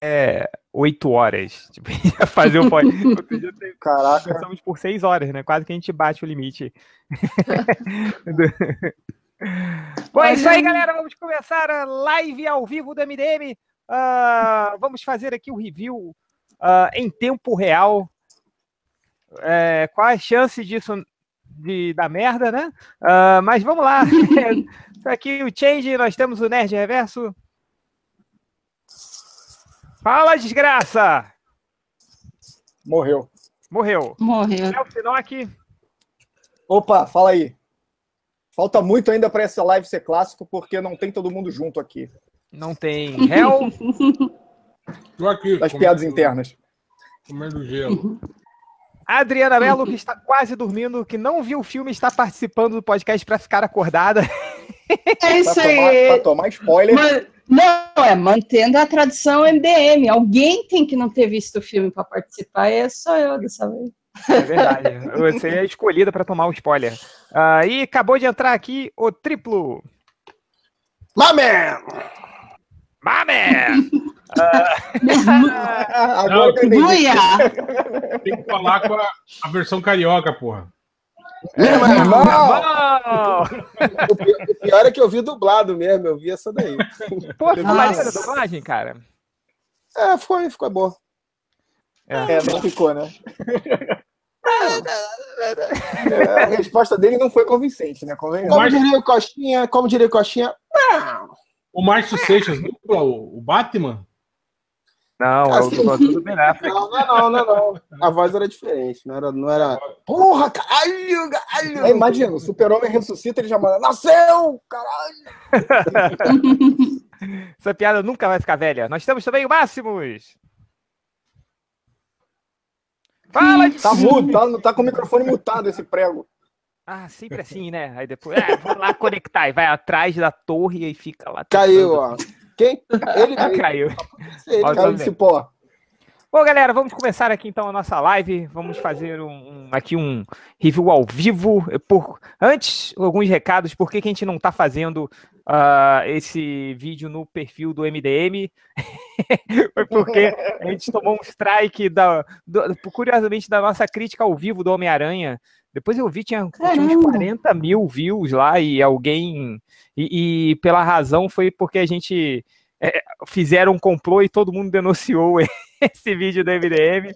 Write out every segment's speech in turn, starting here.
é, 8 horas. Tipo, fazer o pod. Caraca. Começamos por 6 horas, né? Quase que a gente bate o limite. Bom, é isso aí, galera. Vamos começar a live ao vivo do MDM. Uh, vamos fazer aqui o review uh, em tempo real. É, qual a chance disso de dar merda, né? Uh, mas vamos lá. aqui o Change, nós temos o Nerd Reverso. Fala, desgraça! Morreu. Morreu. Morreu. É o. Opa, fala aí. Falta muito ainda para essa live ser clássico, porque não tem todo mundo junto aqui. Não tem. Hell. Tô aqui. Das piadas internas. Comendo gelo. Adriana Mello, que está quase dormindo, que não viu o filme, está participando do podcast para ficar acordada. É isso pra aí. Tomar, pra tomar spoiler. Man- Não, é mantendo a tradição MDM. Alguém tem que não ter visto o filme para participar, e é só eu dessa vez. É verdade. Você é escolhida para tomar o spoiler. Ah, e acabou de entrar aqui o triplo. Mamen! Mamen! Agora eu entendi. Buia! Tem que falar com a, a versão carioca, porra. É, mas, irmão, o, pi- o pior é que eu vi dublado mesmo, eu vi essa daí. Pô, ficou Nossa. maneiro a dublagem, cara. É, foi, ficou bom. É, não ficou, né? É, a resposta dele não foi convincente, né? Convenhamos. Como diria o Costinha, como diria o Costinha, O Márcio Seixas dupla o Batman? Não, é o Assim, dublador do Ben Affleck. não, não, é não, não, é não. A voz era diferente, não era, não era. Porra, caralho, caralho! É, imagina, o super-homem ressuscita, ele já manda, nasceu, caralho! Essa piada nunca vai ficar velha. Nós temos também o Máximos. Fala de Tá mudo, tá, tá com o microfone mutado esse prego. Ah, sempre assim, né? Aí depois, é, vou lá conectar e vai atrás da torre e fica lá. Caiu, tentando- ó. Quem? Ele, Ah, caiu. ele Caiu desse pó. Bom, galera, vamos começar aqui então a nossa live. Vamos fazer um, um- aqui um review ao vivo. Por, antes, alguns recados. Por que, que a gente não está fazendo ah, esse vídeo no perfil do MDM? Foi porque a gente tomou um strike, da, do- curiosamente, da nossa crítica ao vivo do Homem-Aranha. Depois eu vi, tinha, tinha uns Caramba. 40 mil views lá e alguém. E, e pela razão foi porque a gente é, fizeram um complô e todo mundo denunciou esse vídeo do MDM.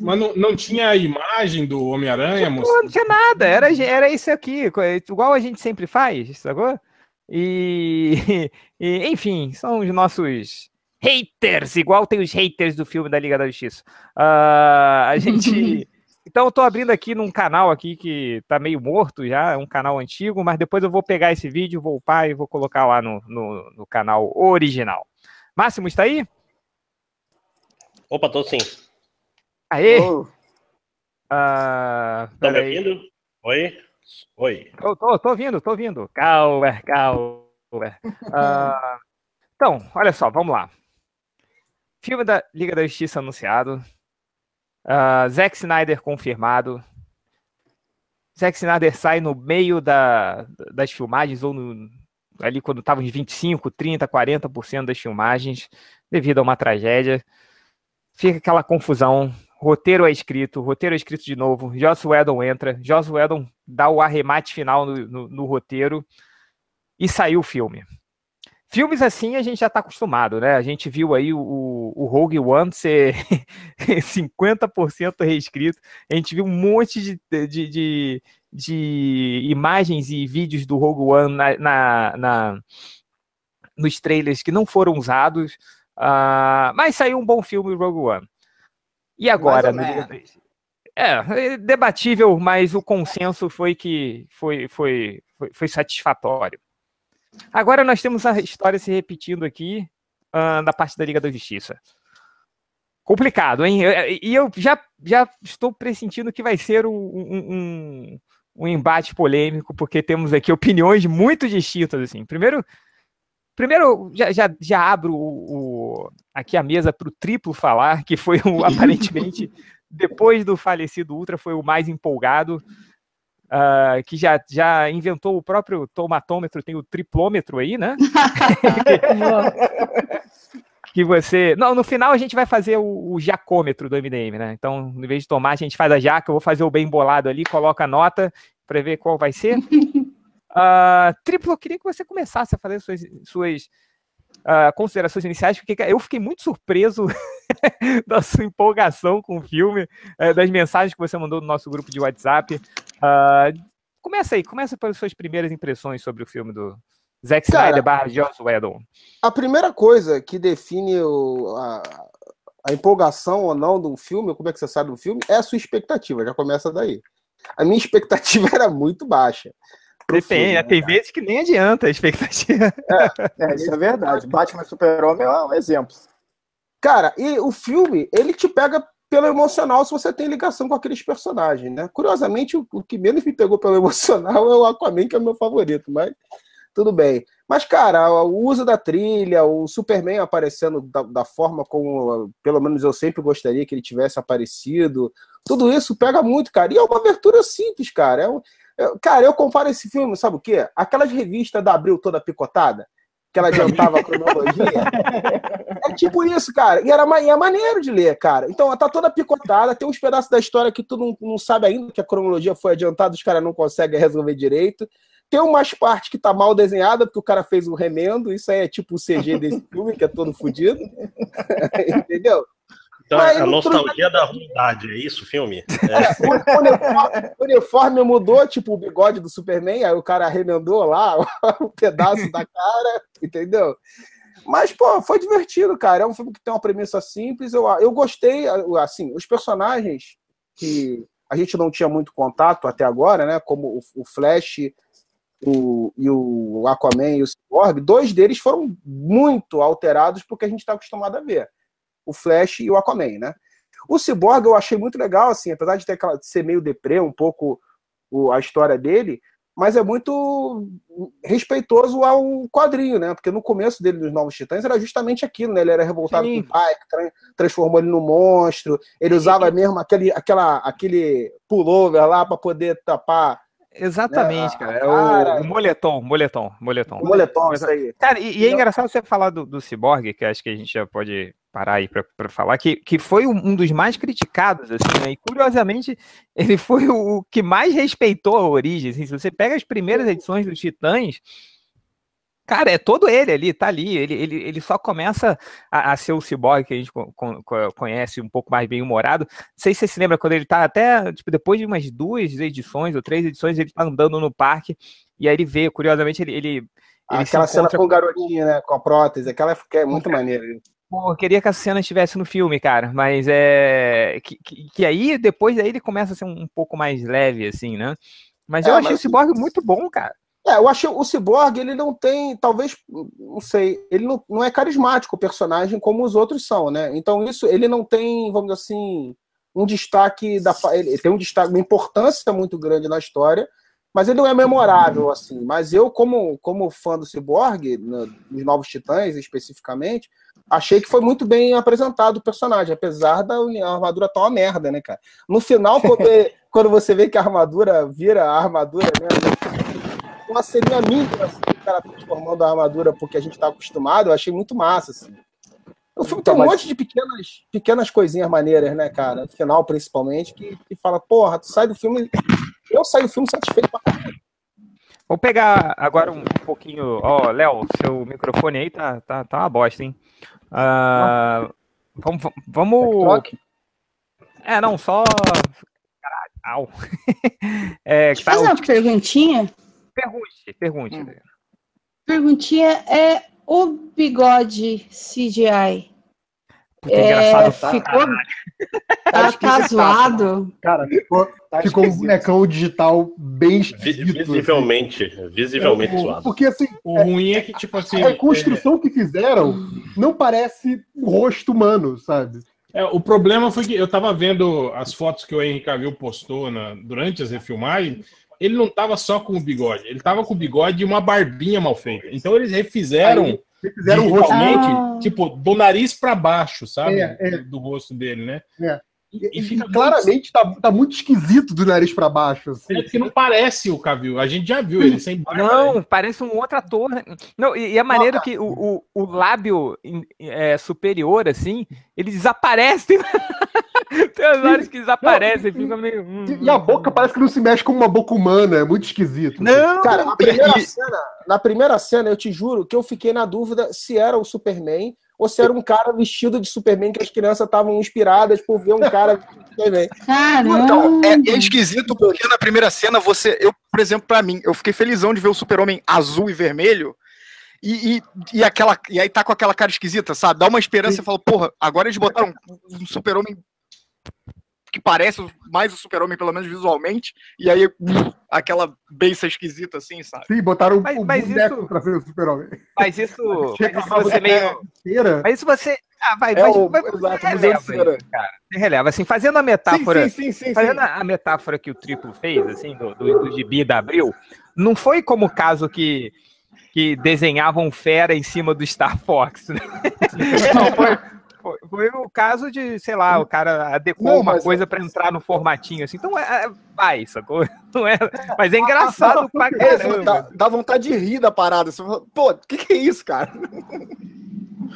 Mas não, não tinha a imagem do Homem-Aranha, moço? Não tinha nada, era, era isso aqui, co- igual a gente sempre faz, sacou? E, e, enfim, são os nossos haters, igual tem os haters do filme da Liga da Justiça. Ah, a gente. Então, eu tô abrindo aqui num canal aqui que tá meio morto já, é um canal antigo, mas depois eu vou pegar esse vídeo, vou upar e vou colocar lá no, no, no canal original. Máximo, está aí? Opa, tô sim. Aê! Ah, Estão me ouvindo? Oi? Oi. Tô, tô, tô ouvindo, tô ouvindo. Calma, calma. Ah, então, olha só, vamos lá. Filme da Liga da Justiça anunciado. Ah, Zack Snyder confirmado. Zack Snyder sai no meio da, das filmagens, ou no- ali quando estavam uns 25, 30, 40% das filmagens, devido a uma tragédia. Fica aquela confusão. Roteiro é escrito, roteiro é escrito de novo. Joss Whedon entra, Joss Whedon dá o arremate final no, no- no roteiro e saiu o filme. Filmes assim a gente já está acostumado, né? A gente viu aí o, o, Rogue One ser 50% reescrito. A gente viu um monte de, de, de, de imagens e vídeos do Rogue One na, na, na- nos trailers que não foram usados. Ah, mas saiu um bom filme, Rogue One. E agora? Ou no é, é debatível, mas o consenso foi que foi, foi, foi, foi satisfatório. Agora nós temos a história se repetindo aqui ah, da parte da Liga da Justiça. Complicado, hein? Eu- E eu já, já estou pressentindo que vai ser um, um- um- um embate polêmico, porque temos aqui opiniões muito distintas. Assim. Primeiro, primeiro já, já, já abro o- o- aqui a mesa para o triplo falar, que foi o, aparentemente, depois do falecido Ultra, foi o mais empolgado. Ah, que já, já inventou o próprio tomatômetro, tem o triplômetro aí, né? que você. Não, no final a gente vai fazer o, o jacômetro do MDM, né? Então, em vez de tomar, a gente faz a jaca, eu vou fazer o bem bolado ali, coloca a nota para ver qual vai ser. Uh, triplo, eu queria que você começasse a fazer suas, suas uh, considerações iniciais, porque eu fiquei muito surpreso da sua empolgação com o filme, uh, das mensagens que você mandou no nosso grupo de WhatsApp. Começa aí, começa pelas suas primeiras impressões sobre o filme do Zack Snyder barra Joss Whedon. A primeira coisa que define o, a, a empolgação ou não de um filme, como é que você sabe do filme, é a sua expectativa, já começa daí. A minha expectativa era muito baixa. Depende, né, tem vezes que nem adianta a expectativa. É, é isso é verdade. Batman Super-Homem é um exemplo. Cara, e o filme, ele te pega pelo emocional se você tem ligação com aqueles personagens, né? Curiosamente, o, o que menos me pegou pelo emocional é o Aquaman, que é o meu favorito, mas tudo bem. Mas, cara, o uso da trilha, o Superman aparecendo da, da, forma como, pelo menos eu sempre gostaria que ele tivesse aparecido, tudo isso pega muito, cara. E é uma abertura simples, cara. É um, eu, cara, eu comparo esse filme, sabe o quê? Aquelas revistas da Abril toda picotada, que ela adiantava a cronologia. é tipo isso, cara. E, era, e é maneiro de ler, cara. Então, ela tá toda picotada, tem uns pedaços da história que tu não, não sabe ainda que a cronologia foi adiantada, os caras não conseguem resolver direito. Tem umas partes que tá mal desenhada, porque o cara fez um remendo, isso aí é tipo o CG desse filme, que é todo fodido. Entendeu? Então, Mas, a nostalgia da ruindade, é isso o filme? É. o, uniforme, o, uniforme, mudou, tipo o bigode do Superman, aí o cara remendou lá o pedaço da cara, entendeu? Mas, pô, foi divertido, cara. É um filme que tem uma premissa simples. Eu, eu gostei, assim, os personagens que a gente não tinha muito contato até agora, né? Como o, o Flash o, e o Aquaman e o Cyborg, dois deles foram muito alterados porque a gente está acostumado a ver o Flash e o Aquaman, né? O Cyborg eu achei muito legal, assim, apesar de ter aquela, de ser meio deprê um pouco o, a história dele, mas é muito respeitoso ao quadrinho, né? Porque no começo dele dos Novos Titãs era justamente aquilo, né? Ele era revoltado Sim. com o pai, que transformou ele no monstro. Ele usava mesmo aquele, aquela, aquele pullover lá para poder tapar Exatamente, né? cara. É o, o, moletom, moletom, moletom. O moletom, isso aí. Cara, e, e é engraçado você falar do, do Cyborg, que acho que a gente já pode parar aí para falar, que, que foi um dos mais criticados, assim, né? E curiosamente, ele foi o que mais respeitou a origem. Assim, se você pega as primeiras edições dos Titãs, Cara, é todo ele ali, tá ali. Ele, ele, ele só começa a, a ser o cyborg que a gente conhece um pouco mais bem humorado. Não sei se você se lembra quando ele tá até, tipo, depois de umas duas edições ou três edições, ele tá andando no parque e aí ele vê, curiosamente, ele. ele, ele aquela cena com o garotinho, né? Com a prótese, aquela é muito maneira. Pô, eu queria que a cena estivesse no filme, cara, mas é. Que, que, que, aí, depois daí, ele começa a ser um, um pouco mais leve, assim, né? Mas é, eu achei mas... o Cyborg muito bom, cara. É, eu acho o Cyborg, ele não tem, talvez, não sei, ele não, não é carismático o personagem como os outros são, né? Então isso, ele não tem, vamos dizer assim, um destaque da ele tem um destaque, uma importância muito grande na história, mas ele não é memorável assim. Mas eu como como fã do Cyborg, no, dos Novos Titãs especificamente, achei que foi muito bem apresentado o personagem, apesar da armadura estar uma merda, né, cara? No final, quando, você vê que a armadura vira a armadura mesmo, uma ceninha mínima, assim, o cara transformando a armadura porque a gente tá acostumado, eu achei muito massa, assim. O filme tem um então, monte de pequenas, pequenas coisinhas maneiras, né, cara? No final, principalmente, que, que fala, porra, tu sai do filme. Eu saio do filme satisfeito pra caralho. Vou pegar agora um pouquinho. Ó, oh, Léo, seu microfone aí tá, tá, tá uma bosta, hein? Uh, vamos. vamos... É, não, só. Caralho. é, Deixa eu fazer uma perguntinha. Pergunte, pergunte. Hum. Perguntinha é o bigode CGI. Puta, é, engraçado, tá? Ficou, tá, tá zoado. Cara, ficou, tá ficou um bonecão digital bem esquisito. Visivelmente, assim. visivelmente é, zoado. Porque assim, o ruim é que, tipo assim. A reconstrução é... que fizeram não parece rosto humano, sabe? É, o problema foi que eu tava vendo as fotos que o Henrique Cavill postou na, durante as refilmagens ele não estava só com o bigode, ele estava com o bigode e uma barbinha mal feita. Então eles refizeram, Aí, refizeram o rosto, ah. tipo, do nariz para baixo, sabe? É, é. Do rosto dele, né? É. E, E fica muito- claramente tá, tá muito esquisito do nariz pra baixo. assim. É que não parece o Cavill. A gente já viu ele sem barba. né? Não, parece um outro ator. né? Não, e, e é maneiro que o, o, o lábio é, superior, assim, ele desaparece. Tem as horas que desaparecem, fica meio. hum, E, e a boca parece que não se mexe como uma boca humana, é muito esquisito. Não! Cara, na primeira, cena, na primeira cena, eu te juro que eu fiquei na dúvida se era o Superman ou se era um cara vestido de Superman que as crianças estavam inspiradas por ver um cara vestido de Superman. Caramba! Então, é, é esquisito porque na primeira cena você. Eu, por exemplo, pra mim, eu fiquei felizão de ver o super-homem azul e vermelho. E, e, e, aquela, e aí tá com aquela cara esquisita, sabe? Dá uma esperança e fala, porra, agora eles botaram um, um super-homem que parece mais o super-homem, pelo menos visualmente, e aí aquela beiça esquisita assim, sabe? Sim, botaram Mas- o mas boneco isso- pra ser o super-homem. Mas isso. Mas isso você meio. Mas isso você. Ah, vai, É mas, o- mas exato, você releva, isso, cara. Você releva, assim, fazendo a metáfora. Sim, sim, sim, sim, sim. Fazendo a metáfora que o Triplo fez, assim, do, do, do gibi da Abril, não foi como o caso que, que desenhavam fera em cima do Star Fox, né? Não, foi, foi, foi o caso de, sei lá, o cara adequou Não, uma coisa pra entrar no formatinho, assim. Então, é, é- vai, sacou? Não é, mas é engraçado pra É, caramba. dá, dá vontade de rir da parada. Você fala, Pô, o que, que é isso, cara?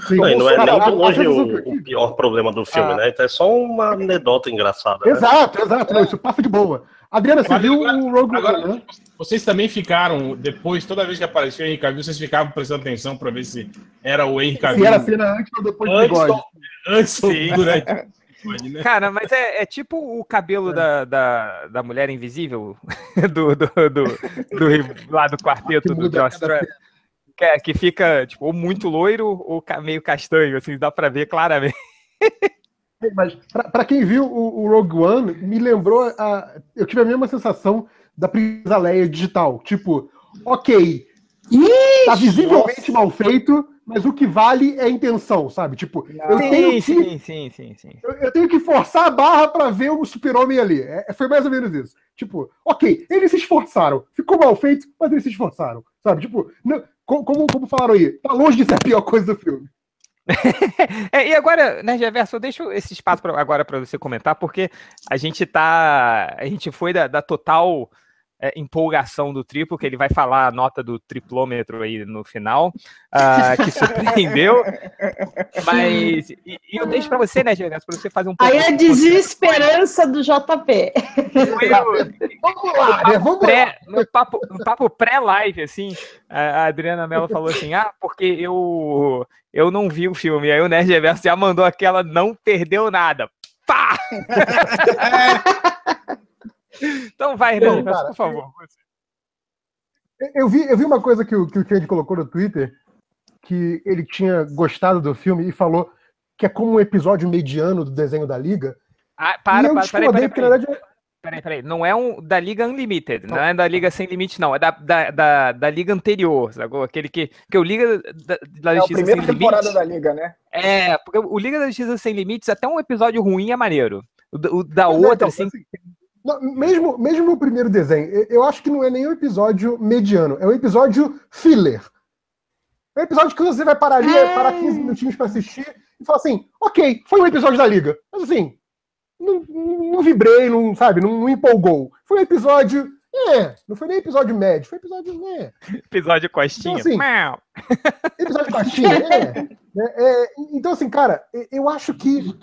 Sim. Não, não é nem de longe o, o pior problema do filme, Ah. né? Então é só uma anedota engraçada. Né? Exato, exato. Não, isso passa de boa. Adriana, você viu agora- o Rogue agora- One, né? Vocês também ficaram, depois, toda vez que apareceu o Henry Cavill, vocês ficavam prestando atenção pra ver se era o Henry Cavill Se era a cena antes ou depois do antes, bigode. ou, antes ou durante o bigode, né? Cara, mas é, é tipo o cabelo da, da, da mulher invisível do, do, do, do- lá do quarteto do Josh que, é- que fica tipo, ou muito loiro ou meio castanho, assim, dá pra ver claramente. Mas pra, pra quem viu o, o Rogue One, me lembrou a. Eu tive a mesma sensação da Princesa Leia digital. Tipo, ok, tá visivelmente mal feito, mas o que vale é a intenção, sabe? Tipo, eu tenho, Sim, que, sim, sim, sim, sim. eu, eu tenho que forçar a barra pra ver o super-homem ali. É, foi mais ou menos isso. Tipo, ok, eles se esforçaram. Ficou mal feito, mas eles se esforçaram. Sabe? Tipo, não- co- como, como falaram aí, tá longe de ser a pior coisa do filme. É, e agora, né, Geverso, eu deixo esse espaço pra- agora para você comentar, porque a gente tá. A gente foi da, da total é, empolgação do triplo, que ele vai falar a nota do triplômetro aí no final, ah, que surpreendeu. Mas. E, e eu deixo para você, né, Geverso, para você fazer um pouco. Aí é a desesperança do JP. Foi o- Vamos lá? Vamos lá. pré, no papo, no papo pré-live, assim, a a Adriana Mello falou assim: ah, porque eu, eu não vi o filme. Aí o Nerd Reverso já mandou aquela não perdeu nada. Pá! então vai, cara, por favor. Eu vi, eu vi uma coisa que o, que o Change colocou no Twitter, que ele tinha gostado do filme e falou que é como um episódio mediano do desenho da Liga. Ah, e para, eu para, discordei, peraí, porque na peraí, peraí. Não é um da Liga Unlimited, não é da Liga Sem Limite, não. É da, da, da, da Liga anterior, sacou? Aquele que. que o Liga da, da É a Justiça Sem primeira temporada Limites. da Liga, né? É, porque o Liga da Justiça Sem Limites, até um episódio ruim é maneiro. O, da- o da é, outra, então, assim. Não, mesmo, mesmo o primeiro desenho, eu- acho que não é nem um episódio mediano, é um episódio filler. É um episódio que você vai parar ali, É. parar 15 minutinhos pra assistir e falar assim, ok, foi um episódio da Liga. Mas assim, não, não vibrei, não, sabe, não, não empolgou. Foi um episódio. É, não foi nem episódio médio, foi episódio. É, Episódio Costinha. Então, assim, episódio caixinha. É, né, é, então, assim, cara, eu acho que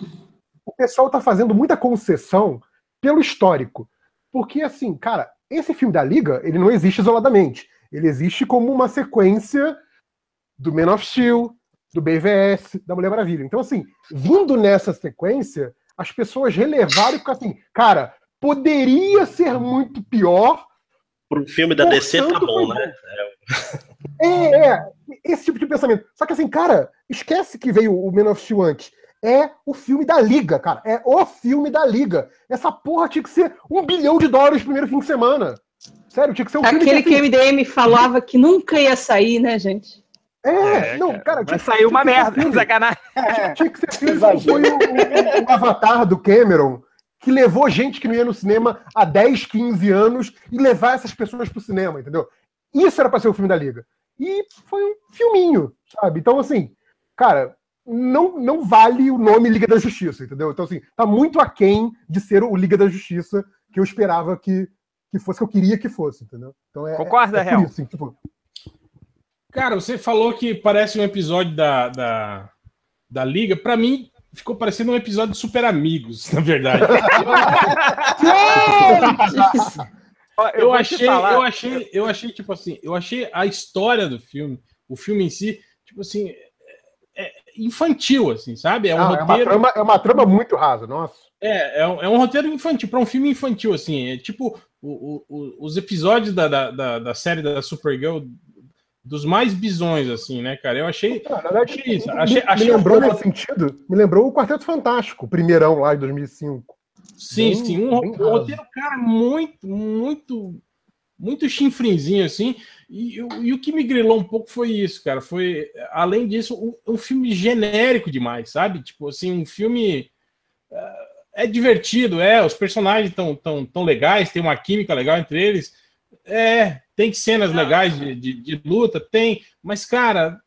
o pessoal tá fazendo muita concessão pelo histórico. Porque, assim, cara, esse filme da Liga, ele não existe isoladamente. Ele existe como uma sequência do Man of Steel, do BVS, da Mulher Maravilha. Então, assim, vindo nessa sequência, as pessoas relevaram e ficaram assim, cara, poderia ser muito pior, Pro filme da DC tá bom, né? é, é, esse tipo de pensamento. Só que assim, cara, esquece que veio o Man of Steel antes. É o filme da Liga, cara. É o filme da Liga. Essa porra tinha que ser um bilhão de dólares no primeiro fim de semana. Sério, tinha que ser um filme Aquele que, que assim, o MDM falava que nunca ia sair, né, gente? É, não, cara, Vai tinha, sair uma que merda, filme. sacanagem. tinha que ser filme como foi o, o- o Avatar do Cameron, que levou gente que não ia no cinema há 10, 15 anos e levar essas pessoas pro cinema, entendeu? Isso era pra ser o filme da Liga. E foi um filminho, sabe? Então, assim, cara, não, não vale o nome Liga da Justiça, entendeu? Então, assim, tá muito aquém de ser o Liga da Justiça que eu esperava que, que fosse, que eu queria que fosse, entendeu? Então é, Concorda, é, por Real? isso, assim, tipo, Cara, você falou que parece um episódio da, da, da Liga. Pra mim, ficou parecendo um episódio de Super Amigos, na verdade. Eu, te achei, eu achei, eu achei, tipo assim, eu achei a história do filme, o filme em si, tipo assim, é, é infantil, assim, sabe? É um ah, é, uma roteiro. trama, é uma trama muito rasa, nossa. É, é um, é um roteiro infantil, para um filme infantil, assim. É tipo o- o- os episódios da, da, da, da série da Supergirl dos mais bizões, assim, né, cara? Eu achei. Ah, na verdade, achei isso. me- Achei, me, achei lembrou um- nesse sentido, me lembrou o Quarteto Fantástico, o primeirão lá de 2005. Sim, bem- sim. Um, um roteiro, cara, muito, muito, muito chinfrinzinho, assim. E, o- e o que me grilou um pouco foi isso, cara. Foi, além disso, um, um filme genérico demais, sabe? Tipo assim, um filme. ah, É divertido, é. Os personagens estão tão, tão legais, tem uma química legal entre eles. É, tem cenas legais de, de, de luta, tem. Mas, cara.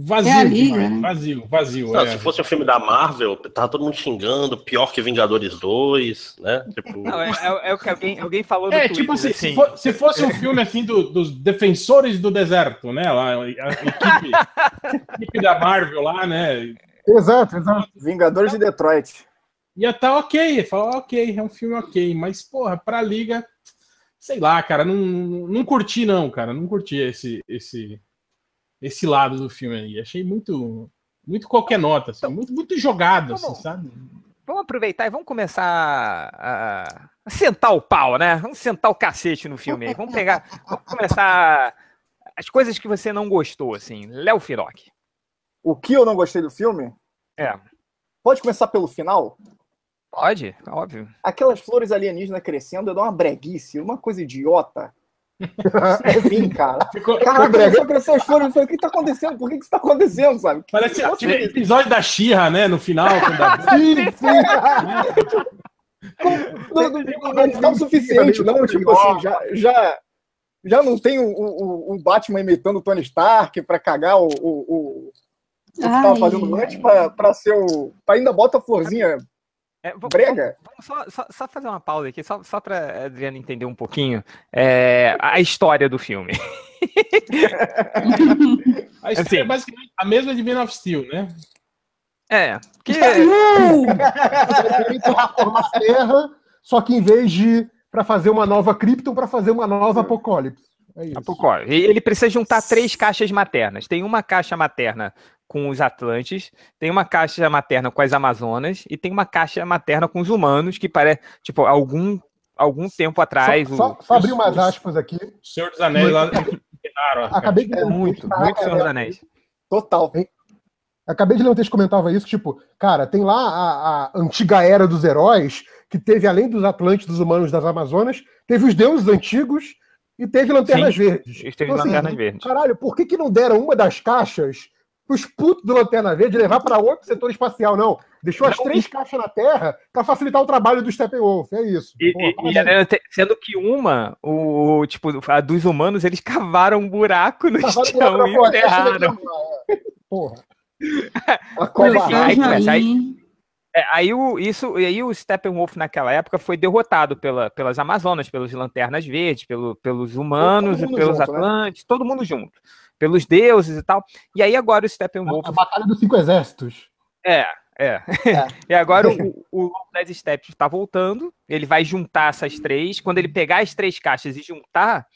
Vazio, É a liga, demais, né? vazio, vazio. Não, é. Se fosse um filme da Marvel, tava todo mundo xingando, pior que Vingadores 2, né? Tipo, Não, é, é- é o que alguém, alguém falou no É, Twitter, tipo assim, se, fo- se fosse um filme assim do- dos defensores do deserto, né? Lá, a equipe, a equipe da Marvel lá, né? Exato, exato. Vingadores de Detroit. Ia estar ok, falar ok, é um filme ok, mas porra, pra liga, sei lá, cara, não, não, não curti não, cara, não curti esse esse esse lado do filme aí. Achei muito muito qualquer nota, assim, muito muito jogado, assim, sabe? Vamos aproveitar e vamos começar a, a sentar o pau, né? Vamos sentar o cacete no filme aí. Vamos pegar. Vamos começar as coisas que você não gostou, assim. Léo Firoc. O que eu não gostei do filme? É. Pode começar pelo final? Pode, óbvio. Aquelas flores alienígenas crescendo, eu dou uma breguice, uma coisa idiota. É vim, cara. Ficou, Caraca, brega. crescer as flores. Eu falei, o que tá acontecendo? Por que que isso tá acontecendo, sabe? parece Outro aquele episódio da Xirra, né? No final, quando a- Sim, sim. Não, não, não, não tá o suficiente, não. Tipo assim, já, já, já não tem o, o, o Batman imitando o Tony Stark pra cagar o, o, o, o que tava fazendo antes pra, pra ser o. Pra ainda bota a florzinha É, vamos- brega. vamos só, só- só fazer uma pausa aqui, só, só para Adriano entender um pouquinho é, a história do filme. a história Assim. é basicamente a mesma de Man of Steel, né? É, que Querem terraformar a Terra, só que em vez de para fazer uma nova Krypton, para fazer uma nova Apocalipse. É isso. Apocalipse. Ele precisa juntar três caixas maternas. Tem uma caixa materna com os Atlantes, tem uma caixa materna com as Amazonas e tem uma caixa materna com os humanos, que parece, tipo, algum, algum tempo atrás. Só, o- só, só abrir umas aspas aqui. O Senhor dos Anéis lá Acabei de É muito, muito Senhor dos Anéis. Total. Acabei de ler um texto que comentava isso, tipo, cara, tem lá a, a antiga era dos heróis, que teve, além dos Atlantes, dos humanos das Amazonas, teve os deuses antigos e teve lanternas Sim, verdes. Esteve Então, assim, Lanternas Verdes. Caralho, por que, que não deram uma das caixas pros putos do Lanterna Verde e levar para outro setor espacial? Não. Deixou as Não, três caixas na Terra para facilitar o trabalho do Steppenwolf. É isso. E, Pô, e- e te- sendo que uma, o, o, tipo, a dos humanos, eles cavaram um buraco no Cavaram chão buraco e enterraram. É. Porra. A Veja começa, aí- aí. É, aí, o, isso, e aí o Steppenwolf naquela época foi derrotado pela, pelas Amazonas, pelos Lanternas Verdes, pelo, pelos humanos, e pelos junto, né? Atlantes, todo mundo junto. Pelos deuses e tal. E aí agora o Steppenwolf A Batalha dos Cinco Exércitos. É, é. e agora o, o Lobo das Steps está voltando. Ele vai juntar essas três. Quando ele pegar as três caixas e juntar,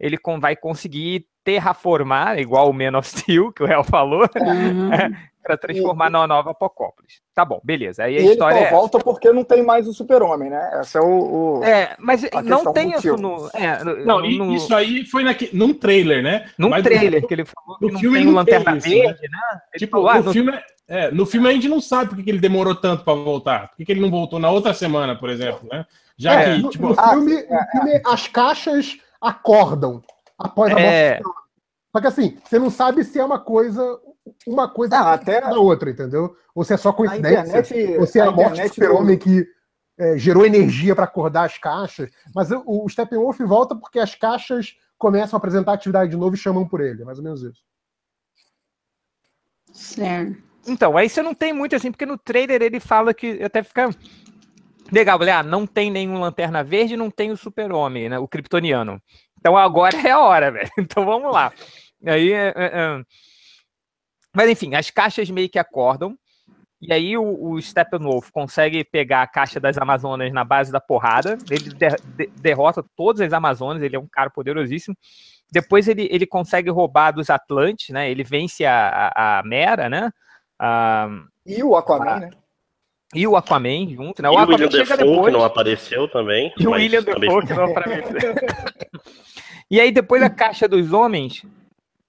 ele con- vai conseguir terraformar, igual o Man of Steel, que o Real falou, Uhum. para transformar numa nova Apocópolis. Tá bom, beleza. Aí E a ele história só é. volta porque não tem mais o super-homem, né? Esse é o... o- É, mas A não tem isso no. É, no, Não, e- no, isso aí foi naque, num trailer, né? num Mas trailer no- que ele falou no que não filme tem não Lanterna tem isso, Verde, né? Ele Tipo, falou, ah, no, não- filme, é, no filme a gente não sabe porque que ele demorou tanto pra voltar. Por que, que ele não voltou na outra semana, por exemplo, né? Já É, que, no, tipo, no ah, filme, no filme, as caixas acordam após a morte É. Só que assim, você não sabe se é uma coisa, uma coisa Ah, até da outra, entendeu? Ou se é só a coincidência. internet... ou se é a, morte do super-homem que é, gerou energia para acordar as caixas. Mas o, o Steppenwolf volta porque as caixas começam a apresentar atividade de novo e chamam por ele. É mais ou menos isso. Certo. Então, aí você não tem muito assim, porque no trailer ele fala que até fica legal. Falei, ah, não tem nenhum Lanterna Verde, não tem o Super-Homem, né? O Kryptoniano. Então agora é a hora, velho. Então vamos lá. Aí, é, é, é. Mas enfim, as caixas meio que acordam. E aí o, o Steppenwolf consegue pegar a caixa das Amazonas na base da porrada. Ele de, de, derrota todas as Amazonas, ele é um cara poderosíssimo. Depois ele, ele consegue roubar dos Atlantes, né? Ele vence a, a, a Mera, né? A, E o Aquaman, Ah, né? e o Aquaman junto, né? E O o Aquaman William chega Defoe, que não apareceu também. E o William também Defoe, que não apareceu. E aí, depois a caixa dos homens,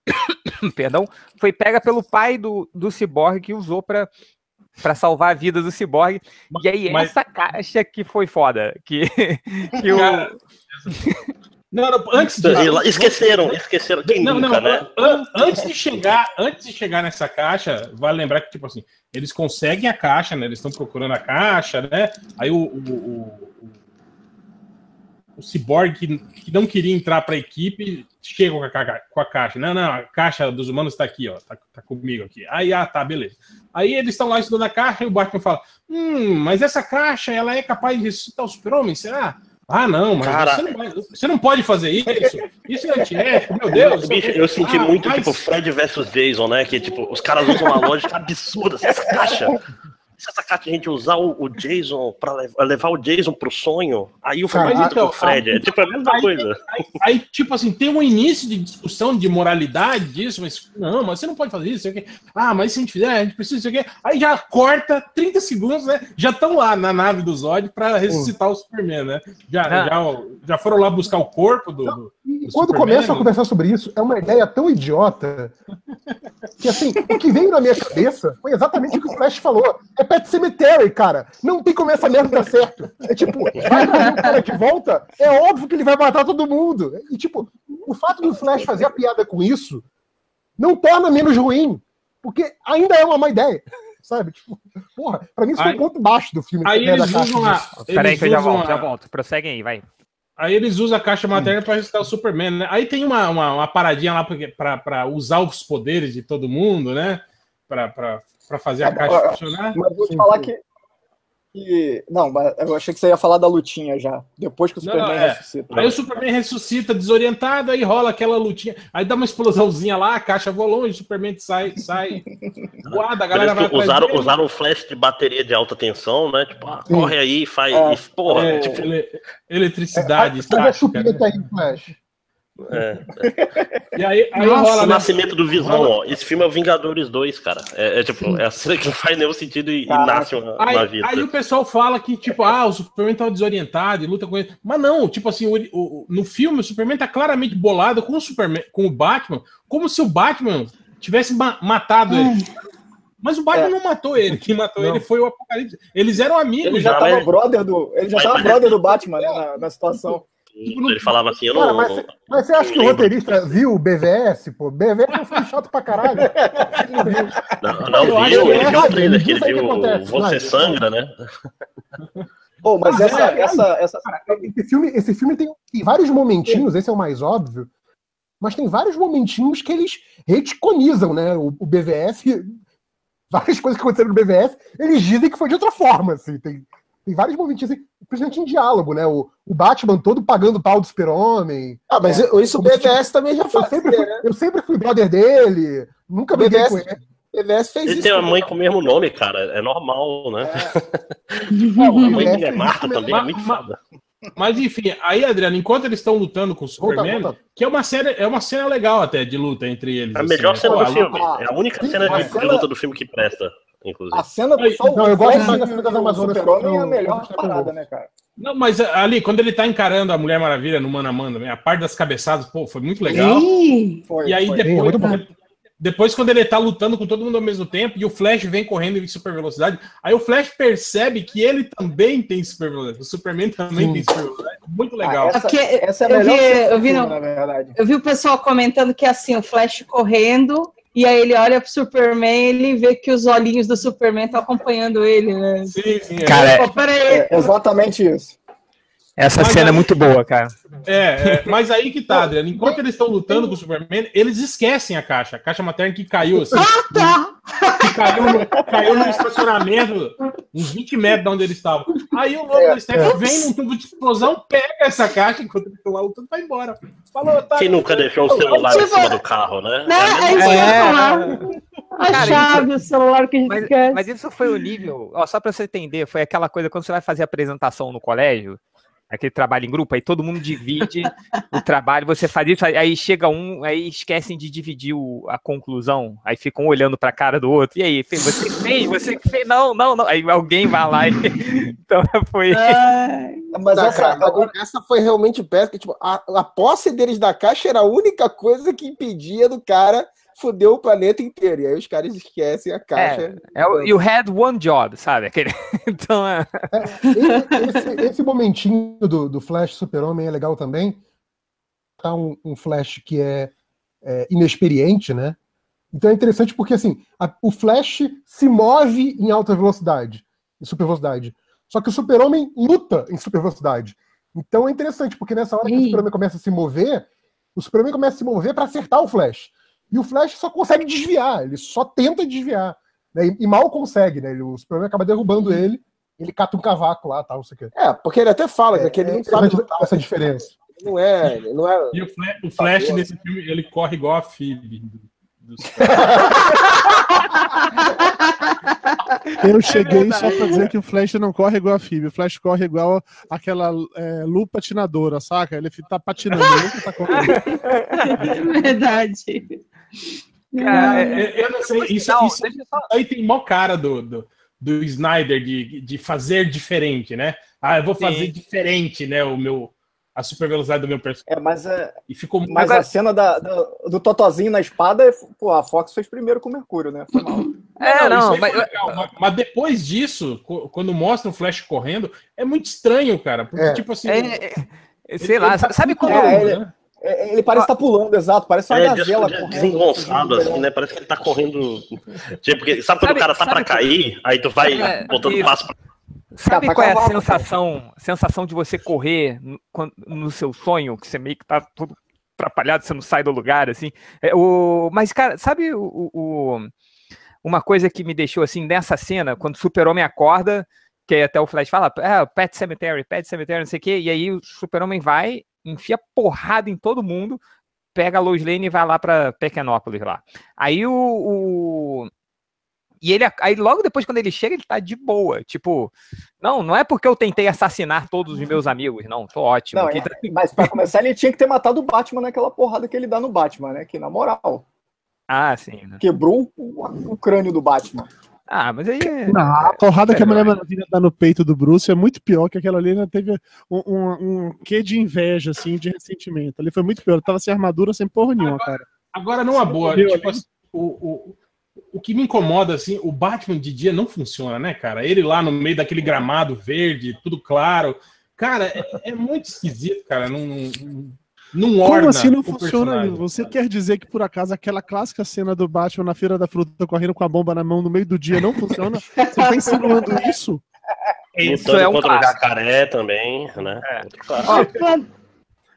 perdão, foi pega pelo pai do, do Cyborg que usou pra, pra salvar a vida do Cyborg. E aí, mas- essa caixa que foi foda. Que, que o. Cara, Não, não, antes E lá- Esqueceram, esqueceram. Quem Não, não, nunca, né? an- antes de chegar, antes de chegar nessa caixa, vale lembrar que tipo assim, eles conseguem a caixa, né? Eles estão procurando a caixa, né? Aí o o, o, o- Cyborg que, que não queria entrar para a equipe chega com a, com a caixa. Não, não, a caixa dos humanos está aqui, ó, tá, tá comigo aqui. Aí, ah, tá, beleza. Aí eles estão lá estudando a caixa e o Batman fala: Hum, mas essa caixa ela é capaz de ressuscitar o Super-Homem, será? Ah, não, mas Cara- você, não vai- você não pode fazer isso. Isso é antiético, meu Deus. Bicho, eu senti Ah, muito, mas- tipo, Fred versus Jason, né? Que, tipo, os caras usam uma lógica absurda. Essa caixa, se essa caixa a gente usar o, o Jason pra lev- levar o Jason pro sonho, aí o Fred então, pro Fred. É tipo a mesma aí- coisa. Aí, tipo assim, tem um início de discussão de moralidade disso, mas não, mas você não pode fazer isso. sei o quê. Ah, mas se a gente fizer, a gente precisa, sei o quê. Aí já corta 30 segundos, né? Já estão lá na nave do Zod pra ressuscitar o Superman, né? Já, Ah. já, já foram lá buscar o corpo do. do- E do quando Superman, começam a né? conversar sobre isso, é uma ideia tão idiota que, assim, o que veio na minha cabeça foi exatamente o que o Flash falou. É Pet Cemetery, cara. Não tem como essa merda dar certo. É tipo, vai trazer o cara de volta, é óbvio que ele vai matar todo mundo. E, tipo, o fato do Flash fazer a piada com isso não torna menos ruim, porque ainda é uma má ideia. Sabe? Tipo, porra, pra mim isso foi Aí- um ponto baixo do filme. Aí né, eles usam a. Peraí que eu já volto, a- já volto. Prosseguem aí, vai. Aí eles usam a caixa materna para ressuscitar o Superman, né? Aí tem uma, uma, uma paradinha lá para usar os poderes de todo mundo, né? Para fazer a É, caixa funcionar. Mas vou te falar que, que. Não, mas eu achei que você ia falar da lutinha já. Depois que o Superman não, é. ressuscita. Aí o Superman ressuscita desorientado, aí rola aquela lutinha, aí dá uma explosãozinha lá, a caixa voa longe, o Superman sai, sai voada, a galera vai Parece que atrás usaram, dele. usaram um flash de bateria de alta tensão, né? Tipo, ah, corre aí, faz. É. e, porra, É, tipo, ele- eletricidade, Faz a estática, né? chupeta aí, Flash. É. E aí, aí Nossa, rola, O né? nascimento do Visão, ó. Esse filme é o Vingadores 2, cara. É, é tipo, é a cena que não faz nenhum sentido e, e nasce uma, uma Aí, vida. aí o pessoal fala que, tipo, ah, o Superman tá desorientado e luta com ele. Mas não, tipo assim, o- o- no filme o Superman tá claramente bolado com o Superman, com o Batman, como se o Batman tivesse ma- matado ele. Mas o Batman É. não matou ele. Quem matou Não. ele foi o Apocalipse. Eles eram amigos Ele já. já Mas- tava brother do. Ele já tava brother do Batman, né? Na, na situação. Ele falava assim, eu Cara, não. mas, mas você acha que o roteirista viu o BVS? Pô, BVS é um filme chato pra caralho. Não, não Eu acho viu, ele é viu o trailer, que ele viu viu acontece, Você. Sangra, né? Pô, mas Mas essa, é, essa, essa. Esse filme, esse filme tem, tem vários momentinhos, esse é o mais óbvio, mas tem vários momentinhos que eles reticonizam, né? O, o BVS, várias coisas que aconteceram no BVS, eles dizem que foi de outra forma, assim. Tem, tem vários momentinhos, assim, principalmente em diálogo, né? O, o Batman todo pagando pau do super-homem. Ah, mas isso o BVS também já Eu fazia, sempre, fui, né? eu sempre fui brother dele, nunca briguei BVS com ele. BVS fez Ele isso. tem uma mãe com o mesmo nome, cara. É normal, né? Não, A mãe dele é Marta também, é Mas- muito foda. Mas enfim, aí, Adriano, enquanto eles estão lutando com o Volta, Superman, volta. que é uma série, é uma cena legal até de luta entre eles. A assim, melhor né? cena Pô, do filme. luta- É a única Sim, cena de, de cena- luta do filme que presta, inclusive. A cena do só Não, eu gosto da cena das o Amazonas Super-Homem é a do- melhor do parada, né, cara? Não, mas ali, quando ele tá encarando a Mulher Maravilha no Mano a Mano, né, a parte das cabeçadas, pô, foi muito legal. Ih, Foi, E aí foi. depois, muito bom. depois, quando ele tá lutando com todo mundo ao mesmo tempo e o Flash vem correndo em super velocidade, aí o Flash percebe que ele também tem super velocidade. O Superman também Sim. tem super velocidade. Muito legal. Ah, essa, Porque essa é a eu melhor vi- do eu vi filme, no- na verdade. eu vi o pessoal comentando que assim, o Flash correndo, e aí ele olha pro Superman e ele vê que os olhinhos do Superman estão acompanhando ele, né? Sim, sim. é. Cara, peraí, É exatamente isso. Essa Mas cena é aí- muito boa, cara. É, é, mas aí que tá, Adriano. Enquanto eles estão lutando com o Superman, eles esquecem a caixa. A caixa materna que caiu assim. Que caiu no, caiu no estacionamento, uns 20 metros de onde eles estavam. Aí o lobo do Steph vem num tubo de explosão, pega essa caixa enquanto eles estão lá lutando e vai embora. Falou, tá. Quem nunca deixou um celular em cima do carro, né? Né? É a É isso que eu ia É. A Cara, chave, o celular que a gente Mas, quer. mas isso foi o nível, ó, só pra você entender, foi aquela coisa quando você vai fazer apresentação no colégio, aquele trabalho em grupo, aí todo mundo divide o trabalho, você faz isso, aí- chega um, aí esquecem de dividir o- a conclusão, aí ficam olhando pra cara do outro, e aí, você que fez, você que fez, não, não, não, aí alguém vai lá e, então foi, Ai, Mas Tá, essa, agora, essa foi realmente péssima. Tipo, a, a posse deles da caixa era a única coisa que impedia do cara foder o planeta inteiro. E aí os caras esquecem a caixa. é, o- you had one job, sabe, aquele, então, é, Esse, esse momentinho do, do Flash Super-Homem é legal também. Tá um, um Flash que é, é inexperiente, né? Então é interessante porque assim, a- o Flash se move em alta velocidade, em super velocidade. Só que o Super-Homem luta em super velocidade. Então é interessante, porque nessa hora que o. Super-Homem começa a se mover, o Super-Homem começa a se mover para acertar o Flash. E o Flash só consegue desviar, ele só tenta desviar. né? E, e mal consegue, né? Ele- O Super-Homem acaba derrubando ele, ele cata um cavaco lá, tal, não sei o quê. É, porque ele até fala É, que ele é não sabe interessante lutar, essa diferença. não é, ele não é. E o Flash, o Flash nesse filme, ele corre igual a Phoebe. Do- dos- Eu cheguei só pra dizer que o Flash não corre igual a Phoebe. O Flash corre igual aquela é, Lu patinadora, saca? Ele tá patinando, ele nunca tá correndo. verdade. Cara, Eu, eu não sei, isso, Não, isso aí tem mó cara do, do, do Snyder de, de fazer diferente, né? Ah, eu vou fazer Sim. diferente, né? O meu, a super velocidade do meu personagem. É, mas, é, E ficou mas Agora- a cena da, da- do Totozinho na espada, pô, a Fox fez primeiro com o Mercúrio, né? Foi mal. é, não, aí mas, mas, mas depois disso, quando mostra o Flash correndo, é muito estranho, cara. Porque, É. tipo assim. é, é, sei lá, tá sabe quando, É, ele- né? É, ele parece estar pulando, exato, parece uma É, gazela des- correndo. desengonçado, assim, né? Parece que ele tá correndo. Tipo, porque sabe quando Sabe- o cara tá pra sabe- cair, aí tu vai É, botando isso. passo pra Sabe Tá, qual é a sensação, sensação de você correr no, no seu sonho, que você meio que tá todo atrapalhado, você não sai do lugar, assim. É, o, mas, cara, sabe o, o- uma coisa que me deixou assim nessa cena, quando o super-homem acorda, que aí até o Flash fala, ah, Pet Cemetery, Pet Cemetery, não sei o quê, e aí o super-homem vai, enfia porrada em todo mundo, pega a Lois Lane e vai lá pra Pequenópolis lá. Aí o, o- e ele, aí logo depois, quando ele chega, ele tá de boa. Tipo, não, não é porque eu tentei assassinar todos os meus amigos, não, tô ótimo. Não, é, tá- mas pra começar, ele tinha que ter matado o Batman naquela porrada que ele dá no Batman, né? Que na moral, Ah, sim. né? quebrou o, o crânio do Batman. Ah, mas aí. é- Não, a porrada que a é, Mulher. Maravilha dá no peito do Bruce é muito pior que aquela ali ainda teve um, um, um quê de inveja, assim, de ressentimento. Ali foi muito pior. Ele tava sem armadura, sem porra nenhuma, cara. Agora, numa boa, morreu tipo assim, o, o, o que me incomoda, assim, o Batman de dia não funciona, né, cara? Ele lá no meio daquele gramado verde, tudo claro. Cara, é, é muito esquisito, cara. Não, não, não orna Como assim não funciona? Você quer dizer que, por acaso, aquela clássica cena do Batman na Feira da Fruta correndo com a bomba na mão no meio do dia não funciona? Você tá insinuando isso? Isso lutando é um contra o jacaré também, né? É. Ó,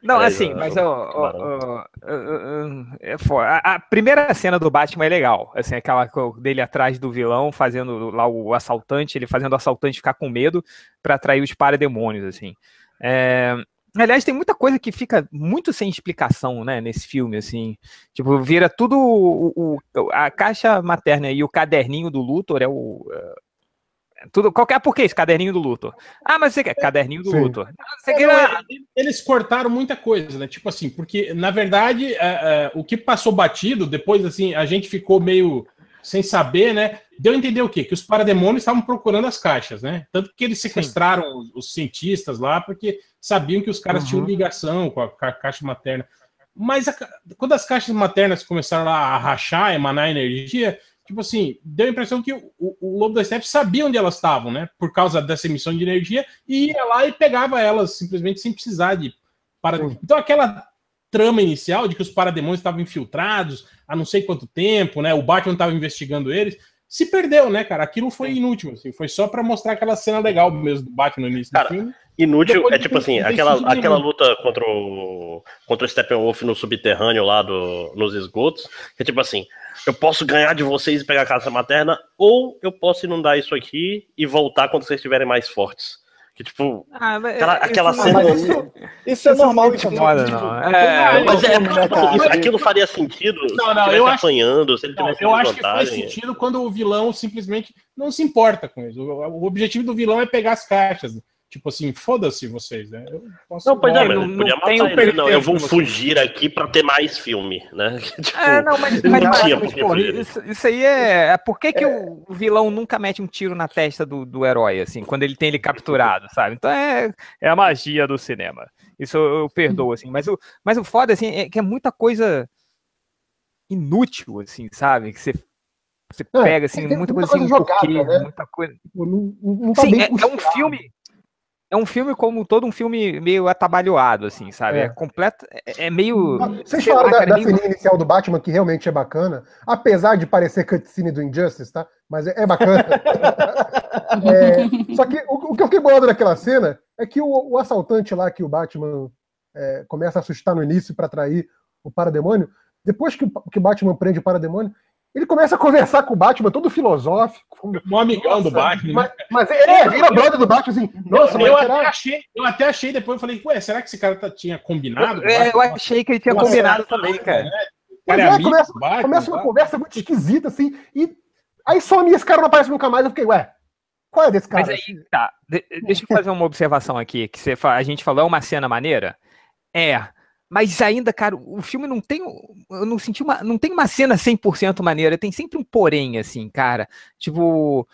Não, Mas, assim, mas ó, tubarão. ó, ó, ó, é foda. A, primeira cena do Batman é legal, assim, aquela dele atrás do vilão, fazendo lá o assaltante, ele fazendo o assaltante ficar com medo pra atrair os parademônios, assim. É, Aliás, tem muita coisa que fica muito sem explicação, né, nesse filme, assim. Tipo, vira tudo o, o- a caixa materna e o caderninho do Luthor é o. tudo, qualquer por que esse caderninho do Luthor? Ah, mas você quer caderninho do Sim. Luthor. Ah, você É, quer, não, é, eles cortaram muita coisa, né? Tipo assim, porque na verdade é, é, o que passou batido, depois assim, a gente ficou meio sem saber, né? Deu a entender o quê? Que os parademônios estavam procurando as caixas, né? Tanto que eles sequestraram os, os cientistas lá, porque sabiam que os caras Uhum. tinham ligação com a, ca- caixa materna. Mas a quando as caixas maternas começaram lá a rachar, emanar energia, tipo assim, deu a impressão que o, o Lobo da Steppe sabia onde elas estavam, né? Por causa dessa emissão de energia, e ia lá e pegava elas simplesmente sem precisar de para. Então aquela trama inicial de que os parademônios estavam infiltrados há não sei quanto tempo, né? O Batman estava investigando eles. Se perdeu, né, cara? Aquilo foi inútil, assim, foi só para mostrar aquela cena legal mesmo do Batman no início Cara, do filme. Inútil Depois é não tipo assim, não aquela, aquela nenhum. luta contra o, contra o Steppenwolf no subterrâneo lá do, nos esgotos, que é tipo assim, eu posso ganhar de vocês e pegar a casa materna, ou eu posso inundar isso aqui e voltar quando vocês estiverem mais fortes. Que tipo, Ah, Aquela- é, aquela isso- cena- Mas isso, isso é Isso normal. não tipo, incomoda, tipo, não. É, mas é, filme, né, cara? isso, aquilo faria sentido se Não, ele não, tivesse eu acho- apanhando, se ele Não, tivesse eu acho que faz sentido quando o vilão simplesmente não se importa com isso. O, o objetivo do vilão é pegar as caixas. Tipo assim, foda-se vocês, né? Eu posso Não, pois é, Não, mas não- podia matar um ele. Não, eu vou fugir aqui pra ter mais filme, né? Tipo, É, não, mas, não mas, tinha mas, que pô, isso, isso aí é. é Por que, que o vilão nunca mete um tiro na testa do, do herói, assim, quando ele tem ele capturado, sabe? Então é, é a magia do cinema. Isso eu, eu perdoo, assim. Mas o, mas o foda, assim, é que é muita coisa inútil, assim, sabe? Que você, você É, pega, assim, tem muita muita coisa porquê, jogada, né? muita coisa. Tipo, não, não tá Sim, bem é, é um filme. É um filme como todo um filme meio atabalhoado, assim, sabe? É, É. completo. É, é meio. Vocês falaram da, cara, da meio- inicial do Batman, que realmente é bacana, apesar de parecer cutscene do Injustice, tá? Mas é, é bacana. É, só que o, o que eu fiquei bolado naquela cena é que o, o assaltante lá que o Batman é, começa a assustar no início para atrair o parademônio, depois que o, que o Batman prende o parademônio, ele começa a conversar com o Batman, todo filosófico. Um amigão do Batman. Mas, mas é, vira brother do Batman assim, nossa, eu, mas até será? achei, eu até achei depois, eu falei, ué, será que esse cara tá- tinha combinado? com o É, eu achei que ele tinha Nossa, combinado também, cara. Cara é Pois é, amigo começa- Batman, Começa uma tá? conversa muito esquisita, assim, e aí some esse cara não aparece nunca mais. Eu fiquei, ué, qual é desse cara? Mas aí, tá. de- deixa eu fazer uma observação aqui, que você, a gente falou, é uma cena maneira? É. Mas ainda, cara, o filme não tem. Eu não senti uma. Não tem uma cena 100% maneira, tem sempre um porém, assim, cara. Tipo.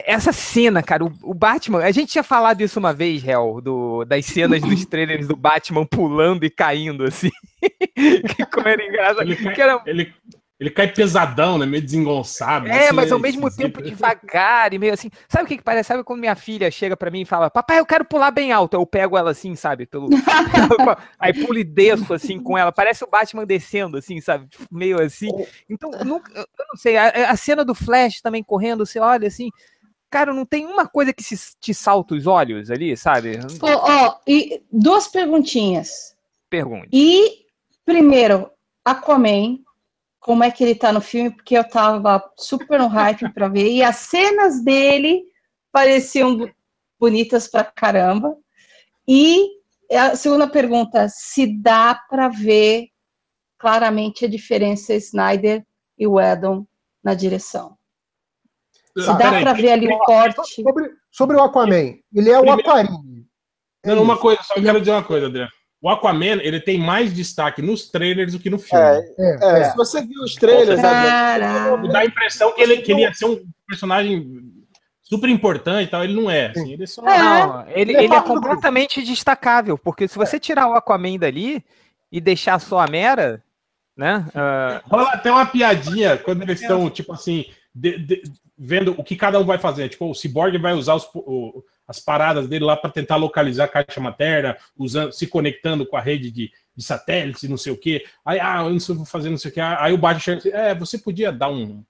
Essa cena, cara, o, o Batman. A gente tinha falado isso uma vez, Hel, do, das cenas dos trailers do Batman pulando e caindo, assim. que como era engraçado. Ele cai, era, ele, ele cai pesadão, né? Meio desengonçado. É, assim, mas ao mesmo esquisito. tempo devagar e meio assim. Sabe o que, que parece? Sabe quando minha filha chega pra mim e fala: Papai, eu quero pular bem alto. Eu pego ela assim, sabe? Pelo... Aí pulo e desço assim com ela. Parece o Batman descendo, assim, sabe? Tipo, Meio assim. Então, nunca, eu não sei. A, a cena do Flash também correndo, você olha assim. Cara, não tem uma coisa que se, te salta os olhos ali, sabe? Ó, ó, e duas perguntinhas. Pergunte. E, primeiro, Aquaman, como é que ele tá no filme? Porque eu tava super no hype pra ver, e as cenas dele pareciam bonitas pra caramba. E a segunda pergunta, se dá pra ver claramente a diferença Snyder e Whedon na direção. Se Ah, dá peraí, pra ver ali o corte. Sobre, sobre o Aquaman, ele é o Aquarim. Não, uma coisa, só quero dizer uma coisa, Adriano. O Aquaman, ele tem mais destaque nos trailers do que no filme. É, É, é, se você viu os trailers, Caralho. Me dá a impressão que ele, que ele ia ser um personagem super importante e tal. Ele não é. Assim, ele só. É. Não, ele, Ele é ele é completamente destacável, porque se você tirar o Aquaman dali e deixar só a Mera, né? ah, Rola até uma piadinha quando eles estão, tipo assim, de- de- vendo o que cada um vai fazer. Tipo, o Cyborg vai usar os- o- as paradas dele lá para tentar localizar a caixa materna, usando, se conectando com a rede de, de satélites, não sei o quê. Aí, ah, eu não sei, vou fazer não sei o quê. Aí o Batman chega é, você podia dar um,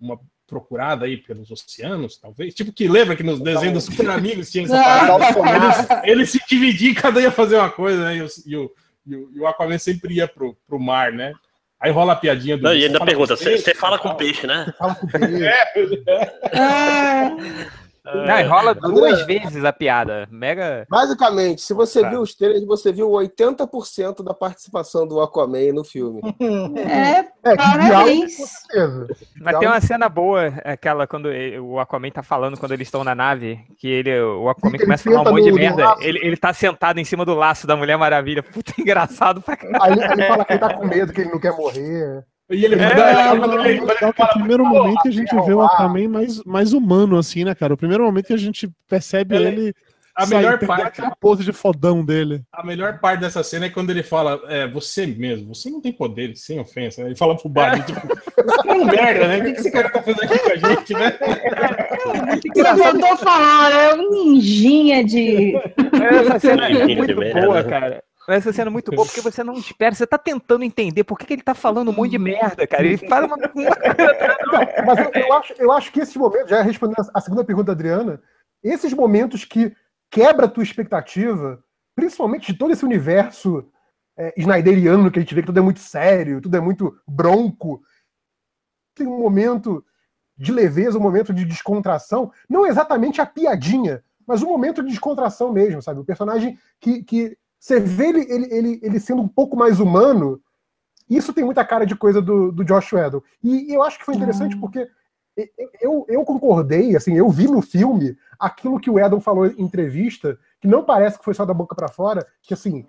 uma procurada aí pelos oceanos, talvez? Tipo que lembra que nos desenhos dos Super Amigos tinha essa parada? Eles, eles se dividiam, cada um ia fazer uma coisa, né? E o, e o, e o- Aquaman sempre ia pro, pro mar, né? Aí rola a piadinha do. Não, e "Você ainda pergunta, peixe?" você fala com peixe, né? Fala com ele. Ah, não, e rola André- duas vezes a piada. Mega. basicamente, se você Tá. viu os trailers, você viu 80% da participação do Aquaman no filme. é, É, diálogo, parabéns. com certeza. Mas tem uma cena boa, aquela quando ele- o Aquaman tá falando quando eles estão na nave, que ele, o Aquaman Ele começa a falar um monte de no- merda. Ele, ele tá sentado em cima do laço da Mulher Maravilha. Puta engraçado pra caralho. Aí, aí ele fala que ele tá com medo, que ele não quer morrer. E ele É, ele- quando ele- quando ele é o primeiro momento que a gente vê o Aquaman mais, mais humano, assim, né, cara? O primeiro momento que a gente percebe Ele- ele. a sair, melhor parte- aquela pose de fodão dele. A melhor parte dessa cena é quando ele fala, é, você mesmo, você não tem poder, sem ofensa. né? Ele fala pro Batman, tipo, você é um merda, né? O que que esse cara tá fazendo aqui com a gente, né? Você faltou falar, é um ninjinha de. Essa cena é de muito boa, cara. Essa cena é muito boa porque você não espera, você tá tentando entender por que, que ele tá falando um monte de merda, cara. Ele fala uma, Então, mas eu, eu acho, eu acho que esses momentos, já respondendo a segunda pergunta da Adriana, esses momentos que quebra a tua expectativa, principalmente de todo esse universo é, snyderiano que a gente vê que tudo é muito sério, tudo é muito bronco. Tem um momento de leveza, um momento de descontração, não exatamente a piadinha, mas um momento de descontração mesmo, sabe? O personagem que, que você vê ele, ele, ele, ele sendo um pouco mais humano, isso tem muita cara de coisa do, do Josh Whedon. E, eu acho que foi interessante Hum. porque eu, eu concordei, assim, eu vi no filme aquilo que o Edon falou em entrevista, que não parece que foi só da boca para fora, que assim,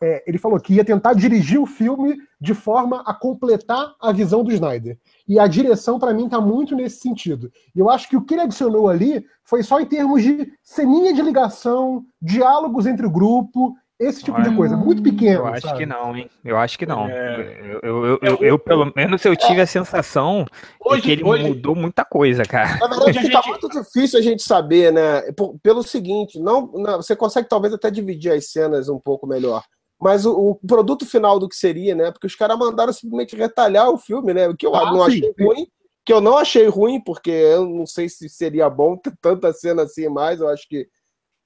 é, ele falou que ia tentar dirigir o filme de forma a completar a visão do Snyder. E a direção, para mim, tá muito nesse sentido. E eu acho que o que ele adicionou ali foi só em termos de ceninha de ligação, diálogos entre o grupo, esse tipo de coisa, muito pequeno. Eu acho sabe? que não, hein? Eu acho que não. É. Eu, eu, eu, eu- eu, pelo menos, eu tive a sensação de Hoje- que ele hoje- mudou muita coisa, cara. Na verdade, fica gente- muito difícil a gente saber, né? Pelo seguinte, não, não- você consegue talvez até dividir as cenas um pouco melhor. Mas o, o produto final do que seria, né? Porque os caras mandaram simplesmente retalhar o filme, né? O que eu Ah, não sim, achei ruim, que eu não achei ruim, porque eu não sei se seria bom ter tanta cena assim mais. Eu acho que,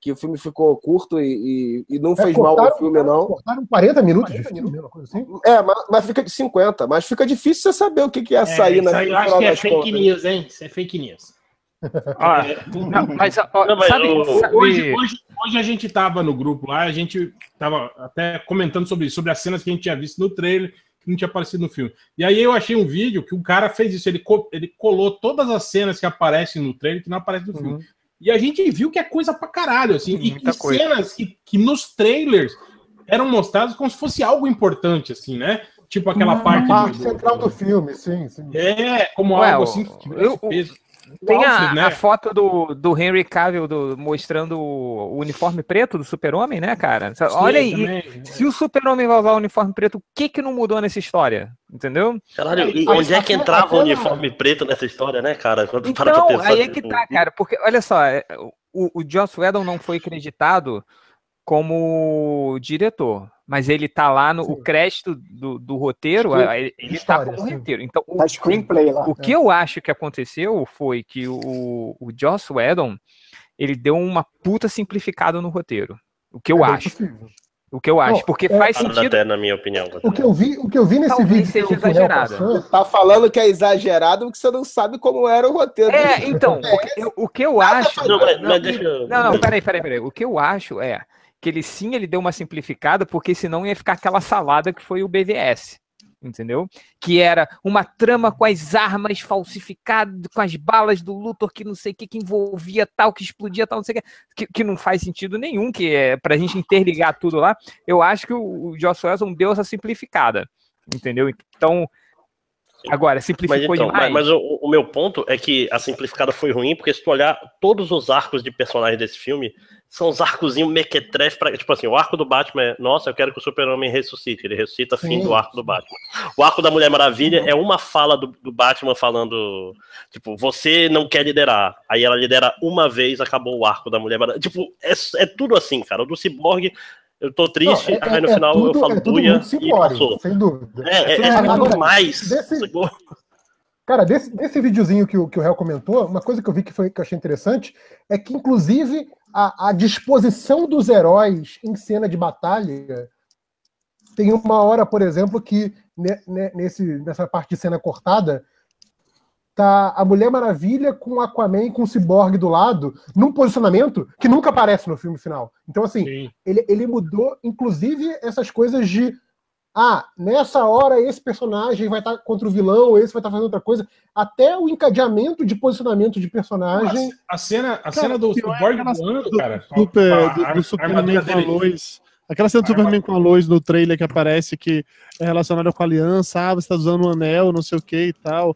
que o filme ficou curto e, e- e não É, fez mal ao cortaram- filme, não. Cortaram 40 minutos de filme, uma coisa assim. É, mas, mas fica de 50. Mas fica difícil você saber o que, que ia sair isso na, eu acho final que é fake contas. news, hein? Isso é fake news. Ó, não, mas, ó, Não, mas sabe, o- sabe- Hoje, hoje, hoje a gente tava no grupo lá, a gente tava até comentando sobre isso, sobre as cenas que a gente tinha visto no trailer, que não tinha aparecido no filme. E aí eu achei um vídeo que o cara fez isso, ele, co- ele colou todas as cenas que aparecem no trailer que não aparecem no filme. E a gente viu que é coisa pra caralho, assim, e, e coisa. cenas que, que nos trailers eram mostradas como se fosse algo importante, assim, né? Tipo aquela Ah, parte. A parte do- central do filme, sim, sim. É, como Ué, algo assim que tivesse eu- o- peso. Tem a, Alfred, né? a foto do, do Henry Cavill do- mostrando o uniforme preto do super-homem, né, cara? Sim, Olha aí, também. se o super-homem vai usar o uniforme preto, o que que não mudou nessa história? Entendeu? Caralho, e onde é que entrava o uniforme preto nessa história, né, cara? Quando tu para pra Então, pensar, aí é que tipo, tá, cara, porque, olha só, é, o, o Joss Whedon não foi acreditado como diretor, mas ele tá lá no o crédito do, do roteiro, Screen- ele, ele história, tá como roteiro. Então, o, Tá screenplay lá. o que eu acho que aconteceu foi que o, o Joss Whedon, ele deu uma puta simplificada no roteiro. O que eu É acho. possível. O que eu acho, Não, porque é- faz sentido. até na minha opinião. O que eu vi, o que eu vi nesse Talvez vídeo seja que o exagerado. passou, Tá falando que é exagerado porque você não sabe como era o roteiro. É, então, porque eu- o que eu acho. Não, mas, não, mas deixa eu... Não, não, peraí, peraí, peraí. O que eu acho é que ele sim, ele deu uma simplificada, porque senão ia ficar aquela salada que foi o BVS. Entendeu? Que era uma trama com as armas falsificadas, com as balas do Luthor, que não sei o que, que envolvia tal, que explodia tal, não sei o que, que, que não faz sentido nenhum, que é pra gente interligar tudo lá. Eu acho que o, o Joss Whedon deu essa simplificada. Entendeu? Então, agora, Mas, simplificou então, demais. mas, mas o, o meu ponto é que a simplificada foi ruim, porque se tu olhar todos os arcos de personagens desse filme, são os arcozinhos mequetref pra. Tipo assim, o arco do Batman é, nossa, eu quero que o Super-Homem ressuscite. Ele ressuscita fim Sim. do arco do Batman. O arco da Mulher Maravilha é uma fala do, do Batman falando, tipo, você não quer liderar. Aí ela lidera uma vez, acabou o arco da Mulher Maravilha. Tipo, é, é tudo assim, cara. O do Cyborg, eu tô triste, Não, é- aí no é final tudo- eu falo é buia e passou. sem dúvida. É, é, é muito mais. desse-? Cara, desse, desse videozinho que o, que o Réu comentou, uma coisa que eu vi que, foi, que eu achei interessante é que, inclusive, a, a disposição dos heróis em cena de batalha tem uma hora, por exemplo, que ne- ne- nesse, nessa parte de cena cortada tá a Mulher Maravilha com Aquaman com o Cyborg do lado, num posicionamento que nunca aparece no filme final. Então, assim, Sim. ele, ele mudou, inclusive, essas coisas de. Ah, nessa hora esse personagem vai estar contra o vilão, esse vai estar fazendo outra coisa. Até o encadeamento de posicionamento de personagem. A cena, a Cara, cena do é Cyborg cena voando, do- cara. do, a- do, a- do a Superman com a luz. Aquela cena do Superman com a luz no trailer que aparece que é relacionada com a aliança, ah, você tá usando um anel, não sei o que e tal.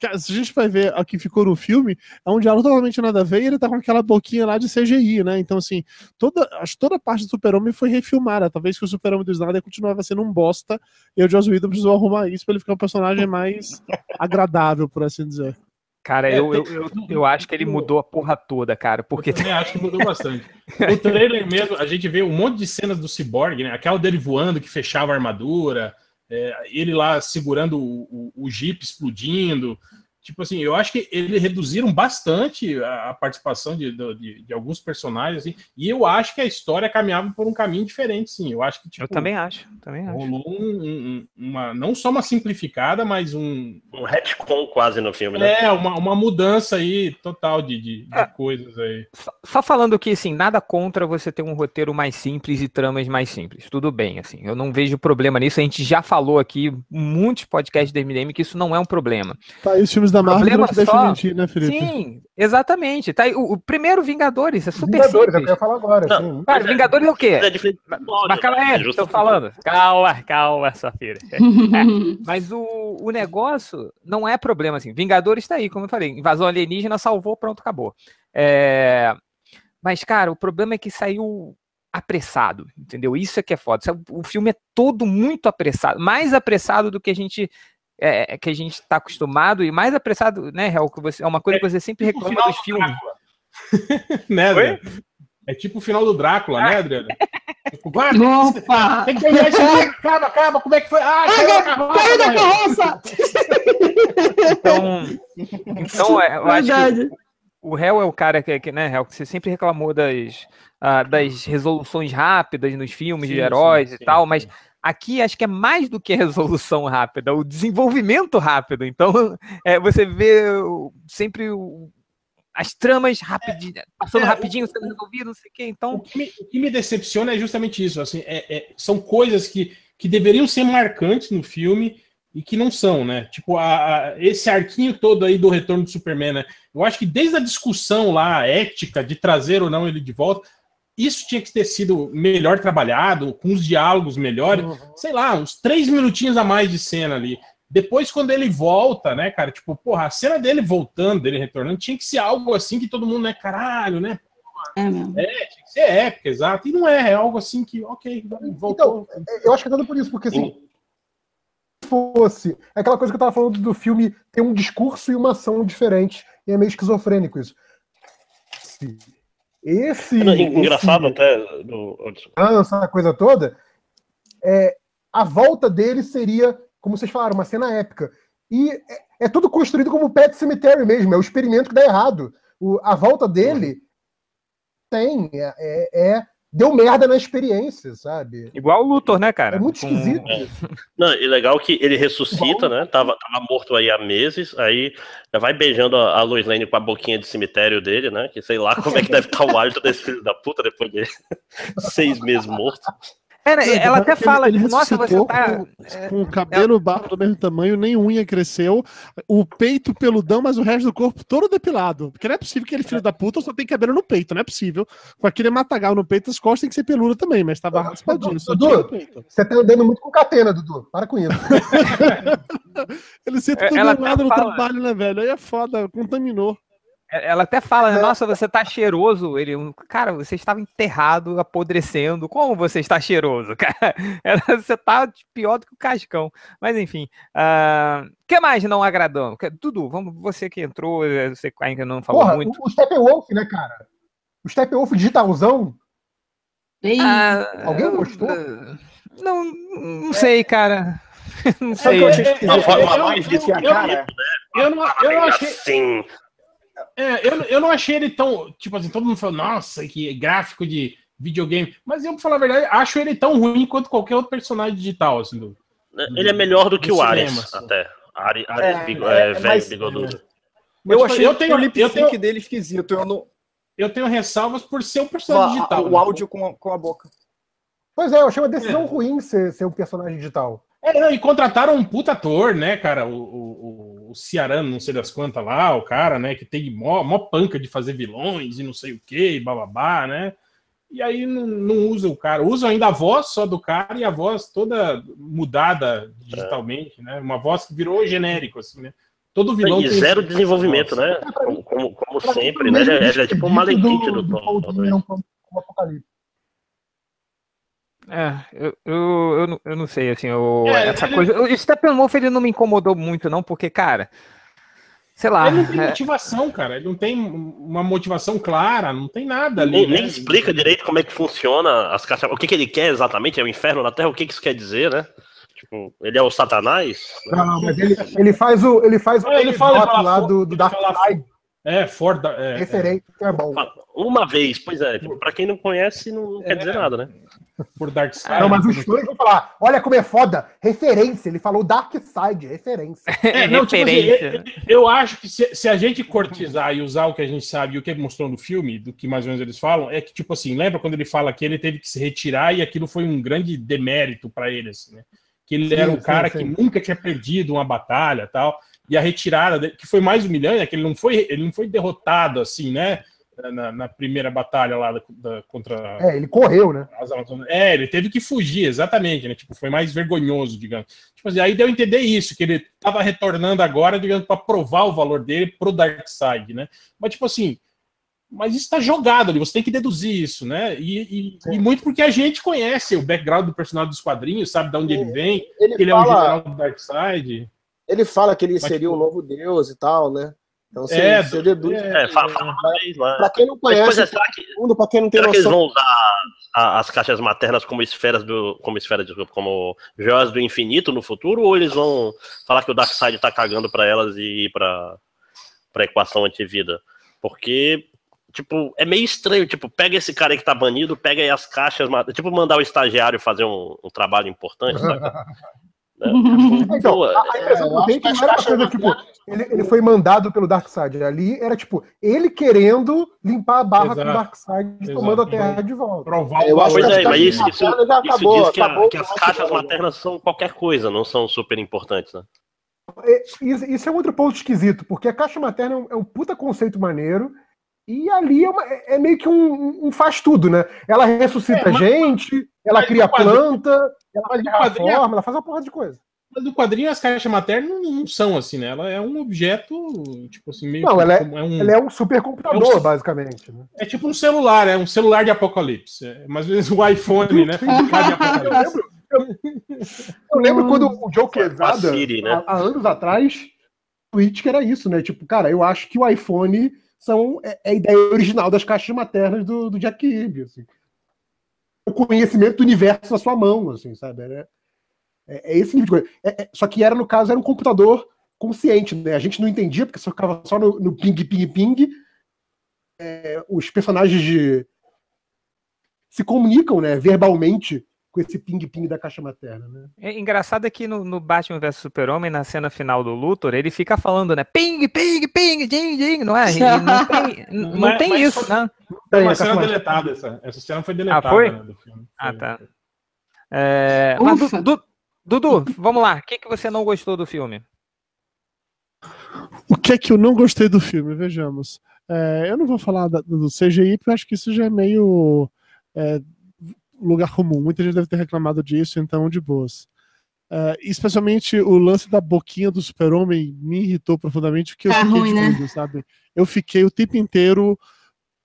Cara, se a gente vai ver o que ficou no filme, é um diálogo totalmente nada a ver e ele tá com aquela boquinha lá de CGI, né? Então, assim, toda, acho que toda a parte do Super-Homem foi refilmada. Talvez que o Super-Homem do Snyder continuava sendo um bosta e o Joss Whedon precisou arrumar isso pra ele ficar um personagem mais agradável, por assim dizer. Cara, É, eu, eu, eu, eu acho que ele mudou a porra toda, cara. Porque Eu também acho que mudou bastante. O trailer mesmo, a gente vê um monte de cenas do Cyborg, né? Aquela dele voando que fechava a armadura, é, ele lá segurando o, o, o Jeep explodindo. Tipo assim, eu acho que eles reduziram bastante a, a participação de, de, de alguns personagens, assim, e eu acho que a história caminhava por um caminho diferente, sim. Eu acho que, tipo, Eu também acho, também acho. rolou um- um- uma, não só uma simplificada, mas um, Um retcon quase no filme, né? é, uma, uma mudança aí total de, de, de É. coisas aí. Só, só falando que, assim, nada contra você ter um roteiro mais simples e tramas mais simples. Tudo bem, assim. Eu não vejo problema nisso. A gente já falou aqui, em muitos podcasts da MDM, que isso não é um problema. Tá os filmes da Marvel Problema não te deixam mentir, né, Felipe? Sim, exatamente. Tá aí, o, o primeiro Vingadores é super Vingadores, é o que eu simples. ia falar agora. Não. assim. Cara, Vingadores é o quê? É diferente Mas calma né? aí, É justamente- falando. Calma, calma, Safira. Mas o, o negócio não é problema, assim. Vingadores tá aí, como eu falei. Invasão alienígena salvou, pronto, acabou. É, Mas, cara, o problema é que saiu apressado, entendeu? Isso é que é foda. O filme é todo muito apressado. Mais apressado do que a gente... É, que a gente tá acostumado e mais apressado, né, Hel, que você, é uma coisa que você sempre Tipo o reclama final dos do filmes. Drácula. né, Adriano? É tipo o final do Drácula, né, Adriano? Tipo, vai, Opa! tem que esse filme. Acaba, acaba, como é que foi? Ah, caiu da carroça, Caiu da morreu. carroça! Então, então é, eu acho que Verdade. o réu é o cara que, que né, réu, que você sempre reclamou das, ah, das resoluções rápidas nos filmes de Sim, heróis sim, e sim, tal, sim. mas aqui acho que é mais do que a resolução rápida, o desenvolvimento rápido. Então, é, você vê o- sempre o- as tramas rapidinho, passando é, o- rapidinho, sendo resolvido, não sei o quê. O Então, que, me, o que me decepciona é justamente isso. Assim, é- é- são coisas que, que deveriam ser marcantes no filme e que não são, né? Tipo, a- a- esse arquinho todo aí do retorno do Superman, né? Eu acho que desde a discussão lá, ética, de trazer ou não ele de volta, isso tinha que ter sido melhor trabalhado, com os diálogos melhores. Sei lá, uns três minutinhos a mais de cena ali. Depois, quando ele volta, né, cara? Tipo, porra, a cena dele voltando, dele retornando, tinha que ser algo assim que todo mundo, né, caralho, né? É mesmo. É, tinha que ser épica, exato. E não é, é algo assim que, ok, voltou. Então, eu acho que é dando por isso, porque assim, se fosse. É aquela coisa que eu tava falando do filme ter um discurso e uma ação diferente. E é meio esquizofrênico isso. Se Esse. Não, Engraçado esse até. Dança, essa coisa toda. É, a volta dele seria, como vocês falaram, uma cena épica. E é, é tudo construído como Pet Cemetery mesmo, é o experimento que dá errado. O- a volta dele tem, é, é- é- deu merda na experiência, sabe? igual o Luthor, né, cara? É muito Com- esquisito. Não, e legal que ele ressuscita, né? Tava, tava morto aí há meses, aí já vai beijando a, a Lois Lane com a boquinha de cemitério dele, né? Que sei lá como é que deve estar o hálito desse filho da puta depois de seis meses morto. É, né, ela até Ele- fala, ele nossa, você tá... com, com o cabelo barro do mesmo tamanho, nem unha cresceu, o peito peludão, mas o resto do corpo todo depilado. Porque não é possível que ele, filho da puta, só tem cabelo no peito, não é possível. Com aquele matagal no peito, as costas tem que ser peluda também, mas tava raspadinho, Dudu. Você tá andando muito com catena, Dudu. Para com isso. Ele senta É, ela até lado no fala- trabalho, né, velho? Aí é foda, contaminou. Ela até fala, né? Nossa, você tá cheiroso. Ele, cara, você estava enterrado, apodrecendo. Como você está cheiroso, cara? Você tá pior do que o cascão. Mas enfim. O que mais não agradou? Que- Dudu, vamos, você que entrou, eh, você ainda não falou Porra, muito. o, o Steppenwolf, né, cara? O Steppenwolf digitalzão, Ei, Ah, alguém gostou? eh, Não, não sei, cara. Não sei. É? Uma forma Eu- mais eu- eu- cara. Eu não, eu não achei. Assim. É, eu, eu não achei ele tão. Tipo assim, todo mundo falou, nossa, que gráfico de videogame. Mas eu, pra falar a verdade, acho ele tão ruim quanto qualquer outro personagem digital, assim. Do... Ele é melhor do que o Ares, cinema, assim. até. Ares, É, Ares bigo- é, é, velho mas- bigodudo. Mas, Eu tipo, achei eu tenho, o lip eu sync tenho, dele esquisito. Eu não... eu tenho ressalvas por ser um personagem digital. o né? áudio com a, com a boca. Pois é, eu achei uma decisão ruim ser, ser um personagem digital. É, não, e contrataram um puta ator, né, cara? O, o, o Ciarano, não sei das quantas lá, o cara, né, que tem mó, mó panca de fazer vilões e não sei o que, e bababá, né? E aí não, não usa o cara. Usa ainda a voz só do cara e a voz toda mudada digitalmente, né? Uma voz que virou genérico, assim, né? Todo vilão E tem- zero desenvolvimento, né? Como, como, como sempre, né? Ele é, é tipo um malekite do Paul Thor. Dini como- como Apocalipse. É, eu, eu, eu, não- eu não sei, assim, eu, É, essa ele- coisa. O Steppenwolf ele não me incomodou muito, não, porque, cara, sei lá. Ele não tem é, motivação, cara. Ele não tem uma motivação clara, não tem nada ali. Nem, né? nem explica direito como é que funciona as caixas. O que, que ele quer exatamente? É o inferno na Terra? O que, que isso quer dizer, né? Tipo, ele é o Satanás? Não, não, mas ele, ele faz o. Ele faz o É, ele fala- lá do, do ele Dark Side. É, Ford. É, é. Referente, é bom. Uma vez, pois é. Tipo, pra quem não conhece, não quer dizer nada, né? Por Dark Side. Não, mas os fãs vão falar: olha como é foda. Referência. Ele falou Dark Side, referência. É, não, tipo assim, Referência. eu acho que se, se a gente cortizar e usar o que a gente sabe e o que ele mostrou no filme, do que mais ou menos eles falam, é que, tipo assim, lembra quando ele fala que ele teve que se retirar e aquilo foi um grande demérito pra ele, assim, né? Que ele Sim, era um sim, cara sim. que nunca tinha perdido uma batalha tal. E a retirada, dele, que foi mais humilhante, é que ele não foi, ele não foi derrotado, assim, né? Na, na primeira batalha lá da- da- contra É, ele correu, né? É, ele teve que fugir, exatamente, né? Tipo, foi mais vergonhoso, digamos. Tipo assim, aí deu a entender isso, que ele tava retornando agora, digamos, para provar o valor dele pro Darkseid, né? Mas, tipo assim, mas isso tá jogado ali, você tem que deduzir isso, né? E, e- e muito porque a gente conhece o background do personagem dos quadrinhos, sabe de onde ele vem, Ele, ele é um fala, general do Darkseid. Ele fala que ele Mas, seria tipo, um novo deus e tal, né? Então você, É, você deduz. é, É, fala, fala lá. Pra quem não Mas, conhece, pois é, será que, o mundo, pra quem não tem será que eles noção. vão usar a- as caixas maternas como esferas do. como esferas, desculpa, como joias do infinito no futuro? Ou eles vão falar que o Darkseid tá cagando pra elas e ir pra, pra equação antivida? Porque. Tipo, é meio estranho, tipo, pega esse cara aí que tá banido, pega aí as caixas, tipo, mandar o estagiário fazer um, um trabalho importante, saca? Né? Então, Pô, a, a impressão é, que eu eu tenho é que não era coisa, tipo, ele, ele foi mandado pelo Darkseid. Ali era, tipo, ele querendo limpar a barra com o Exato. Darkseid, Exato. tomando a Terra de volta. Provar Eu o acho Pois que é, as mas isso, caixas isso, isso acabou, diz que, a- acabou, que as eu caixas maternas são qualquer coisa, não são super importantes, né? É, Isso, é outro ponto esquisito, porque a caixa materna é um, é um puta conceito maneiro. E ali é, uma- é- é meio que um, um faz tudo, né? Ela ressuscita É, mas- gente, ela cria planta, ela mas cria quadrinho- forma, ela faz uma porra de coisa. Mas no quadrinho as caixas maternas não, não são assim, né? Ela é um objeto, tipo assim, meio Não, que ela é- como- um, Ela é um supercomputador, É um- basicamente. Né? É tipo um celular, é um celular de apocalipse. É mais ou menos o iPhone, né? Eu lembro, eu, eu lembro quando o Joe Quesada, né? há, há anos atrás, tweet que era isso, né? Tipo, cara, eu acho que o iPhone são, é, é a ideia original das caixas maternas do, do Jack Kirby, assim. O conhecimento do universo na sua mão, assim, sabe? Era- é, é esse nível de coisa. É- é- só que era, no caso, era um computador consciente, né? A gente não entendia, porque só ficava só no, no ping, ping, ping. É, os personagens de se comunicam, né, verbalmente com esse ping-ping da caixa materna, né? É engraçado é que no, no Batman vs Super-Homem, na cena final do Luthor, ele fica falando, né? Ping, ping, ping, ding, ding, não é? Não tem, não Mas- tem mas isso, foi- né? Foi uma cena deletada, essa. Essa cena foi deletada foi? né, do filme. Ah, tá. É, mas, Du- Dudu, vamos lá. O que, que você não gostou do filme? O que é que eu não gostei do filme? Vejamos. É, eu não vou falar da- do CGI, porque eu acho que isso já é meio é, lugar comum. Muita gente deve ter reclamado disso, então de boas. É, especialmente o lance da boquinha do super-homem me irritou profundamente, porque eu Tá fiquei ruim, de né? sabe? Eu fiquei o tempo inteiro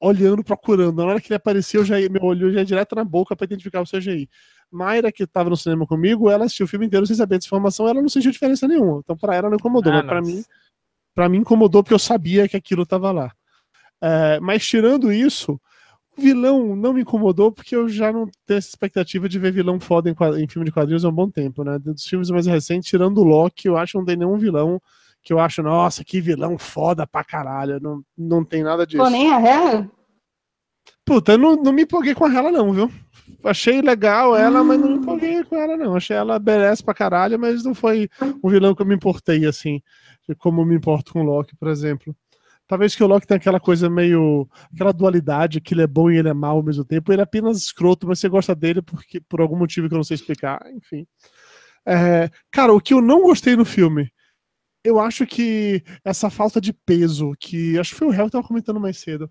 olhando, procurando. Na hora que ele apareceu, eu já ia, meu olho já ia direto na boca para identificar o CGI. Mayra, que estava no cinema comigo, ela assistiu o filme inteiro sem saber dessa informação, ela não sentiu diferença nenhuma. Então, para ela, não incomodou. Ah, mas para mim, para mim incomodou porque eu sabia que aquilo estava lá. É, mas tirando isso, o vilão não me incomodou porque eu já não tenho essa expectativa de ver vilão foda em, em filme de quadrinhos há um bom tempo, né? Dos filmes mais recentes, tirando o Loki, eu acho que não tem nenhum vilão que eu acho, nossa, que vilão foda pra caralho. Não, não tem nada disso. Pô, nem a Hela? Puta, eu não, não me empolguei com ela, não, viu? Achei legal ela, mas não me empolguei com ela, não. Achei ela merece pra caralho, mas não foi um vilão que eu me importei, assim, como me importo com o Loki, por exemplo. Talvez que o Loki tenha aquela coisa meio. aquela dualidade, que ele é bom e ele é mal ao mesmo tempo. Ele é apenas escroto, mas você gosta dele porque, por algum motivo que eu não sei explicar, enfim. É, cara, o que eu não gostei no filme, eu acho que essa falta de peso, que acho que foi o Hell que tava comentando mais cedo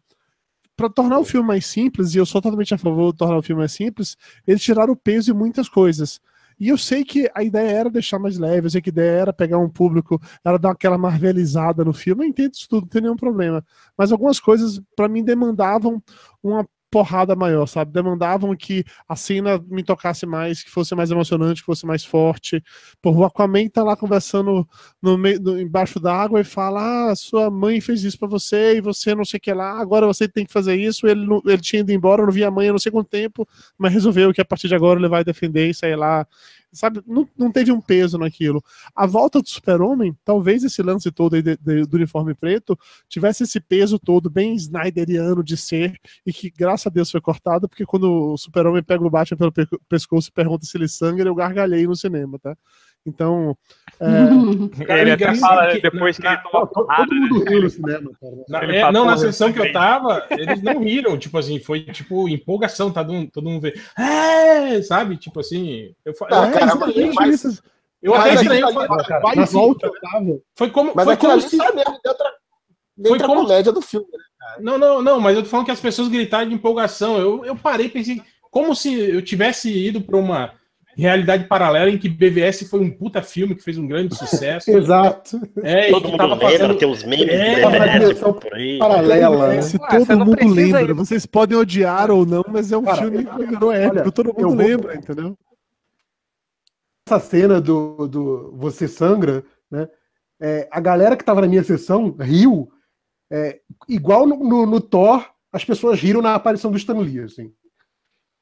para tornar o filme mais simples, e eu sou totalmente a favor de tornar o filme mais simples, eles tiraram o peso em muitas coisas. E eu sei que a ideia era deixar mais leve, eu sei que a ideia era pegar um público, era dar aquela marvelizada no filme, eu entendo isso tudo, não tem nenhum problema. Mas algumas coisas, para mim, demandavam uma porrada maior, sabe? Demandavam que a cena me tocasse mais, que fosse mais emocionante, que fosse mais forte. Pô, o Aquaman tá lá conversando no meio, no- embaixo d'água e fala: Ah, sua mãe fez isso pra você e você não sei o que lá, agora você tem que fazer isso. Ele, não- ele tinha ido embora, eu não vi a mãe não sei quanto tempo, mas resolveu que a partir de agora ele vai defender e sair lá sabe, não, não teve um peso naquilo. A volta do super-homem, talvez esse lance todo de- de- do uniforme preto tivesse esse peso todo bem snyderiano de ser, e que graças a Deus foi cortado, porque quando o super-homem pega o Batman pelo pe- pescoço e pergunta se ele sangra, eu gargalhei no cinema, tá? Então, é, Cara, ele até fala que depois que na- ele toma Todo, todo mundo né? riu no cinema, cara. Ele é, não, na "Pô, sessão que eu também." tava, eles não riram, tipo assim, foi tipo empolgação, tá todo, mundo- todo mundo vê, é, sabe? Tipo assim, eu, fa- Não, eu, cara, exatamente mas- isso. eu até cara, Vai e volta. foi como, Mas foi como se, tá mesmo dentro, Foi dentro como- comédia do filme. né? Não, não, não, mas eu tô falando que as pessoas gritaram de empolgação. Eu, eu parei e pensei, como se eu tivesse ido para uma realidade paralela em que BVS foi um puta filme que fez um grande sucesso. Exato. É, Todo mundo tava lembra, fazendo. tem os memes É, direção por aí. Paralela, né? Se Ué, você todo mundo precisa lembra, ir- vocês podem odiar ou não, mas é um Cara, filme que virou épico, olha, todo mundo vou- lembra, entendeu? essa cena do, do Você Sangra, né? é, a galera que tava na minha sessão riu, é, igual no, no- no Thor, as pessoas riram na aparição do Stan Lee, assim.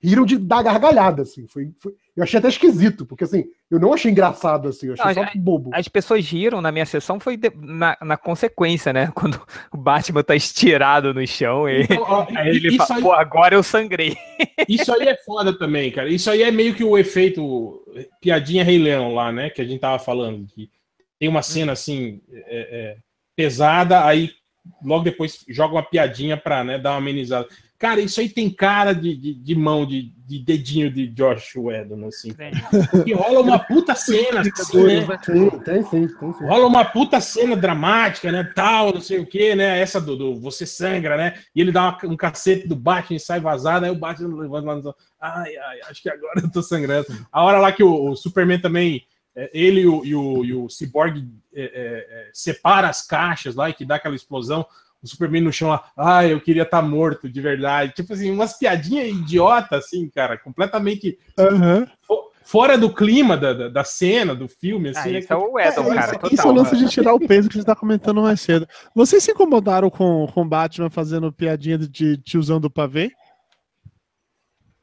Riram de dar gargalhada, assim. Foi, foi- eu achei até esquisito, porque assim, eu não achei engraçado, assim, eu achei Não, só bobo. As pessoas riram na minha sessão foi de- na, na consequência, né? Quando o Batman tá estirado no chão e Então, ó, aí ele fala, aí, pô, agora eu sangrei. isso aí é foda também, cara. Isso aí é meio que o efeito piadinha Rei Leão lá, né? Que a gente tava falando. Que tem uma cena assim é, é, pesada, aí logo depois joga uma piadinha pra né, dar uma amenizada. Cara, isso aí tem cara de, de, de mão, de, de dedinho de Josh Whedon, assim. Porque rola uma puta cena, assim, né? Sim, tem sim, tem sim. Rola uma puta cena dramática, né? Tal, não sei o que, né? Essa do, do você sangra, né? E ele dá uma- um cacete do Batman e sai vazado, aí o Batman levanta lá no. Ai, ai, acho que agora eu tô sangrando. A hora lá que o, o Superman também. é, Ele e o, e o, e o Cyborg é, é, é, separa as caixas lá e que dá aquela explosão. O Superman no chão lá, ah, eu queria estar morto de verdade. Tipo assim, umas piadinhas idiota, assim, cara, completamente fo- fora do clima da, da, da cena, do filme, Ah, assim. né? isso é o Edon, É, cara, isso, isso é total. o lance de tirar o peso que a gente tá comentando mais cedo. Vocês se incomodaram com o Batman fazendo piadinha de- tiozão do pavê?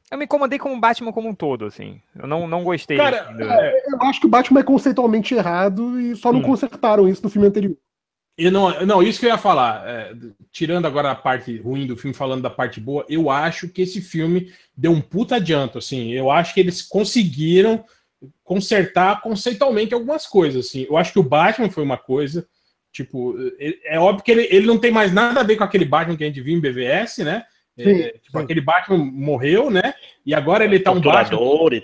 Eu me incomodei com o Batman como um todo, assim. Eu não, não gostei. Cara, assim, do- é, Eu acho que o Batman é conceitualmente errado e só não Hum. consertaram isso no filme anterior. Eu não, não, isso que eu ia falar, é, tirando agora a parte ruim do filme, falando da parte boa, eu acho que esse filme deu um puta adianto, assim, eu acho que eles conseguiram consertar conceitualmente algumas coisas, assim, eu acho que o Batman foi uma coisa, tipo, ele- é óbvio que ele, ele não tem mais nada a ver com aquele Batman que a gente viu em BVS, né, É, Sim, tipo, sim. aquele Batman morreu, né, e agora ele tá um Batman e.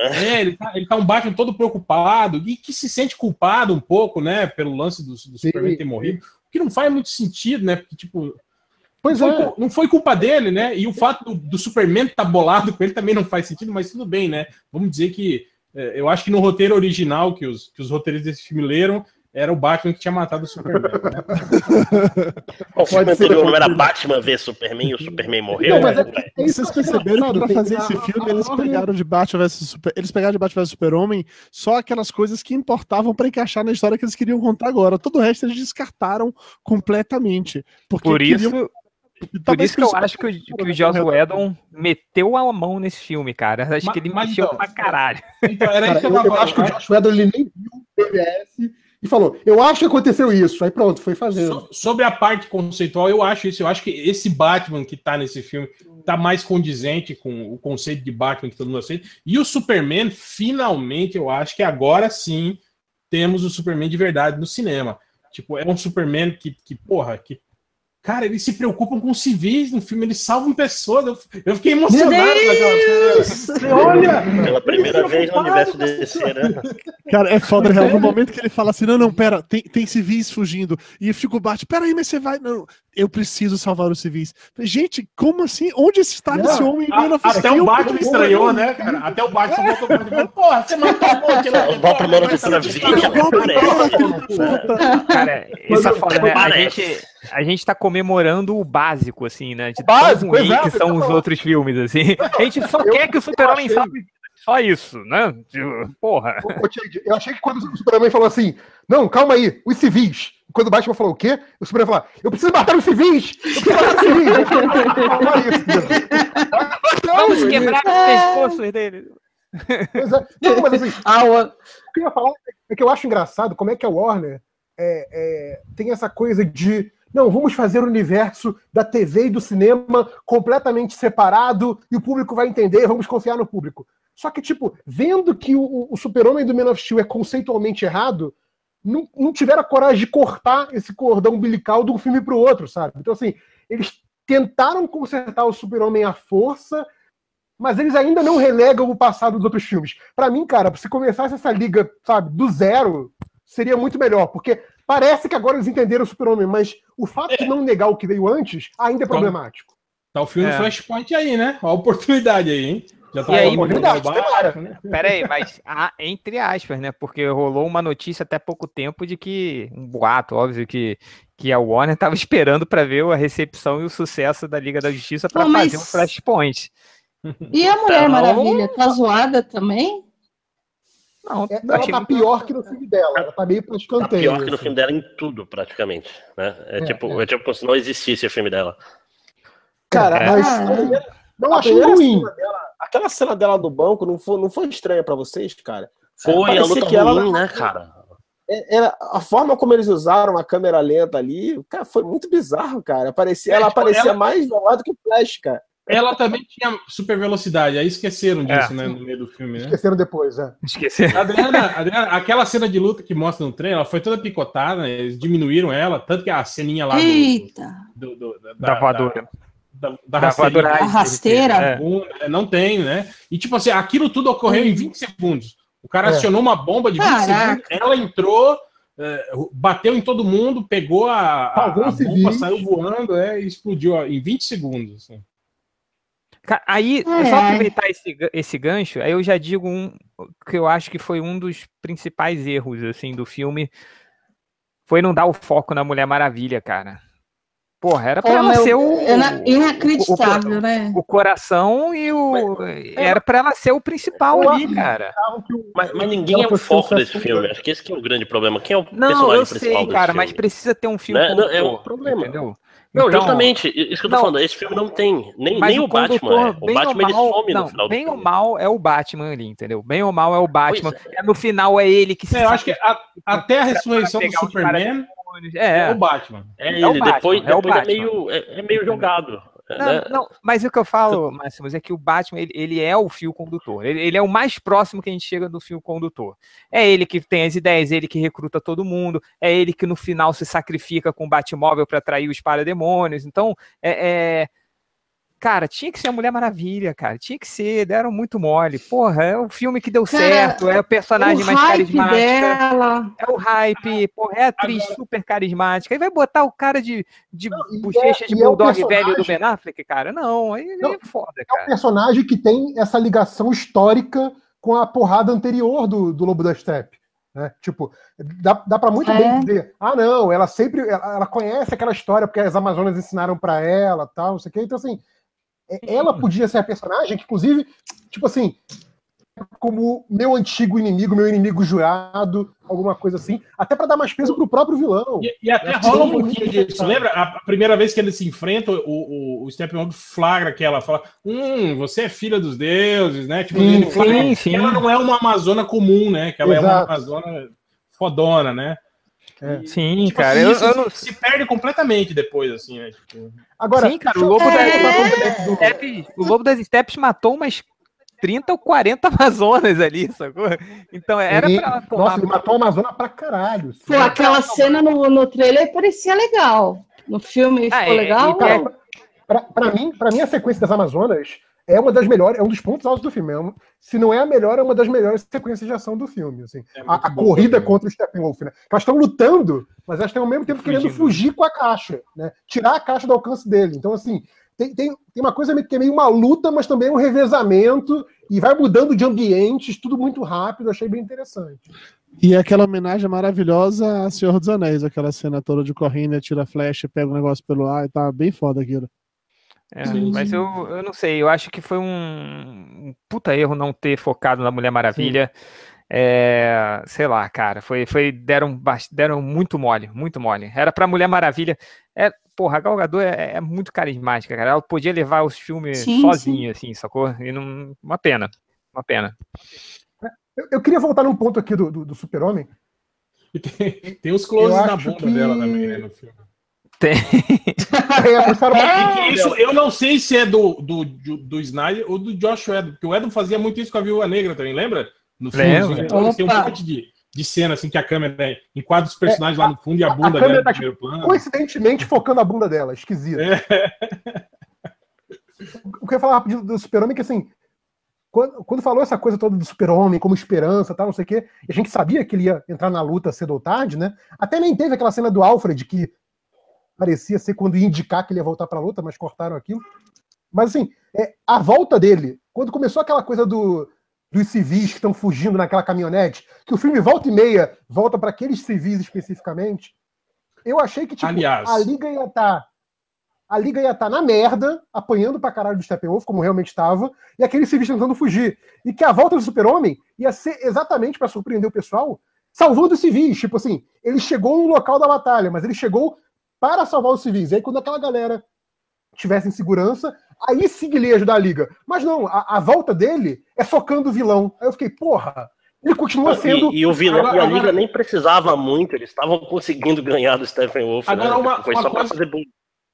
é, ele tá, ele tá um Batman todo preocupado e que se sente culpado um pouco, né, pelo lance do, do Superman ter morrido, o que não faz muito sentido, né, porque, tipo, Pois não é. foi, não foi culpa dele, né, e o fato do, do Superman estar bolado com ele também não faz sentido, mas tudo bem, né, vamos dizer que, é, eu acho que no roteiro original que os, que os roteiristas desse filme leram, era o Batman que tinha matado o Superman, né? O filme anterior não era. Batman ver Superman e o Superman morreu? Não, mas é- é isso Vocês perceberam que pra fazer esse filme eles pegaram de Batman vs Super... eles pegaram de Batman vs Super-Homem só aquelas coisas que importavam pra encaixar na história que eles queriam contar agora. Todo o resto eles descartaram completamente. Porque Por isso, queriam- por isso que eu acho que o, que o Joss Whedon meteu a mão nesse filme, cara. Acho Mas- que ele mexeu então- pra caralho. Então, era Cara, isso que eu eu, eu acho que o. Josh Whedon ele nem viu o BVS e falou: Eu acho que aconteceu isso. Aí pronto, foi fazendo. So- sobre a parte conceitual, eu acho isso. Eu acho que esse Batman que tá nesse filme tá mais condizente com o conceito de Batman que todo mundo aceita. E o Superman, finalmente, eu acho que agora sim temos o Superman de verdade no cinema. Tipo, é um Superman que, que porra, que. Cara, eles se preocupam com civis no filme, eles salvam pessoas. Eu, eu fiquei emocionado com aquela cena. Olha! Pela primeira vez no universo pessoas. né? Cara, é foda, real. No momento que ele fala assim, não, não, pera, tem, tem civis fugindo. E fica o Batman, peraí, mas você vai. Não, eu preciso salvar os civis. Gente, como assim? Onde está Não, esse homem em A- 1900? Até o Batman estranhou, né, cara? Até o Batman voltou pra ele e falou: Porra, você matou um monte lá. O Batman Porra, de aparece. Cara, isso é foda, né? A gente, a gente tá comemorando o básico, assim, né? De O básico, tão exato, que são eu os tô outros filmes, assim. A gente só Eu- quer que o Super-Homem achei- salve só isso, né? Tipo, Porra. Eu achei que quando o Superman falou assim: Não, calma aí, os civis. Quando o Batman falou o quê? O Superman falou: Eu preciso matar os civis! Eu preciso matar os civis! Eu preciso falar isso? Não, Vamos quebrar os pescoços dele. Pois é. Não, mas assim, o- o que eu ia falar é que eu acho engraçado como é que a Warner é, é, tem essa coisa de não, vamos fazer o universo da TV e do cinema completamente separado e o público vai entender, vamos confiar no público. Só que, tipo, vendo que o, o Super-Homem do Man of Steel é conceitualmente errado, não, não tiveram a coragem de cortar esse cordão umbilical de um filme para o outro, sabe? Então, assim, eles tentaram consertar o Super-Homem à força, mas eles ainda não relegam o passado dos outros filmes. Pra mim, cara, se começasse essa liga, sabe, do zero, seria muito melhor, porque parece que agora eles entenderam o Super-Homem, mas o fato de não negar o que veio antes ainda é problemático. Tá o filme É. Flashpoint aí, né? Ó a oportunidade aí, hein? Já tá E aí, oportunidade, né? Pera aí, mas ah, entre aspas, né? Porque rolou uma notícia até pouco tempo de que, um boato, óbvio, que, que a Warner tava esperando pra ver a recepção e o sucesso da Liga da Justiça pra Pô, mas- fazer um Flashpoint. E a Mulher Então- Maravilha? Tá zoada também? Não, É, Ela tá pior que no filme dela, ela tá meio Tá escanteio. pior que no assim. filme dela em tudo, praticamente. Né? É, É, tipo, é. é. tipo como se não existisse o filme dela. Cara, É. mas Ah, a Não a achei ruim. cena dela- aquela cena dela do banco não foi, não foi estranha pra vocês, cara? Foi a parecia luta que ela- ruim, né, cara? É- Era, a forma como eles usaram a câmera lenta ali, cara, foi muito bizarro, cara. Parecia, É, ela tipo, parecia ela- mais velada do que o Flash, cara. Ela também tinha super velocidade, aí esqueceram disso, É. né? No meio do filme, né? Esqueceram depois, é. Esqueci. A Adriana, Adriana, aquela cena de luta que mostra no trem, ela foi toda picotada, né? eles diminuíram ela, tanto que a ceninha lá do, Eita! do- do- da, Da voadora. da, da, Da rasteirinha voadora. A rasteira? É. né? Não tem, né? E tipo assim, aquilo tudo ocorreu em 20 segundos. O cara É. acionou uma bomba de 20 Caraca. segundos, ela entrou, é, bateu em todo mundo, pegou a, a, a bomba, saiu voando é, e explodiu ó, em 20 segundos. assim. Aí, Ai, só aproveitar esse, esse gancho, aí eu já digo um que eu acho que foi um dos principais erros assim do filme, foi não dar o foco na Mulher Maravilha, cara. Porra, era pra Pô, ela meu, ser o, é na- inacreditável, né? o coração e o. Era pra ela ser o principal Eu ali, cara. Mas, mas ninguém é o foco desse filme. Acho que esse que é o grande problema. Quem é o Não, personagem eu principal sei, desse cara, filme? mas precisa ter um filme Né? Não, é um condutor, problema. Entendeu? Não, Então, justamente, isso que eu tô não. falando, esse filme não tem. Nem, nem o, Batman é. O bem ou Batman ele mal- some não, no final do Bem ou filme. mal é o Batman ali, entendeu? Bem ou mal é o Batman. Pois É, no final é ele que se É, eu acho que a- até a ressurreição do Superman é, É, o Batman. É É o ele, Batman, depois, é o depois é, Batman. meio, é, é meio jogado. Não, né? não, mas o que eu falo, Máximos, é que o Batman, ele, ele é o fio condutor. Ele, ele é o mais próximo que a gente chega do fio condutor. É ele que tem as ideias, ele que recruta todo mundo, é ele que no final se sacrifica com o Batmóvel para atrair os parademônios. Então, é, é- Cara, tinha que ser a Mulher Maravilha, cara. Tinha que ser, deram muito mole. Porra, é o filme que deu Cara, certo, é o personagem o mais carismático. dela. É o hype, porra, é a atriz super carismática. Aí vai botar o cara de, de e bochecha é- de é o bulldog velho do Ben Affleck, cara? Não, aí Não, é foda, É um cara. personagem que tem essa ligação histórica com a porrada anterior do, do Lobo da Steppe. Né? Tipo, dá, dá para muito É. bem dizer, ah, não, ela sempre ela, ela conhece aquela história porque as Amazonas ensinaram para ela, tal, não sei o quê. Então, assim, é- ela podia ser a personagem que, inclusive, tipo assim, como meu antigo inimigo, meu inimigo jurado, alguma coisa assim, até para dar mais peso pro próprio vilão. E, e até rola um pouquinho disso. Lembra a primeira vez que eles se enfrentam, o, o, o Steppenwolf flagra que ela fala: Hum, você é filha dos deuses, né? Tipo, Sim, sim, sim. ela não é uma Amazona comum, né? Que ela é uma Exato. Amazona fodona, né? É. Sim, Tipo cara. assim, Eu, isso eu não... se perde completamente depois, assim, né? Tipo, Agora, Sim, cara, o Lobo, das, É. o Steppes- o Lobo das Steppes matou umas 30 ou 40 Amazonas ali, sacou? Então era ele- pra tomar. nossa, ele matou a Amazônia pra caralho. Pô, aquela cena no, no trailer parecia legal. No filme Ah, ficou é, legal. e? Pra, pra mim, pra mim, a sequência das Amazonas é uma das melhores, é um dos pontos altos do filme. É um- se não é a melhor, é uma das melhores sequências de ação do filme. Assim. É a a corrida também. contra o Steppenwolf, né? Elas estão lutando, mas elas estão ao mesmo tempo querendo Fugindo. fugir com a caixa, né? Tirar a caixa do alcance dele. Então, assim, tem, tem, tem uma coisa meio- que é meio uma luta, mas também um revezamento, e vai mudando de ambientes, tudo muito rápido, achei bem interessante. E aquela homenagem maravilhosa a Senhor dos Anéis, aquela cena toda de correndo, tira flecha, pega o negócio pelo ar e tá bem foda aquilo. É, Sim, mas sim. eu, eu não sei, eu acho que foi um, um puta erro não ter focado na Mulher Maravilha. É, sei lá, cara, foi, foi deram, deram muito mole, muito mole. Era pra Mulher Maravilha. É, porra, a Gal Gadot é, é muito carismática, cara. Ela podia levar os filmes Sim, sozinha, assim, sacou? E não, uma pena. Uma pena. Eu, eu queria voltar num ponto aqui do, do, do Super-Homem. Tem, tem os closes na bunda que- dela também, né, no filme. Tem. É, mostraram uma- que isso, eu não sei se é do, do, do, do Snyder ou do Josh Whedon, porque o Whedon fazia muito isso com a Viúva Negra também, lembra? No filme, Lembro. os Vingadores, tem um monte de, de cena assim que a câmera né, enquadra os personagens lá no fundo e a bunda câmera dela no tá, primeiro plano. coincidentemente focando a bunda dela, esquisito. É. O que eu ia falar rapidinho do Super-Homem é que assim, quando, quando falou essa coisa toda do Super-Homem como esperança, tal, não sei o quê, e a gente sabia que ele ia entrar na luta cedo ou tarde, né? Até nem teve aquela cena do Alfred que parecia ser quando ia indicar que ele ia voltar pra luta, mas cortaram aquilo. Mas assim, é, a volta dele, quando começou aquela coisa do, dos civis que estão fugindo naquela caminhonete, que o filme volta e meia volta para aqueles civis especificamente, eu achei que tipo, Aliás. a liga ia estar a liga ia estar na merda, apanhando pra caralho do Steppenwolf, como realmente estava, e aqueles civis tentando fugir. E que a volta do Super-Homem ia ser exatamente para surpreender o pessoal, salvando os civis. Tipo assim, ele chegou no local da batalha, mas ele chegou para salvar os civis. E aí, quando aquela galera tivesse em segurança, aí sim ele ia ajudar a liga. Mas não, a, a volta dele é socando o vilão. Aí eu fiquei, porra, ele continua sendo. E, e o vilão Agora- e a agora- Liga nem precisava muito, eles estavam conseguindo ganhar do Stephen Wolf. Agora, né? uma- Foi uma só pra coisa- fazer bullying.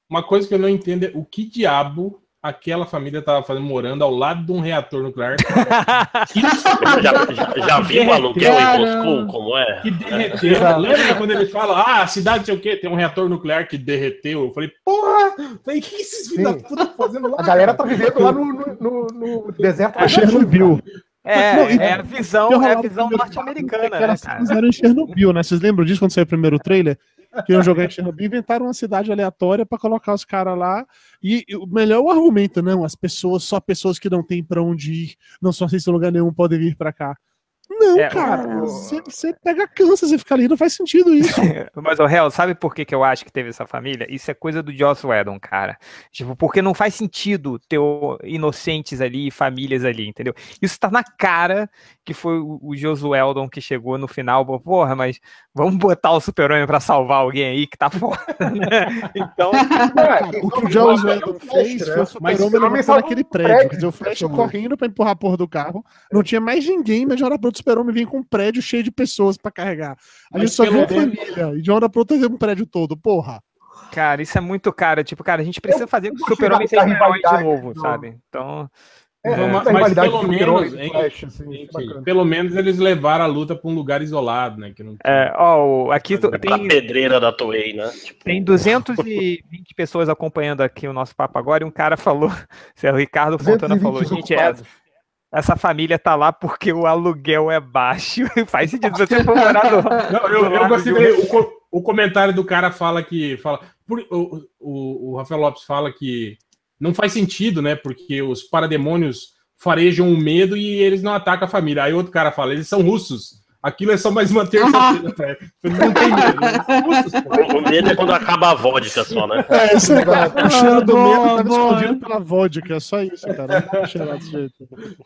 Uma coisa que eu não entendo é o que diabo aquela família tava fazendo morando ao lado de um reator nuclear Já, já, já viu o aluguel em. Moscou, como é? que derreteu. Lembra quando ele fala, ah, a cidade sei o quê, tem um reator nuclear que derreteu? Eu falei, porra, falei, o que esses filhos da Sim. puta estão fazendo lá? A galera tá vivendo lá no, no, no- no deserto. A Chernobyl. É, Não, e- é a visão, Eu é a visão norte-americana, que né, elas cara? fizeram em Chernobyl, né? Vocês lembram disso quando saiu o primeiro trailer? Que iam jogar em Chernobyl, inventaram uma cidade aleatória pra colocar os caras lá. E, o melhor o argumento, não, as pessoas, só pessoas que não têm pra onde ir, não só assistem lugar nenhum, podem vir pra cá. Não, É, cara, o- você você pega cansa, você fica ali, não faz sentido isso. Mas, o réu, sabe por que, que eu acho que teve essa família? Isso é coisa do Joss Whedon, cara. Tipo, porque não faz sentido ter o- inocentes ali, famílias ali, entendeu? Isso tá na cara que foi o, o Joss Whedon que chegou no final, falou, porra, mas vamos botar o super-homem pra salvar alguém aí que tá fora, né? Então, É, O que o então, Jones é um Whedon fez né? foi o Mas super-homem naquele um prédio. prédio, Quer dizer, o Flash correndo pra empurrar a porra do carro. Não tinha mais ninguém, mas de uma hora pra outra o super-homem vem com um prédio cheio de pessoas pra carregar. A Mas gente só pelo viu a menos- família. E de uma hora pra outra tem um prédio todo. Porra. cara, isso é muito cara. Tipo, cara, a gente precisa Eu- fazer com que o super-homem seja um herói de novo, do- sabe? Então, É, Não, essa mas pelo menos, hein, Flash, assim, Gente, bacana. Pelo menos eles levaram a luta pra um lugar isolado, né? Que não tinha- é, ó, aqui tu- tem, pedreira da Toei, né? Tipo, Tem 220 pessoas acompanhando aqui o nosso papo agora e um cara falou, o Ricardo Fontana falou, 220 gente, essa, ocupados. Essa família tá lá porque o aluguel é baixo. Faz sentido, você for morador. Não, eu, eu gostei. O, co- o comentário do cara fala que. Fala, por- o, o, o Rafael Lopes fala que não faz sentido, né? Porque os parademônios farejam o medo e eles não atacam a família. Aí outro cara fala, eles são russos. Aquilo é só mais uma terça-feira. Eles não tem medo, pô. o medo é quando acaba a vodka só, né? É, isso aí, cara. O cheiro do medo tava boa. escondido pela vodka. É só isso, cara. Não pode cheirar desse jeito.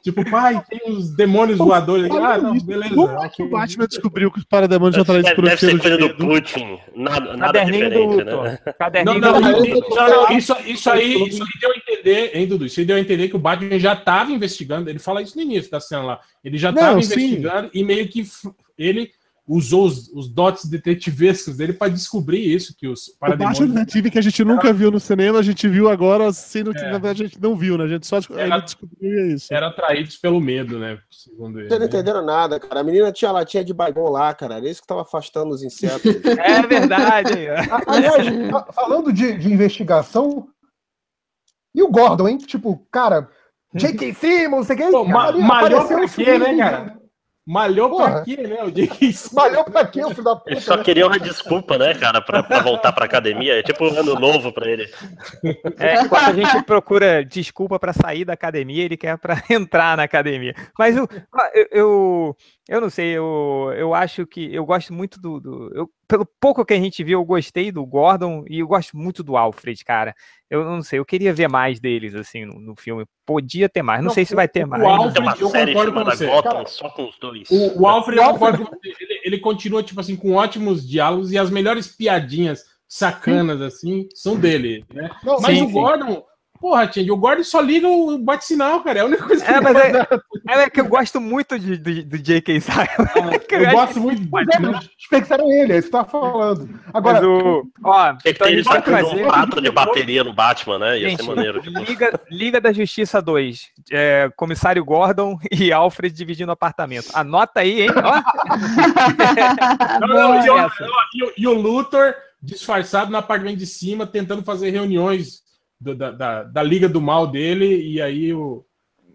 Tipo, pai, tem os demônios voadores. Ah, não, beleza. Como é que o Batman descobriu que os parademônios já por um deve ser coisa do? Putin. Nada, nada diferente, né? Não, Caderninho não, do não, não, não, isso, isso aí, isso aí deu a entender, hein, Dudu? Isso deu a entender que o Batman já estava investigando. Ele fala isso no início da cena lá. Ele já estava sim. investigando e meio que ele usou os, os dotes detetivescos dele para descobrir isso, que os O Batman parademônios. Detetive que a gente nunca viu no cinema, a gente viu agora, sendo que É. na verdade a gente não viu, né? A gente só Era- descobriu é isso. eram atraídos pelo medo, né? Segundo ele. Vocês não né? entenderam nada, cara. A menina tinha latinha de baigão lá, cara. Era isso que tava afastando os insetos. É verdade. Aliás, fa- falando de, de investigação, e o Gordon, hein? Tipo, cara, J.K. Simmons, não sei ma- ali malhou pra quê, né, cara? Malhou pra quê, né? O Jake Malhou pra quê, o filho da puta? Ele só né? queria uma desculpa, né, cara, pra, pra voltar pra academia. É tipo um ano novo pra ele. É, enquanto a gente procura desculpa pra sair da academia, ele quer pra entrar na academia. Mas eu, eu, eu, eu não sei, eu, eu acho que eu gosto muito do. do- eu, pelo pouco que a gente viu, eu gostei do Gordon e eu gosto muito do Alfred, cara. Eu não sei, eu queria ver mais deles, assim, no, no filme. Podia ter mais. Não, Não, sei se vai ter o mais. Alfred- Tem uma eu concordo com você, Gotham cara. só com os dois. O, o Alfred, O eu Alfred- concordo com você, ele, ele continua, tipo assim, com ótimos diálogos e as melhores piadinhas sacanas, assim, são dele, né? Não, Mas Sim, o sim. Porra, Change, o Gordon só liga o bate-sinal, cara. É a única coisa que É, ele mas faz. é, é que eu gosto muito de, de- do J.K. Simon. Eu acho gosto muito. Mas é, mas dispensaram ele, é isso que tá falando. Agora, Mas o. Ó, Ele então gente vai fazer. um prato de bateria no Batman, né? Ia Gente, ser maneiro. Tipo. Liga, Liga da Justiça 2. É, Comissário Gordon e Alfred dividindo apartamento. Anota aí, hein? Ó, Não, não, e, e o- e o Luthor disfarçado no apartamento de cima, tentando fazer reuniões do- da, da, da Liga do Mal dele, e aí o,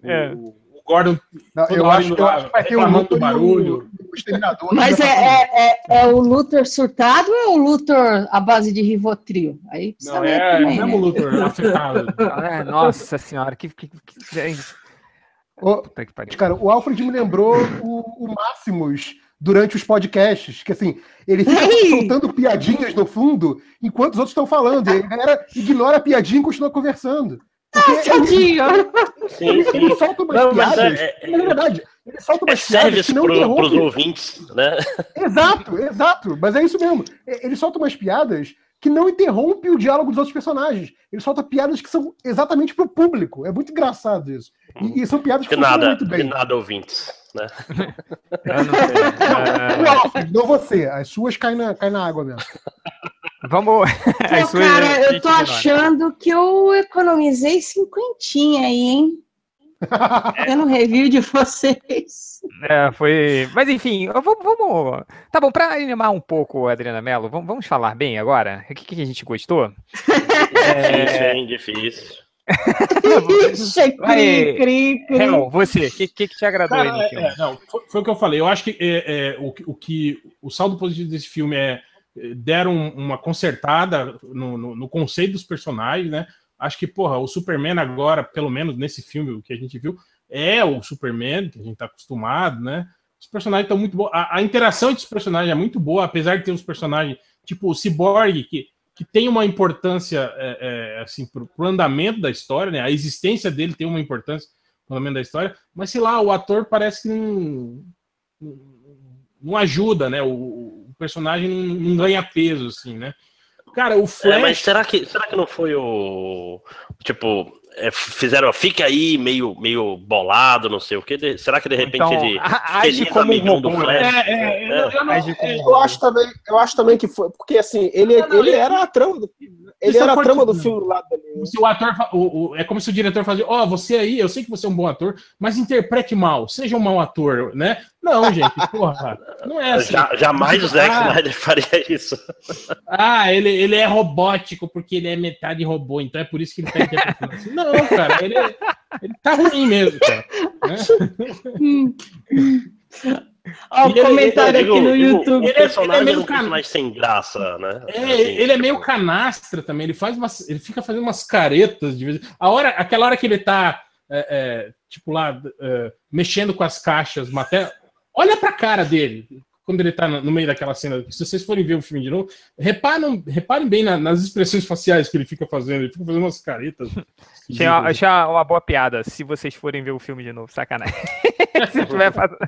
o- É. o Gordon não, eu, acho, indo eu acho que vai ter um Luthor o- barulho. e o Exterminador. Mas é, é, é, é o Luthor surtado ou é o Luthor à base de Rivotril? Aí precisa Não, é, é o também, mesmo né? Luthor afetado. É, nossa senhora, que. que, que é pariu. Cara, o Alfred me lembrou o, o Máximos durante os podcasts, que assim, ele fica Ei! soltando piadinhas no fundo enquanto os outros estão falando. E a galera ignora a piadinha e continua conversando. Porque ele. Sim, ele sim. solta umas Não, mas piadas. é- é- na verdade, ele solta É umas piadas service que não pro, pros ouvintes, né? Exato, exato. Mas é isso mesmo. Ele solta umas piadas que não interrompem o diálogo dos outros personagens. Ele solta piadas que são exatamente pro público. É muito engraçado isso. E, e são piadas que De funcionam nada, muito de bem. nada, ouvintes. Né? Eu não sei. O Alfred, não você. As suas caem na, caem na água mesmo. É, vamos. Suas cara, eu tô achando que eu economizei cinquentinha aí, hein? Vendo o review de vocês. É, foi. Mas enfim, vamos, vamos. Tá bom, pra animar um pouco Adriana Mello, vamos, vamos falar bem agora? O que, que a gente gostou? Difícil, hein? Difícil. Ixi, Vai, cri, cri, cri. Hel, você, o que, que, que te agradou aí Cara, no é, filme? é, não, foi, foi o que eu falei. Eu acho que é, é, o, que- o que o saldo positivo desse filme é é, deram uma consertada no, no- no conceito dos personagens, né? Acho que, porra, o Superman agora, pelo menos nesse filme o que a gente viu, é o Superman, que a gente tá acostumado, né? Os personagens estão muito bons. A, a interação entre os personagens é muito boa, apesar de ter os personagens, tipo o Cyborg, que, que tem uma importância, é, é, assim, pro, pro andamento da história, né? A existência dele tem uma importância no andamento da história, mas sei lá, o ator parece que não, não, ajuda, né? O, o personagem não, não ganha peso, assim, né? Cara, o É, Flash. mas será que, será que não foi o. Tipo, é, fizeram. Fica aí meio, meio bolado, não sei o que. de- será que de repente Então, ele. feliz como um amigão do robô, Flash? né? É, é, eu- eu não- um Eu acho também, eu acho também que foi, porque assim, ele, Não, não, ele ele- era a trama do ele Isso era é a trama do filme do lado dele. Se o ator, o, o- é como se o diretor fazia, ó, você aí, eu sei que você é um bom ator, mas interprete mal, seja um mau ator, né? Não, gente, porra, não é assim. Ja- jamais o Zack Ah. Snyder faria isso. Ah, ele, ele é robótico porque ele é metade robô, então é por isso que ele tá interpretando assim. Não, cara, ele, é- ele tá ruim mesmo, cara. né? Ó, o E ele- comentário Eu digo- aqui no digo, YouTube. O Ele é- ele é meio é um can- personagem sem graça, né? É, Assim, ele é meio tipo, canastra também, ele faz umas, ele fica fazendo umas caretas de vez a hora, aquela hora que ele tá é, é, tipo lá é, mexendo com as caixas, maté... olha pra cara dele quando ele tá no meio daquela cena. Se vocês forem ver o filme de novo, reparem, reparem bem na- nas expressões faciais que ele fica fazendo, ele fica fazendo umas caretas. Achei uma, achei uma boa piada, se vocês forem ver o filme de novo, sacanagem. se tiver fazendo...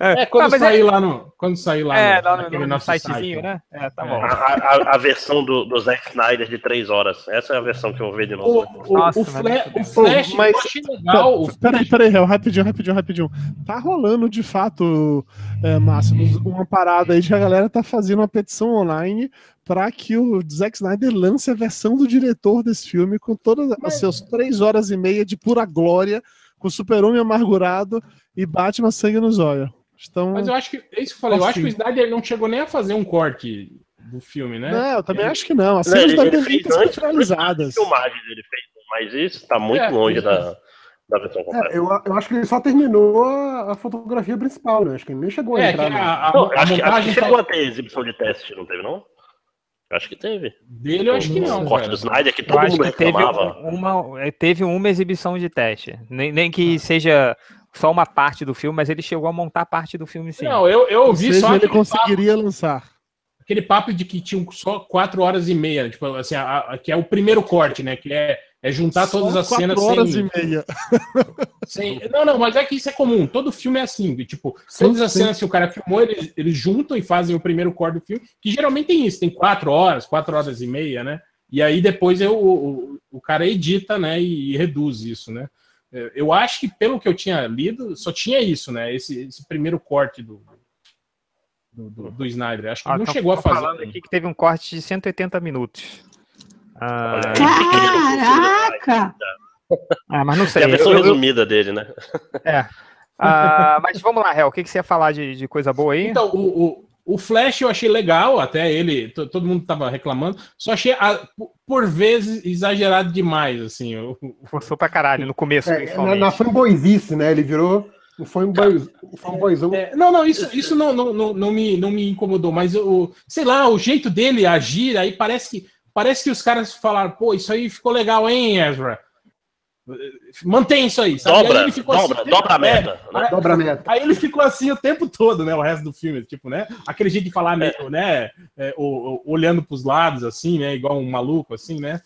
É, quando Ah, mas sair lá no, quando sair lá É, no, lá no, no nosso sitezinho, site, né? É, tá É. bom. A, a- a versão do, do Zack Snyder de três horas. Essa é a versão que eu vou ver de O, novo. né? o, Nossa, o, mas Fla- muito o Flash, Mas- eu achei legal. o- Peraí, peraí, rapidinho, rapidinho, rapidinho. Tá rolando de fato, é, Márcio, uma parada aí de que a galera tá fazendo uma petição online para que o Zack Snyder lance a versão do diretor desse filme com todas as suas três horas e meia de pura glória, com Super-Homem amargurado e Batman sangue nos olhos. Então, Mas eu acho que é isso que eu falei. Eu acho que o. Snyder não chegou nem a fazer um corte do filme, né? não, eu também acho que não. As cenas ele- ele fez muitas antes, finalizadas. A filmagem dele fez, mas isso tá muito É, longe é. da, da versão completa. É, eu, eu acho que ele só terminou a, a fotografia principal, né? Acho que ele nem chegou a É, entrar. a, a, Não, a acho, que, acho que montagem chegou tá- a ter exibição de teste, não teve, não? Acho que teve. dele, eu acho que não. o corte do Snyder, que todo mundo que teve reclamava. um- uma, teve uma exibição de teste. Nem, nem Ah. que seja só uma parte do filme, mas ele chegou a montar parte do filme sim. Não, eu, eu Ou ouvi seja, só ele aquele papo, conseguiria lançar. aquele papo de que tinham só quatro horas e meia, tipo, assim, a- a- que é o primeiro corte, né? Que é, é juntar Só todas as quatro cenas horas sem, e meia. sem- Não, não, mas é que isso é comum. Todo filme é assim. de, Tipo, Sim, todas as sim. cenas que o cara filmou, eles, eles juntam e fazem o primeiro corte do filme, que geralmente tem isso, tem quatro horas, quatro horas e meia, né? E aí depois eu, o, o cara edita, né, e, reduz isso, né. É, Eu acho que, pelo que eu tinha lido, só tinha isso, né, esse, esse primeiro corte do, do, do, do Snyder. Acho que Ah, não tão- chegou a fazer. falando aqui que teve um corte de 180 minutos. Ah. Caraca! ah, mas não É sei. a versão eu- eu- resumida dele, né? é. Ah, mas vamos lá, Hel, o que, que você ia falar de, de coisa boa aí? Então, o, o, o Flash eu achei legal, até ele, to- todo mundo tava reclamando, só achei, a- por- por vezes, exagerado demais, assim. Forçou pra caralho, no começo, É, na, principalmente. na fanboyzice, né? Ele virou um fanboy, um fanboyzão. É, não, não, isso, isso não, não, não, não me, não me incomodou, mas o, sei lá, o jeito dele agir, aí parece que, parece que os caras falaram, pô, isso aí ficou legal, hein, Ezra? Mantém isso aí, sabe? Dobra, aí ele ficou dobra, assim, dobra a é, meta. né? Dobra a meta. Aí ele ficou assim o tempo todo, né? O resto do filme, tipo, né? Aquele jeito de falar meio, né? é, o- o- olhando pros lados, assim, né? Igual um maluco, assim, né?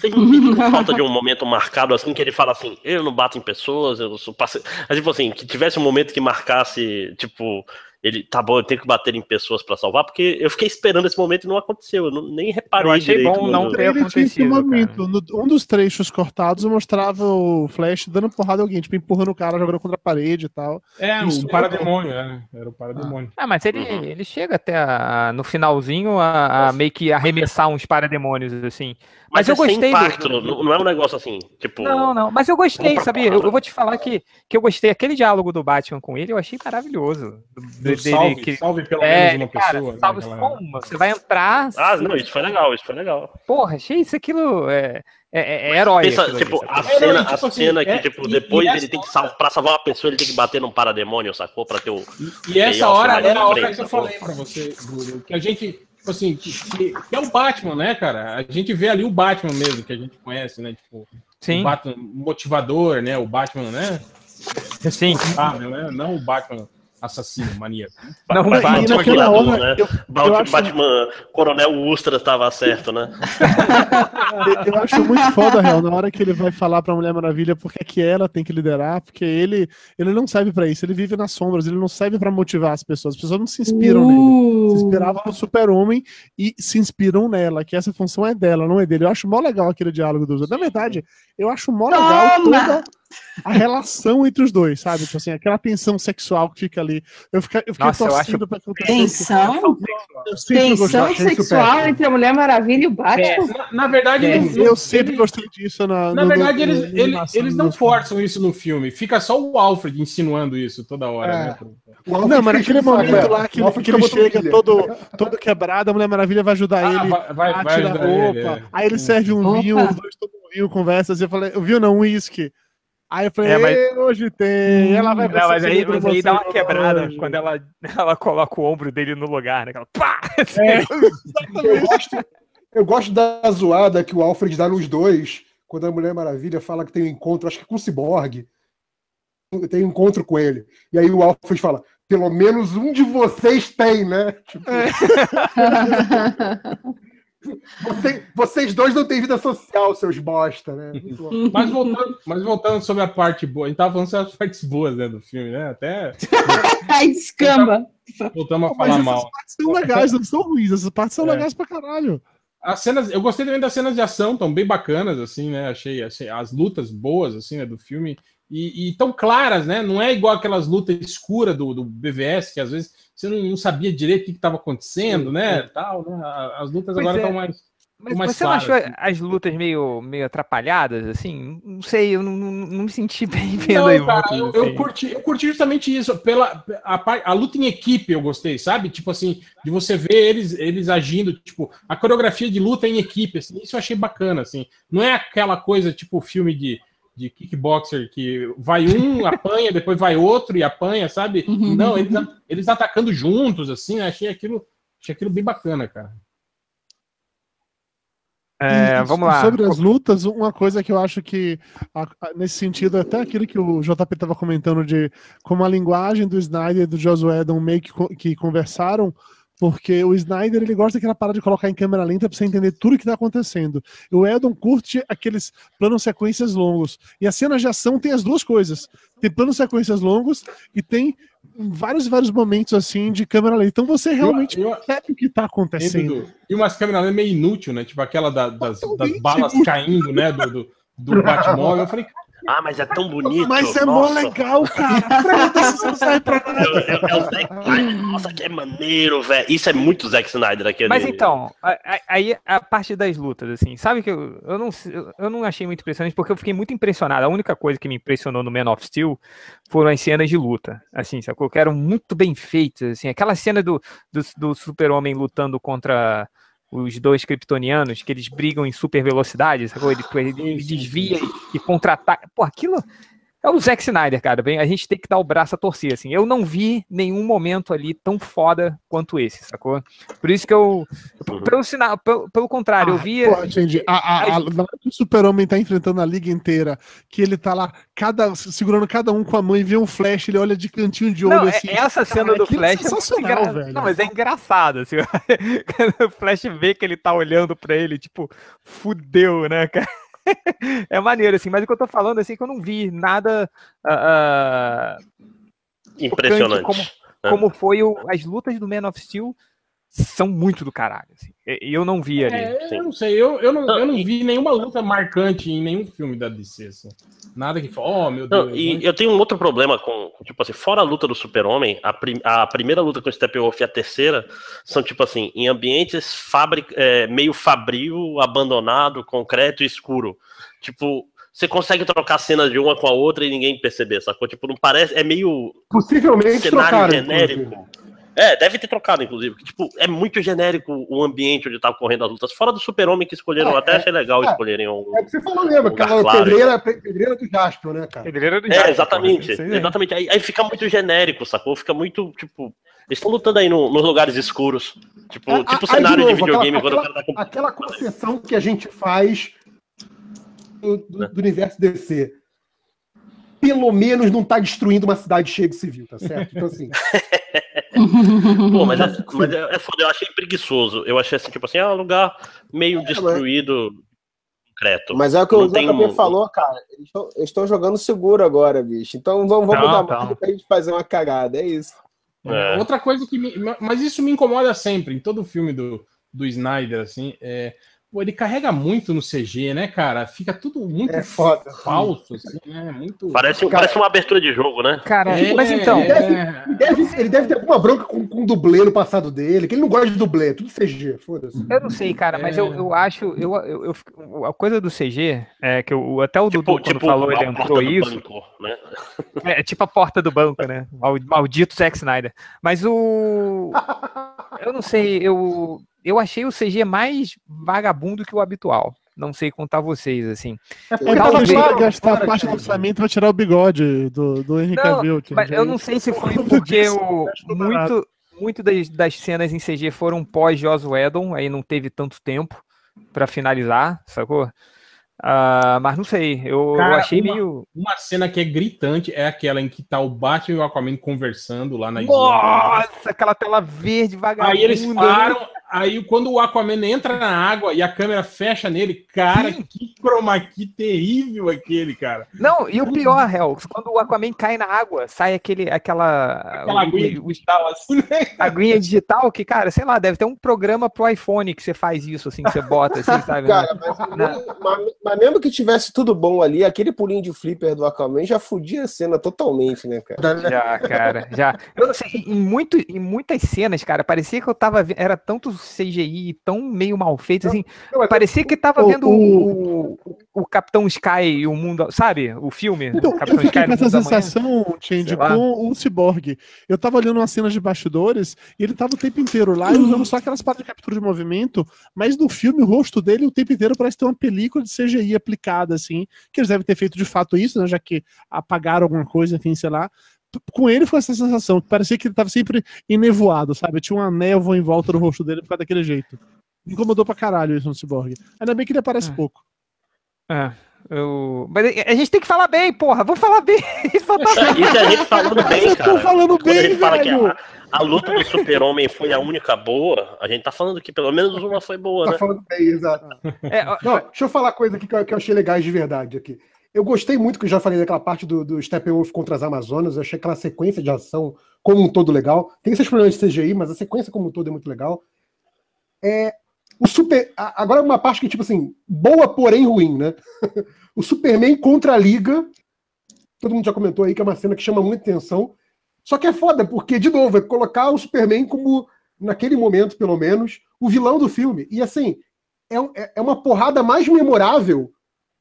Tem tem falta de um momento marcado assim que ele fala assim, eu não bato em pessoas, eu sou passe... Mas, tipo assim, que tivesse um momento que marcasse, tipo, ele, tá bom, eu tenho que bater em pessoas pra salvar, porque eu fiquei esperando esse momento e não aconteceu, eu não- nem reparei Eu achei direito bom não ter Ele tinha esse acontecido, momento. No- um dos trechos cortados mostrava o Flash dando porrada em alguém, tipo, empurrando o cara, jogando contra a parede e tal. É, Isso o parademônio, né? Era o parademônio. Ah, mas ele, Uhum. ele chega até a- no finalzinho a, a meio que arremessar uns parademônios, assim. Mas, Mas, eu é sem gostei do- impacto, do- não, não é um negócio assim, tipo... Não, não, mas eu gostei, sabia? Eu, eu vou te falar que, que eu gostei. Aquele diálogo do Batman com ele, eu achei maravilhoso. Do- Do dele salve, que- salve pelo é, menos uma cara, pessoa. né, salve aquela- como? Você vai entrar. Ah, não, isso foi legal, isso foi legal. Porra, achei isso aquilo. É, é, é, é herói. Pensa, ali, tipo, sabe? a É, cena, e tipo a assim, cena que, é, tipo, e- depois e ele essa- tem que salvar, pra salvar uma pessoa, ele tem que bater num parademônio, sacou? Pra ter o... E essa Payoff hora era a hora frente, que eu falei pra você, Bruno, que a gente, tipo assim, que, que- é o Batman, né, cara? A gente vê ali o Batman mesmo, que a gente conhece, né? Tipo, Sim. o Batman motivador, né? O Batman, né? Sim. Responsável, né? Não o Batman assassino, maníaco. Não, Batman Batman, tinha naquela hora, né? eu- Batman, eu acho- Batman Coronel Ustra estava certo, né? Eu acho muito foda, real, na hora que ele vai falar pra Mulher Maravilha porque é que ela tem que liderar, porque ele, ele não serve pra isso, ele vive nas sombras, ele não serve pra motivar as pessoas, as pessoas não se inspiram nele. Se Uh, inspiravam no super-homem e se inspiram nela, que essa função é dela, não é dele. Eu acho mó legal aquele diálogo dos dois. Na verdade, eu acho mó legal Toma! toda a relação entre os dois, sabe? Tipo assim, aquela tensão sexual que fica ali. Eu fiquei, eu fiquei Nossa, eu torcendo pra que. Tensão? Tensão sexual entre a Mulher Maravilha e o Batman? Na, na verdade, É, não- Eu sempre ele- gostei disso na Na no- verdade, no- eles, eles do não forçam isso no filme. Fica só o Alfred insinuando isso toda hora, É. né? O Alfred Não, mas fica naquele momento é. lá que, que ele fica chega todo, todo quebrado, a Mulher Maravilha vai ajudar Ah, ele vai, vai, a tirar roupa. ele, é. Aí ele serve um Opa. vinho, os dois tomam um vinho, conversam. Assim, eu falei, vinho não, um uísque. Aí eu falei, É, mas- "Ê, hoje tem. Ela vai Não, mas aí, mas aí dá uma quebrada hoje." quando ela, ela coloca o ombro dele no lugar, né? Aquela pá! Eu gosto, eu gosto da zoada que o Alfred dá nos dois, quando a Mulher Maravilha fala que tem um encontro, acho que com o Cyborg. Tem um encontro com ele. E aí o Alfred fala: pelo menos um de vocês tem, né? Tipo, você- vocês dois não têm vida social, seus bosta, né? Mas voltando, mas voltando sobre a parte boa, a gente tava falando sobre as partes boas né, do filme, né? Até Ai, descamba. voltamos a Mas falar essas mal. partes são legais, não são ruins. Essas partes são É. legais pra caralho. As cenas, eu gostei também das cenas de ação, tão bem bacanas, assim, né? Achei, achei as lutas boas, assim, né, do filme. E, e tão claras, né? Não é igual aquelas lutas escuras do, do BVS, que às vezes você não, não sabia direito o que estava acontecendo, Sim, né? Tal, né? As lutas Pois agora é. estão mais. Mas mais você não achou assim. as lutas meio, meio atrapalhadas, assim? Não sei, eu não, não, me senti bem vendo Não, cara, eu, eu curti, eu curti justamente isso. Pela, a, a luta em equipe eu gostei, sabe? Tipo assim, de você ver eles, eles agindo, tipo, a coreografia de luta em equipe, assim, isso eu achei bacana, assim. Não é aquela coisa, tipo, filme de, de kickboxer que vai um, apanha, depois vai outro e apanha, sabe? Uhum. Não, eles, eles atacando juntos, assim, achei aquilo, achei aquilo bem bacana, cara. É, vamos lá. Sobre as lutas, uma coisa que eu acho que, a- a- nesse sentido, até aquilo que o JP estava comentando de como a linguagem do Snyder e do Whedon meio que, que conversaram, porque o Snyder ele gosta daquela parada de colocar em câmera lenta para você entender tudo que está acontecendo. O Whedon curte aqueles planos sequências longos. E as cenas de ação tem as duas coisas. Tem planos sequências longos e tem vários e vários momentos assim de câmera lenta. Então você realmente Eu- eu- percebe o que tá acontecendo. E umas câmeras meio inútil, né? Tipo aquela da- das, das balas caindo, né? Do, do, do Batmóvel. Eu falei, Ah, mas é tão bonito. Mas é mó legal, cara. Frota, isso não serve pra nada. É o Zack Snyder. Nossa, que é maneiro, velho. Isso é muito Zack Snyder aquele. Mas então, a- a- aí a parte das lutas, assim, sabe que eu, eu, não, eu- eu não achei muito impressionante porque eu fiquei muito impressionado. A única coisa que me impressionou no Man of Steel foram as cenas de luta, assim, sacou? Que eram muito bem feitas, assim, aquela cena do, do, do super-homem lutando contra os dois kryptonianos, que eles brigam em super velocidade, sacou? Ele, ele desvia e, e contra-ataca. Pô, aquilo... É o Zack Snyder, cara. Bem, a gente tem que dar o braço a torcer, assim. Eu não vi nenhum momento ali tão foda quanto esse, sacou? Por isso que eu. Pelo, sinal, pelo, pelo contrário, eu vi. Porra, entendi. A, a, a, na hora que o super-homem tá enfrentando a liga inteira, que ele tá lá, cada, segurando cada um com a mão e vê um flash, ele olha de cantinho de olho Não, é- assim. essa cena Cara, do aquilo Flash é é sensacional, engra- velho. Não, mas é engraçado, assim. O Flash vê que ele tá olhando pra ele, tipo, fudeu, né, cara? É maneiro, assim, mas o que eu tô falando, assim, é que eu não vi nada ah, ah, Impressionante. como, né? como foi o- as lutas do Man of Steel são muito do caralho, assim. Eu não vi ali. é, eu não sei, eu, eu, não, Não, eu não e- vi nenhuma luta marcante em nenhum filme da DC. Assim. Nada que fala, oh meu Não, Deus. e mas- eu tenho um outro problema com, tipo assim, fora a luta do Super-Homem, a, prim- a primeira luta com o Steppenwolf e a terceira são, tipo assim, em ambientes fabri é, meio fabril, abandonado, concreto e escuro. Tipo, você consegue trocar cenas de uma com a outra e ninguém perceber, sacou? Tipo, não parece. É meio Possivelmente cenário trocaram. genérico. inclusive. É, deve ter trocado, inclusive. que, Tipo, é muito genérico o ambiente onde tá ocorrendo as lutas. Fora do Super-Homem que escolheram, É, até achei legal é. escolherem um. É o que você falou mesmo, Lugar aquela claro, pedreira, pedreira do Jasper, né, cara? Pedreira do É, Jasper, exatamente. é. Exatamente. Aí, aí fica muito genérico, sacou? Fica muito, tipo. Eles estão lutando aí no- nos lugares escuros. Tipo, Ah, tipo aí, cenário de, novo, videogame aquela, quando o cara tá com. aquela concessão que a gente faz do, do- do universo DC. Pelo menos não tá destruindo uma cidade cheia de civil, tá certo? Então, assim, Pô, mas, é, mas é, é foda, eu achei preguiçoso. Eu achei assim, tipo assim, é um lugar meio destruído, concreto. Mas é o que Não o JP um- falou, cara. Eles tão- Eles estão jogando seguro agora, bicho. Então vamos, vamos Não, dar tá. margem pra gente fazer uma cagada. É isso. É. Outra coisa que me, mas isso me incomoda sempre em todo filme do, do Snyder assim, é, pô, ele carrega muito no CG, né, cara? Fica tudo muito É foda. falso assim, né? Muito Parece, Cara- parece uma abertura de jogo, né? Cara, É, mas então. é, ele deve, ele deve ter alguma bronca com, com o dublê no passado dele, que ele não gosta de dublê, é tudo CG, foda-se. Eu não sei, cara, mas eu, É. eu acho. Eu, eu, eu a coisa do CG é que eu, até o Tipo, Dudu, quando falou, a ele porta entrou do isso. banco, né? É tipo a porta do banco, né? Mal- Maldito Zack Snyder. Mas o. Eu não sei, eu, eu achei o CG mais vagabundo que o habitual. Não sei contar vocês, assim. É Ele Talvez- tava gastar claro, parte do orçamento pra tirar o bigode do, do Henry Não, Cavill. Mas eu não sei se foi Por porque o, muito, muito das, das cenas em CG foram pós Joss Whedon, aí não teve tanto tempo pra finalizar, sacou? Ah, mas não sei, eu, eu Cara, achei uma- meio. Uma cena que é gritante é aquela em que tá o Batman e o Aquaman conversando lá na isla. Nossa, aquela tela verde vagabunda. Aí eles param, aí quando o Aquaman entra na água e a câmera fecha nele, cara, Sim. que chroma key terrível aquele, cara. Não, e o pior, Hel, quando o Aquaman cai na água, sai aquele, aquela. Aquela aguinha o- digital assim, né? aguinha digital que, cara, sei lá, deve ter um programa pro iPhone que você faz isso, assim, que você bota, assim, sabe? Cara, mas, mas- mas mesmo que tivesse tudo bom ali, aquele pulinho de flipper do Aquaman já fudia a cena totalmente, né, cara? Já, cara, já. Eu não sei, em, muito, em muitas cenas, cara, parecia que eu tava vendo. Era tanto CGI, tão meio mal feito, assim. Não, mas Parecia que tava o- vendo o, o, o Capitão Sky e o mundo. Sabe? O filme? Então, o eu Capitão fiquei Sky com essa sensação, Change, com o Cyborg. Eu tava olhando umas cenas de bastidores e ele tava o tempo inteiro lá e usando só aquelas partes de captura de movimento, mas no filme o rosto dele o tempo inteiro parece ter uma película de CGI aplicada, assim, que eles devem ter feito de fato isso, né, já que apagaram alguma coisa, enfim, sei lá. Com ele foi essa sensação, que parecia que ele tava sempre enevoado, sabe? Tinha uma névoa em volta do rosto dele por causa daquele jeito. Me incomodou pra caralho isso no Cyborg. Ainda bem que ele aparece É. pouco. É, eu... Mas a gente tem que falar bem, porra. Vamos falar bem. Só tá- Isso é a gente falando bem, Eu cara. tô falando Quando bem, gente fala que velho! a, a luta do super-homem foi a única boa, a gente tá falando que pelo menos uma foi boa, Tá né? falando bem, exato. É, ó, Não, deixa eu falar coisa aqui que eu, que eu achei legais de verdade aqui. Eu gostei muito que eu já falei daquela parte do, do Steppenwolf contra as Amazonas. Eu achei aquela sequência de ação como um todo legal. Tem esses problemas de CGI, mas a sequência como um todo é muito legal. É, o super. Agora uma parte que, tipo assim, boa, porém ruim, né? o Superman contra a Liga. Todo mundo já comentou aí que é uma cena que chama muita atenção. Só que é foda, porque, de novo, é colocar o Superman como, naquele momento, pelo menos, o vilão do filme. E assim, é, é- é uma porrada mais memorável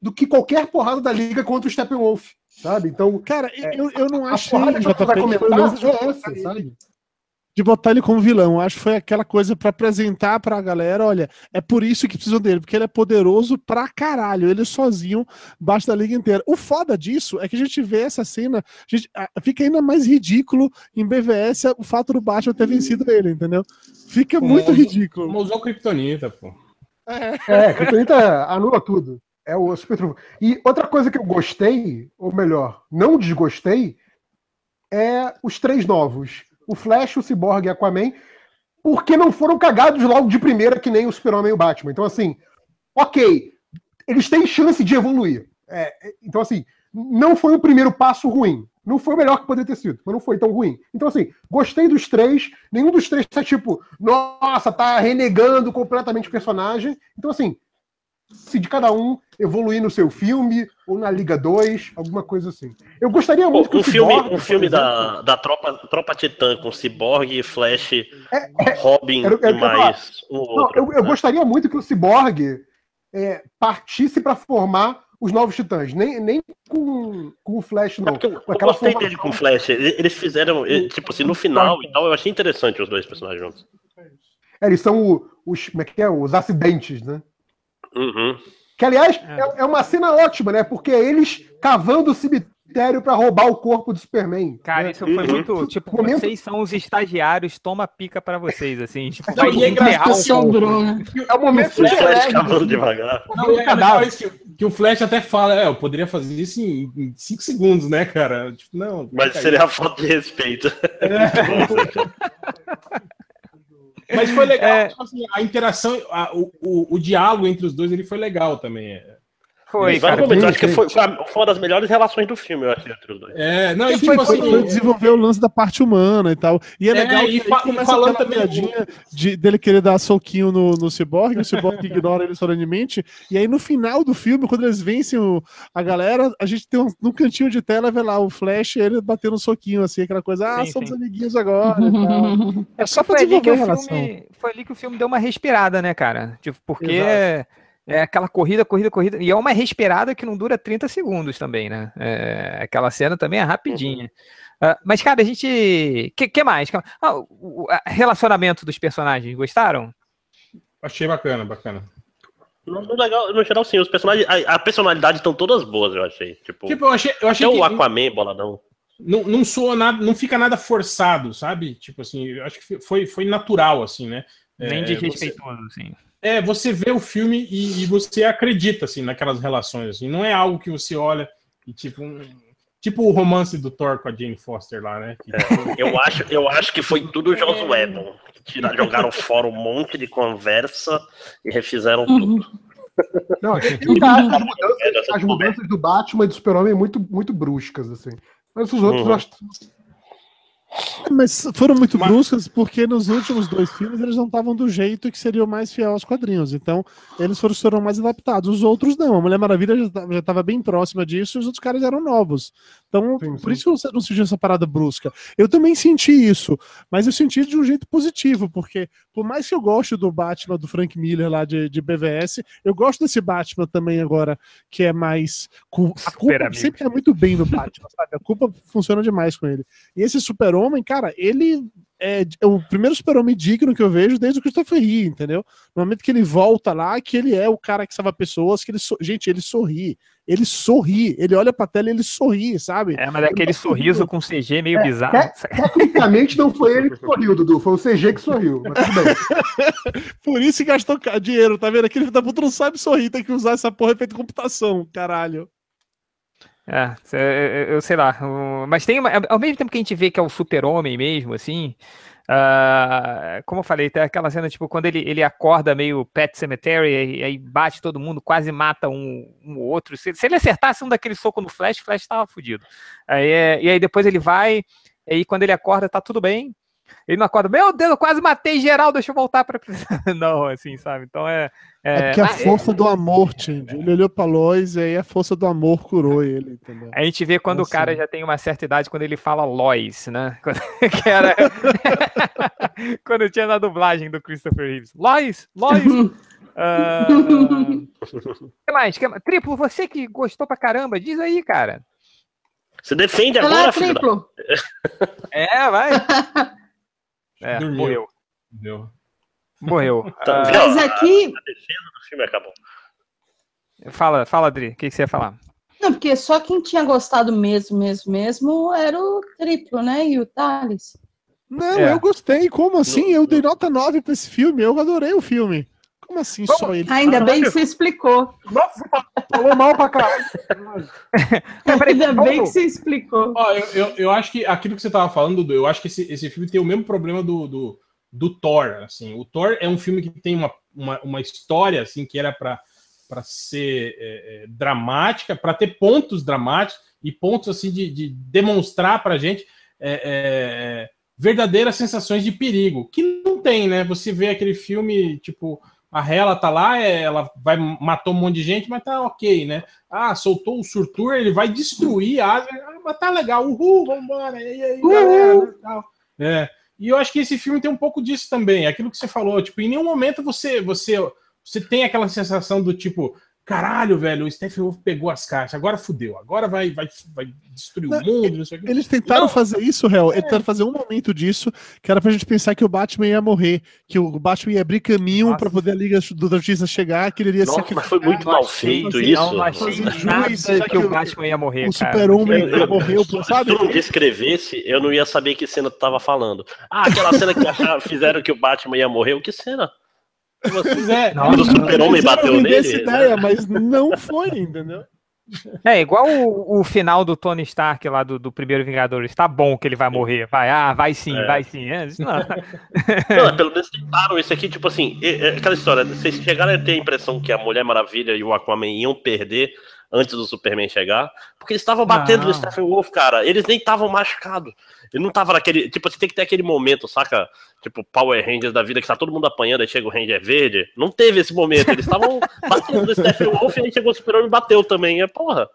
do que qualquer porrada da Liga contra o Steppenwolf, sabe? Então, Cara, eu, eu não a porrada que você vai foi comentar é essa, sabe? de botar ele como vilão. Eu Acho que foi aquela coisa pra apresentar pra galera, olha, é por isso que precisam dele, porque ele é poderoso pra caralho. Ele sozinho basta a liga inteira. O foda disso é que a gente vê essa cena, a gente, fica ainda mais ridículo em BVS o fato do Batman ter vencido ele, entendeu? Fica muito ridículo. Como usou Kryptonita, pô. É, Kryptonita anula tudo. É o super. E outra coisa que eu gostei, ou melhor, não desgostei, é os três novos. O Flash, o Cyborg e Aquaman, porque não foram cagados logo de primeira que nem o Super-Homem e o Batman. Então, assim, ok, eles têm chance de evoluir. É, é, então, assim, não foi o primeiro passo ruim. Não foi o melhor que poderia ter sido, mas não foi tão ruim. Então, assim, gostei dos três. Nenhum dos três tá tipo, nossa, tá renegando completamente o personagem. Então, assim, se de cada um evoluir no seu filme ou na Liga 2, alguma coisa assim. Eu gostaria muito que Um o filme, Cyborg, um filme da, da tropa, tropa Titã com Cyborg, Flash, é- Robin era o que eu e mais um Não, outro. eu, eu né? gostaria muito que o Cyborg é, partisse para formar os novos titãs. Nem, nem com, com o Flash, É não. porque eu, eu gostei formação- dele com o Flash. Ele- Eles fizeram, tipo assim, no final e tal, eu achei interessante os dois personagens juntos. É, eles são o- os, como é que é? os acidentes, né? Uhum. Que, aliás, é, é uma cena ótima, né? Porque é eles cavando o cemitério para roubar o corpo do Superman. Cara, né? isso foi Uhum. muito. Tipo, Momento- vocês são os estagiários, toma pica pra vocês, assim. Tipo, Não, vai é enterrar um né? É o momento O Flash cavando assim. devagar. Não, é isso que, que o Flash até fala, é, eu poderia fazer isso em 5 segundos, né, cara? Tipo, não. Mas seria a falta de respeito. Mas foi legal, É. tipo assim, a interação, a- o, o, o diálogo entre os dois ele foi legal também. É, Foi, cara. momentos, acho que foi, foi uma das melhores relações do filme, eu achei, entre os dois. É, não, e Foi, tipo foi, assim, foi desenvolver o lance da parte humana e tal. E é, É, legal e que fa- aí e começa falando aquela também piadinha de, dele querer dar soquinho no, no Cyborg, o Cyborg ignora ele solenemente. E aí no final do filme, quando eles vencem o- a galera, a gente tem um, num cantinho de tela, vê lá o Flash e ele batendo um soquinho, assim, aquela coisa, ah, Sim, somos sim. amiguinhos agora e tal. É só pra foi ali, que desenvolver a o relação. filme, foi ali que o filme deu uma respirada, né, cara? Tipo, porque Exato. É, aquela corrida, corrida, corrida. E é uma respirada que não dura 30 segundos também, né? É, aquela cena também é rapidinha. Ah, mas, cara, a gente. que, que mais? Ah, o, relacionamento dos personagens, gostaram? achei bacana, bacana. No, no legal, no geral, sim, os personagens. A, a personalidade estão todas boas, eu achei. Tipo, Tipo, eu achei, eu achei até que o Aquaman, boladão. não, não soa nada, não fica nada forçado, sabe? Tipo assim, eu acho que foi, foi natural, assim, né? Nem É, desrespeitoso, assim. É, você vê o filme e, e você acredita, assim, naquelas relações, assim. Não é algo que você olha e, tipo, um- tipo o romance do Thor com a Jane Foster lá, né? Que- Eu acho, eu acho que foi tudo Joss Whedon. que tira- Jogaram fora um monte de conversa e refizeram tudo. Não, eu ainda acho as mudanças, as mudanças do Batman e do Super-Homem muito, muito bruscas, assim. Mas os outros Uhum. eu acho. Mas foram muito Mas- bruscas porque nos últimos dois filmes eles não estavam do jeito que seria o mais fiel aos quadrinhos. Então, eles foram, foram mais adaptados. Os outros não. A Mulher Maravilha já estava bem próxima disso e os outros caras eram novos. Então, Sim, por sim. isso você não sentiu essa parada brusca. Eu também senti isso, mas eu senti de um jeito positivo, porque por mais que eu goste do Batman do Frank Miller lá de, de BVS, eu gosto desse Batman também agora, que é mais. A Super culpa amigo. sempre é muito bem no Batman, sabe? A culpa funciona demais com ele. E esse super-homem, cara, ele é é o primeiro super-homem digno que eu vejo desde o Christopher Reeve, entendeu? No momento que ele volta lá, que ele é o cara que salva pessoas, que ele so- gente, ele sorri. Ele sorri, ele olha pra tela e ele sorri, sabe? É, mas aquele sorriso com CG meio É, bizarro. é- Tecnicamente não foi ele que sorriu, Dudu, foi o CG que sorriu. Mas tudo bem. Por isso que gastou dinheiro, tá vendo? Aquele da puta não sabe sorrir, tem que usar essa porra feita computação, caralho. É, eu, sei lá. Mas tem uma, ao mesmo tempo que a gente vê que é o super-homem mesmo, assim. Ah, como eu falei, tem aquela cena, tipo, quando ele, ele acorda meio Pet Cemetery, e aí bate todo mundo, quase mata um, um outro. Se, se ele acertasse um daquele soco no Flash, o Flash tava fudido. Aí, é- e aí depois ele vai, e aí quando ele acorda, tá tudo bem. Ele não acorda, meu Deus, eu quase matei geral, deixa eu voltar pra prisão. Não, assim, sabe? Então é. É é- porque a ah, força do amor, Tindy. Ele olhou pra Lois e aí a força do amor curou ele, entendeu? A gente vê quando o Assim. cara já tem uma certa idade, quando ele fala Lois, né? Quando, que era... quando tinha na dublagem do Christopher Reeves. Lois! Lois! Ah, que mais? Que mais? Triplo, você que gostou pra caramba, diz aí, cara. Você defende Olá, agora, filho da... triplo. É, vai. É, Dormiu. morreu. Entendeu? Morreu. Tá, Ah? Mas aqui, A defesa do filme acabou. fala, fala, Adri, o que, que você ia falar? não, porque só quem tinha gostado mesmo, mesmo, mesmo era o triplo, né? E o Thales. Não, É. eu gostei. Como assim? Eu dei nota 9 pra esse filme. Eu adorei o filme. Como assim só ele? Ainda bem que você explicou. Nossa, falou mal pra caralho. Ainda vamos- bem que você explicou. Ó, eu, eu, eu acho que aquilo que você tava falando, Dudu, eu acho que esse, esse filme tem o mesmo problema do, do, do Thor. Assim. O Thor é um filme que tem uma, uma, uma história assim que era para para ser é, é, dramática, para ter pontos dramáticos e pontos assim de, de demonstrar para gente é, é, verdadeiras sensações de perigo, que não tem, né? Você vê aquele filme tipo a Hela tá lá, é, ela vai matou um monte de gente, mas tá ok, né? Ah, soltou o Surtur, ele vai destruir a Asgard, ah, mas tá legal, uhul, vambora, e aí, galera, né, tal. É. E eu acho que esse filme tem um pouco disso também, aquilo que você falou, tipo, em nenhum momento você você você tem aquela sensação do tipo, caralho, velho, o Stephen Wolf pegou as caixas, agora fudeu, agora vai vai, vai destruir o Não, mundo, não sei o que. Eles tentaram Não. fazer isso, Hel. Eles tentaram fazer um momento disso, que era pra gente pensar que o Batman ia morrer, que o Batman ia abrir caminho Nossa. pra poder a Liga do da Justiça chegar, que ele iria Nossa, ser mas foi muito mal feito assim, isso. Não, não achei nada já que que o o- Batman ia morrer, o super-homem Eu- eu- morreu, se sabe? tu não descrevesse, eu não ia saber que cena tu tava falando. Ah, aquela cena que fizeram que o Batman ia morrer. O que cena? Pois é, Não, Quando o super-homem bateu vender essa nele. ideia, mas não foi, entendeu? É, igual o, o final do Tony Stark lá do, do primeiro Vingadores. Tá bom que ele vai morrer. Vai, ah, vai sim, É. vai sim. É, não. Não, pelo menos tentaram isso aqui, tipo assim, é- é aquela história, vocês chegaram a ter a impressão que a Mulher Maravilha e o Aquaman iam perder antes do Superman chegar, porque eles estavam batendo Não. no Stephen Wolf, cara, eles nem estavam machucados. Ele não tava naquele, tipo, você tem que ter aquele momento, saca? Tipo, Power Rangers da vida, que tá todo mundo apanhando, aí chega o Ranger verde. Não teve esse momento, eles estavam batendo no Stephen Wolf e aí chegou o Super-Homem e bateu também, é porra.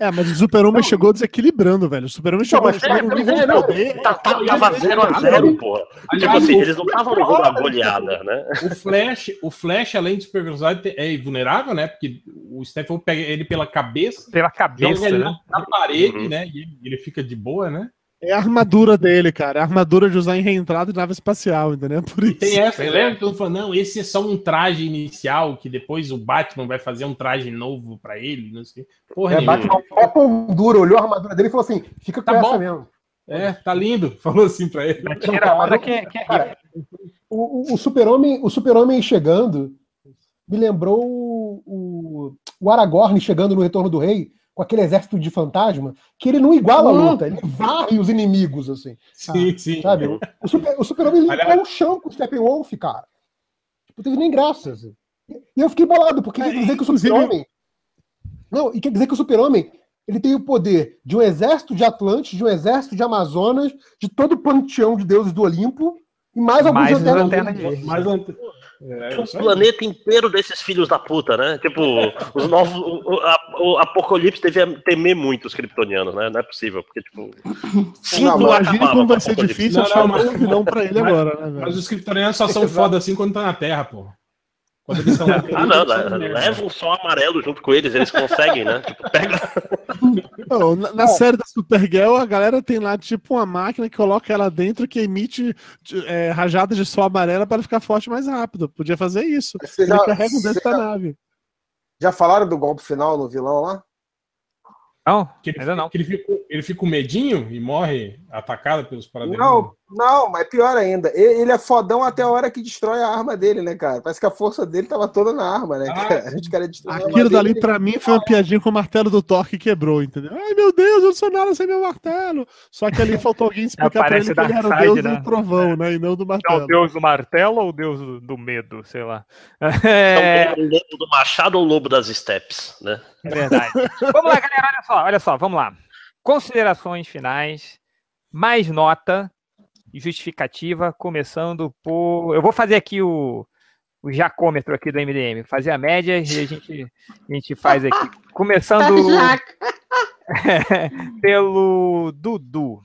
É, mas o Super-Homem chegou desequilibrando, velho. O Super-Homem chegou mas chegou é, nível é, não. poder. Tá, tá, tava 0x0, porra. Tipo Aliás, assim, o- eles não estavam levando a goleada, né? O Flash, o Flash, além de super velocidade, é vulnerável, né? Porque o Stephen pega ele pela cabeça, Pela joga cabeça, ele né? na, parede, Uhum. né? E ele fica de boa, né? É a armadura dele, cara. É a armadura de usar em reentrada de nave espacial, entendeu? Por E isso. tem essa, lembra que mundo falou, não, esse é só um traje inicial, que depois o Batman vai fazer um traje novo pra ele, não sei. Porra, É, nenhuma. Batman pão duro, olhou a armadura dele e falou assim: fica com Tá essa bom. mesmo. É, tá lindo. Falou assim pra ele. Tira a onda que, é- que é Cara, o, o, o super-homem o super chegando me lembrou o, o Aragorn chegando no Retorno do Rei com aquele exército de fantasma, que ele não iguala a Hum. luta, ele varre os inimigos, assim, Sim, sim. sabe? O, super, o super-homem limpou Aliás- o chão com o Steppenwolf, cara. Não teve nem graça, assim. E eu fiquei bolado, porque quer dizer que o super-homem... Não, e quer dizer que o super-homem ele tem o poder de um exército de Atlantes, de um exército de Amazonas, de todo o panteão de deuses do Olimpo, e mais alguns Mais lanternas lanternas Mas é, o planeta inteiro desses filhos da puta, né? Tipo, os novos. O, a- o Apocalipse devia temer muito os kryptonianos, né? Não é possível, porque, tipo. Cinco Não, Imagina acabaram como vai o ser difícil Não, achar não, um mas- novo vilão pra ele agora, né, Mas velho? os kryptonianos só são foda assim quando tá na Terra, pô. Quando eles lá. Ah, não, le- leva um sol amarelo junto com eles, eles conseguem, né? Tipo, pega. Ô, na, na série da Supergirl, a galera tem lá tipo uma máquina que coloca ela dentro que emite é, rajadas de sol amarela para ficar forte mais rápido. Podia fazer isso. Você Ele já, carrega um dentro da já, nave. já falaram do golpe final no vilão lá? Não, Que ele, ainda não. que ele, fica, ele fica com medinho e morre atacado pelos paradelos. Não, Não, mas pior ainda, ele é fodão até a hora que destrói a arma dele, né, cara? Parece que a força dele tava toda na arma, né, Ah, cara? A gente queria destruir a arma Aquilo dali dele. pra mim foi uma piadinha com o martelo do Thor que quebrou, entendeu? Ai meu Deus, eu não sou nada sem meu martelo. Só que ali faltou alguém explicar pra Parece ele que ele era o deus né? do trovão, né? E não do É o martelo. deus do martelo ou o deus do, do medo, sei lá. É... É, o lobo do machado ou o lobo das steps, né? é verdade. vamos lá, galera, olha só, olha só, vamos lá. Considerações finais, mais nota e justificativa, começando por. Eu vou fazer aqui o, o jacômetro aqui do MDM, fazer a média e a gente, a gente faz aqui. Começando Jaca. pelo Dudu.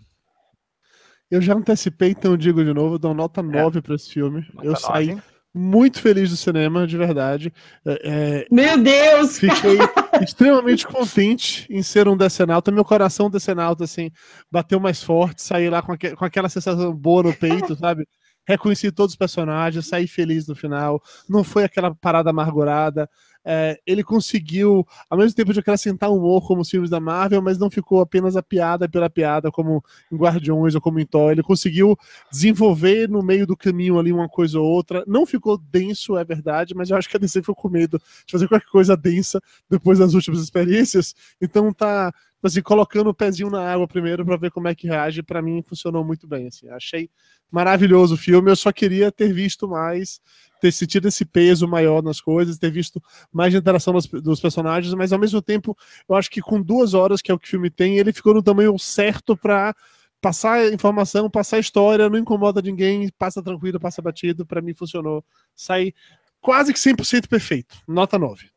Eu já antecipei, então eu digo de novo, eu dou nota 9 pra esse filme. eu Nota saí nove. muito feliz do cinema, de verdade. É, é, Meu Deus! Fiquei extremamente contente em ser um decenalta. Meu coração decenalta, assim, bateu mais forte, saí lá com, aque- com aquela sensação boa no peito, sabe? Reconheci todos os personagens, saí feliz no final. Não foi aquela parada amargurada. É, ele conseguiu, ao mesmo tempo, de acrescentar humor como os filmes da Marvel, mas não ficou apenas a piada pela piada, como em Guardiões ou como em Thor. Ele conseguiu desenvolver no meio do caminho ali uma coisa ou outra. Não ficou denso, é verdade, mas eu acho que a DC ficou com medo de fazer qualquer coisa densa depois das últimas experiências. Então tá assim, colocando o pezinho na água primeiro para ver como é que reage. Para mim funcionou muito bem. Assim. Achei maravilhoso o filme. Eu só queria ter visto mais, ter sentido esse peso maior nas coisas, ter visto mais interação dos, dos personagens, mas ao mesmo tempo eu acho que com duas horas, que é o que o filme tem, ele ficou no tamanho certo para passar informação, passar história, não incomoda ninguém, passa tranquilo, passa batido. Para mim funcionou. Sai quase que 100% perfeito. Nota 9.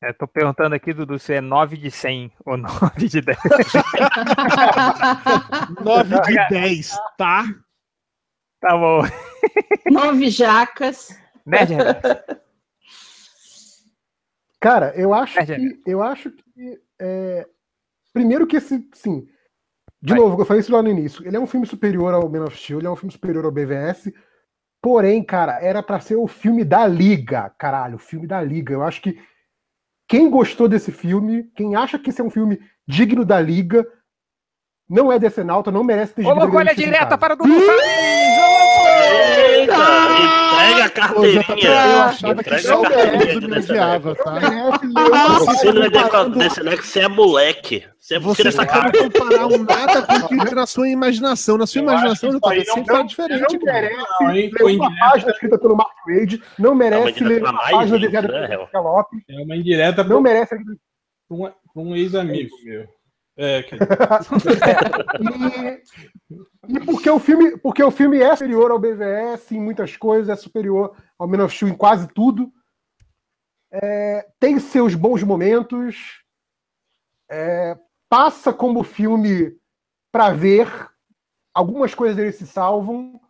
É, tô perguntando aqui, Dudu, se é 9 de 100 ou 9 de 10. 9 de 10, tá? Tá bom. Nove jacas. Nerd Reverso. Cara, eu acho É, que. Eu acho que. é, primeiro que esse. Sim. De Vai. novo, eu falei isso lá no início. Ele é um filme superior ao Man of Steel, ele é um filme superior ao BVS. Porém, cara, era pra ser o filme da Liga. Caralho, o filme da Liga. Eu acho que quem gostou desse filme, quem acha que esse é um filme digno da Liga, não é decenalta, não merece ter louco, olha direta para Dudu Salles! Entrega a tá- eu carteirinha. achava que só a o me odiava, tá? Você não é desse né, que você é moleque. Você Você querendo comparar um nada com aquilo que na sua imaginação. Na sua Eu imaginação, tá aí não- sempre tá diferente. Não merece Não, ler uma página escrita pelo Mark Wade, não Não, merece ler uma mais página desenhada pelo Lopes, É uma indireta não merece. pra um ex-amigo meu. É, quer E, e porque o filme, porque o filme é superior ao BVS em muitas coisas, é superior ao Man of Steel em quase tudo. É, tem seus bons momentos. é, passa como filme para ver. Algumas coisas dele se salvam.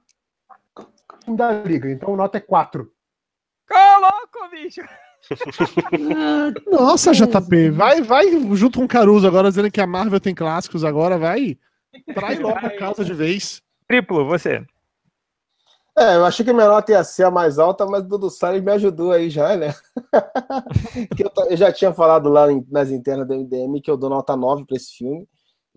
Da liga, então nota é 4. Coloco, bicho! Nossa, JP, vai, vai junto com o Caruso agora dizendo que a Marvel tem clássicos agora, vai. Trai logo a casa de vez. Triplo, você. É, eu achei que a minha nota ia ser a mais alta, mas o Dudu Salles me ajudou aí já, né? que eu, já tinha falado lá nas internas do MDM que eu dou nota 9 para esse filme.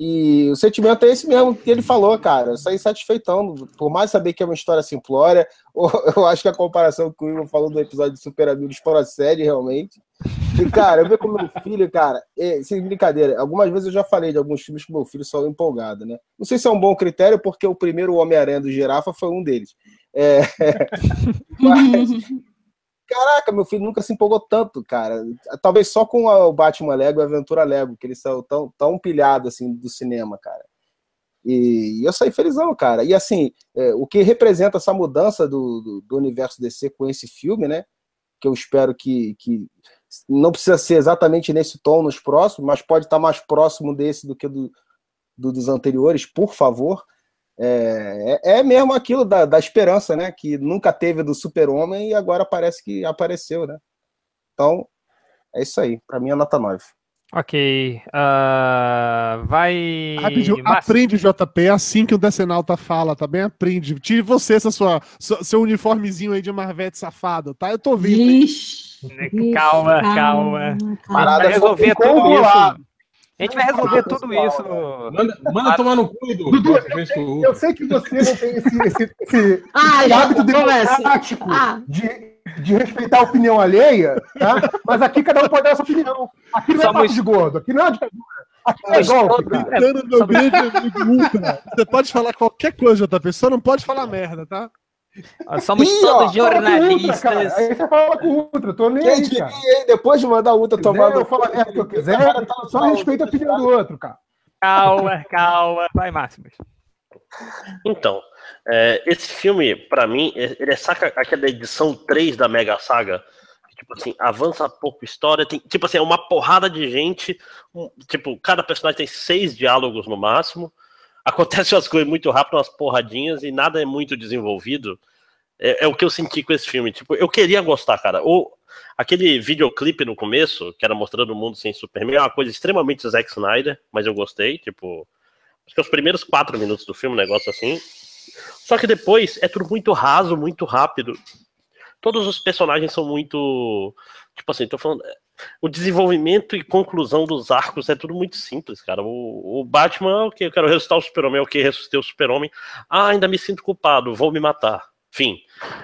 E o sentimento é esse mesmo que ele falou, cara. Eu saí satisfeitão. Por mais saber que é uma história simplória, eu acho que a comparação que o Igor falou do episódio de Super Amigos procede realmente. E, cara, eu vejo com meu filho, cara, é, sem brincadeira, algumas vezes eu já falei de alguns filmes que meu filho só empolgado, né? Não sei se é um bom critério, porque o primeiro Homem-Aranha do Girafa foi um deles. É, mas, caraca, meu filho nunca se empolgou tanto, cara. Talvez só com o Batman Lego e a Aventura Lego, que eles são tão, tão pilhados assim do cinema, cara. E, eu saí felizão, cara. E assim, é, o que representa essa mudança do, do, do universo DC com esse filme, né? Que eu espero que, que não precisa ser exatamente nesse tom nos próximos, mas pode estar mais próximo desse do que do, do- dos anteriores, por favor. É, é, é mesmo aquilo da, da esperança, né? Que nunca teve do super-homem e agora parece que apareceu, né? Então, é isso aí. Pra mim é nota 9. Ok. ah, vai. Rapidinho, Márcio. aprende, JP, assim que o Decenalta fala, tá bem? Aprende. Tire você essa sua, seu uniformezinho aí de Marvete safado, tá? Eu tô vendo. hein? Vixe, vixe, Calma, calma. calma. Parada Pra resolver tudo isso. A gente vai resolver tudo isso. Manda, manda tomar no cu. Dudu, o Hulk. Eu sei que você não tem esse, esse, esse, Ah, hábito democrático Ah. de, de respeitar a opinião alheia, tá? Mas aqui cada um pode dar a sua opinião. Aqui não é Somos- papo de gordo, aqui não é ditadura. Aqui não é golpe, cara. É, meu grande amigo. Você pode falar qualquer coisa, outra pessoa não pode falar merda, tá? Somos Ih, todos ó, Ultra, cara. jornalistas. Aí você fala com o Ultra, eu tô nem aí, cara. hein? Depois de mandar o tomar quiser, eu falo a merda que eu quiser, Cara, tá- só respeita a opinião do outro, cara. Calma, calma. Vai, Máximos. Então, é, esse filme, pra mim, é- ele é saca aquela edição 3 da Mega Saga. que, Tipo assim, avança pouco história. Tem, tipo assim, é uma porrada de gente. um- tipo, cada personagem tem seis diálogos no máximo. Acontecem as coisas muito rápido, umas porradinhas, e nada é muito desenvolvido. É, é o que eu senti com esse filme. Tipo, eu queria gostar, cara. Ou aquele videoclipe no começo, que era mostrando o mundo sem Superman, é uma coisa extremamente Zack Snyder, mas eu gostei. Tipo, acho que os primeiros quatro minutos do filme, um negócio assim. Só que depois é tudo muito raso, muito rápido. Todos os personagens são muito. Tipo assim, tô falando. O desenvolvimento e conclusão dos arcos é tudo muito simples, cara. O, o Batman, ok, eu quero ressuscitar o Super-Homem, ok, ressuscitei o Super-Homem. Ah, ainda me sinto culpado, vou me matar. Fim.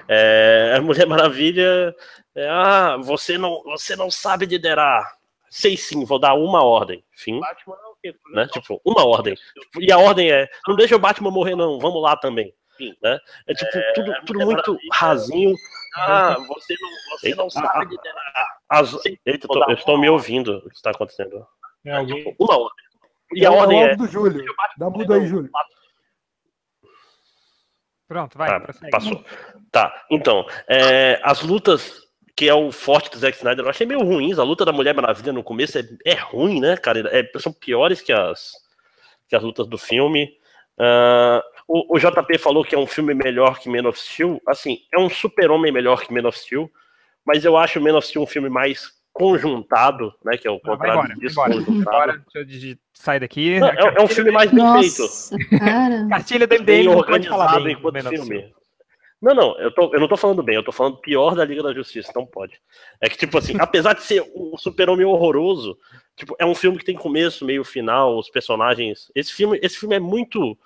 É, a Mulher Maravilha. é, ah, você não, você não sabe liderar. Sei sim, vou dar uma ordem. Fim. Né? Tipo, uma ordem. E a ordem é: não deixa o Batman morrer, não, vamos lá também. Né? É tipo, tudo, tudo muito rasinho. Ah, você não, você não sabe liderar. As... Eita, tô- eu estou me ouvindo o que está acontecendo. É alguém. Uma ordem. E a ordem é. do Júlio. Dá mudo aí, Júlio. Pronto, vai. Prossegue. passou. Tá, então, é, as lutas que é o forte do Zack Snyder, eu achei meio ruins. A luta da Mulher Maravilha no começo é, é ruim, né, cara? É, são piores que as, que as lutas do filme. Ah, o, o JP falou que é um filme melhor que Man of Steel. Assim, é um super-homem melhor que Man of Steel, mas eu acho Man of Steel um filme mais conjuntado, né? Que é o Ah, vai contrário embora, vai disso, embora. conjuntado. Agora, deixa eu sair daqui. Não, é, é um filme mais bem feito. Nossa, cara. Cartilha do bem MDM organizado bem enquanto Man filme. Não, não, eu, tô, eu não tô falando bem, eu tô falando pior da Liga da Justiça, então pode. É que, tipo assim, apesar de ser um super-homem horroroso, tipo, é um filme que tem começo, meio, final, os personagens. Esse filme, esse filme é muito.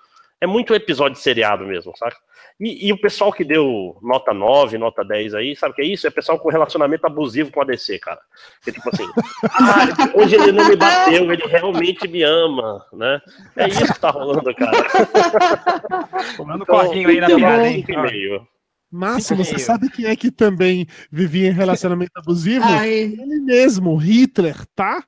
É muito episódio seriado mesmo, sabe? E, e o pessoal que deu nota 9, nota 10 aí, sabe o que é isso? É pessoal com relacionamento abusivo com a DC, cara. Que tipo assim, ah, hoje ele não me bateu, ele realmente me ama, né? É isso que tá rolando, cara. Pulando Então, corguinho aí na piada, hein? e meio. Sim. você sabe quem é que também vivia em relacionamento abusivo? Ai, Ele mesmo, Hitler, tá?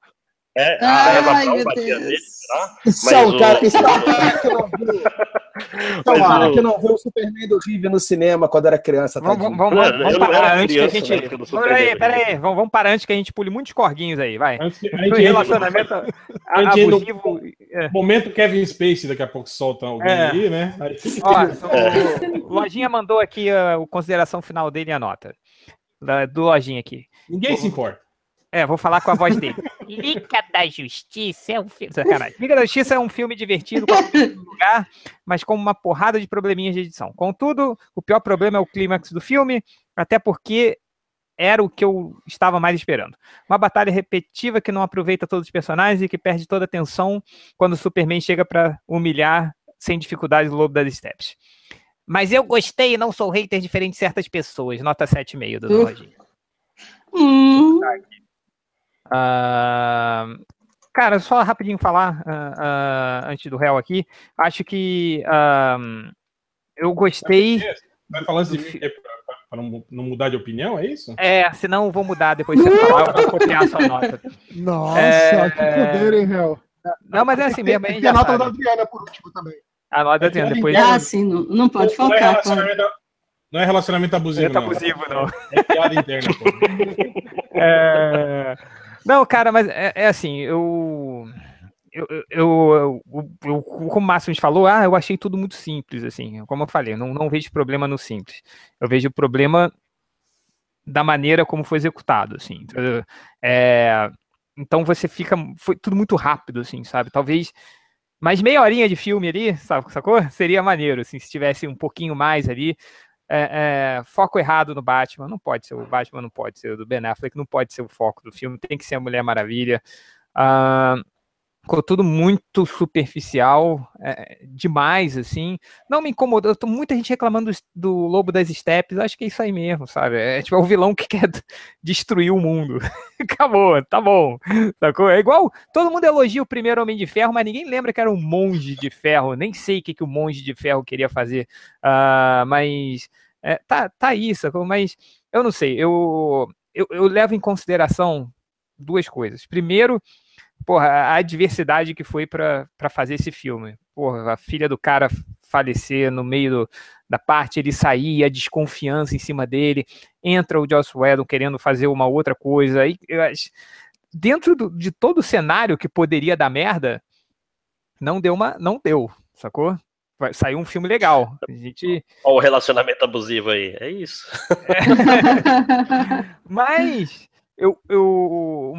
É, Ai, a Eva meu Braun batia Deus. nele, será? Isso é o- é cara que não viu. Isso é Mas cara o- que não viu o Superman do Rive no cinema quando era criança, Vamos, vamos, vamos, Não, vamos parar antes que a gente. né, quando eu Pera aí, sou pera aí. Vamos, vamos parar antes que a gente pule muitos corguinhos aí, vai. Antes a entra relacionamento a- a entra- abusivo. é. no momento Kevin Spacey, daqui a pouco solta alguém É. aí, né? Aí- Ó, o Lojinha mandou aqui a o consideração final dele e a nota. Da- do Lojinha aqui. Ninguém se importa. É, vou falar com a voz dele. Liga da Justiça é um filme. Sacanagem. Liga da Justiça é um filme divertido, com lugar, mas com uma porrada de probleminhas de edição. Contudo, o pior problema é o clímax do filme, até porque era o que eu estava mais esperando. Uma batalha repetitiva que não aproveita todos os personagens e que perde toda a tensão quando o Superman chega para humilhar sem dificuldade o Lobo das Steps. Mas eu gostei e não sou hater diferente de certas pessoas. Nota 7,5 do. Lojinha. Hum, Ah, cara, só rapidinho falar ah, ah, antes do réu aqui. Acho que eu gostei. Vai falando de mim é pra não, não mudar de opinião, é isso? É, senão eu vou mudar depois de você falar, eu vou copiar a sua nota. Nossa, É, que poder, hein, réu? Não, mas é assim mesmo, a gente Tem a nota da sabe. Adriana por último também. A nota tem, depois. ah, sim, não, não pode Não é, faltar. não é relacionamento abusivo, não. abusivo, não. É piada interna, pô. É, Não, cara, mas é, é assim, eu. Eu, eu, eu, eu- como o Márcio falou, ah, eu achei tudo muito simples, assim, como eu falei, não, não vejo problema no simples. Eu vejo problema da maneira como foi executado, assim. É, então você fica, foi tudo muito rápido, assim, sabe? Talvez mais meia horinha de filme ali, sabe, sacou? Seria maneiro, assim, se tivesse um pouquinho mais ali. É, é, foco errado no Batman, não pode ser o Batman, não pode ser o do Ben Affleck, não pode ser o foco do filme, tem que ser a Mulher Maravilha. Ficou tudo muito superficial, é, demais, assim. Não me incomodou. Eu tô muita gente reclamando do, do Lobo das Steppes. Acho que é isso aí mesmo, sabe? É tipo é o vilão que quer destruir o mundo. Acabou, tá bom. Sacou? É igual. Todo mundo elogia o primeiro Homem de Ferro, mas ninguém lembra que era um monge de ferro. Nem sei o que, que o monge de ferro queria fazer. Uh, mas. É, tá, tá aí, sacou? Mas eu não sei. Eu, eu, eu levo em consideração duas coisas. Primeiro porra, a adversidade que foi para fazer esse filme. Porra, a filha do cara falecer no meio do, da parte, ele sair, a desconfiança em cima dele, entra o Joss Whedon querendo fazer uma outra coisa. Aí, dentro do, de todo o cenário que poderia dar merda, não deu uma, não deu, sacou? Vai, saiu um filme legal. A gente... Olha o relacionamento abusivo aí, é isso. É. Mas eu, eu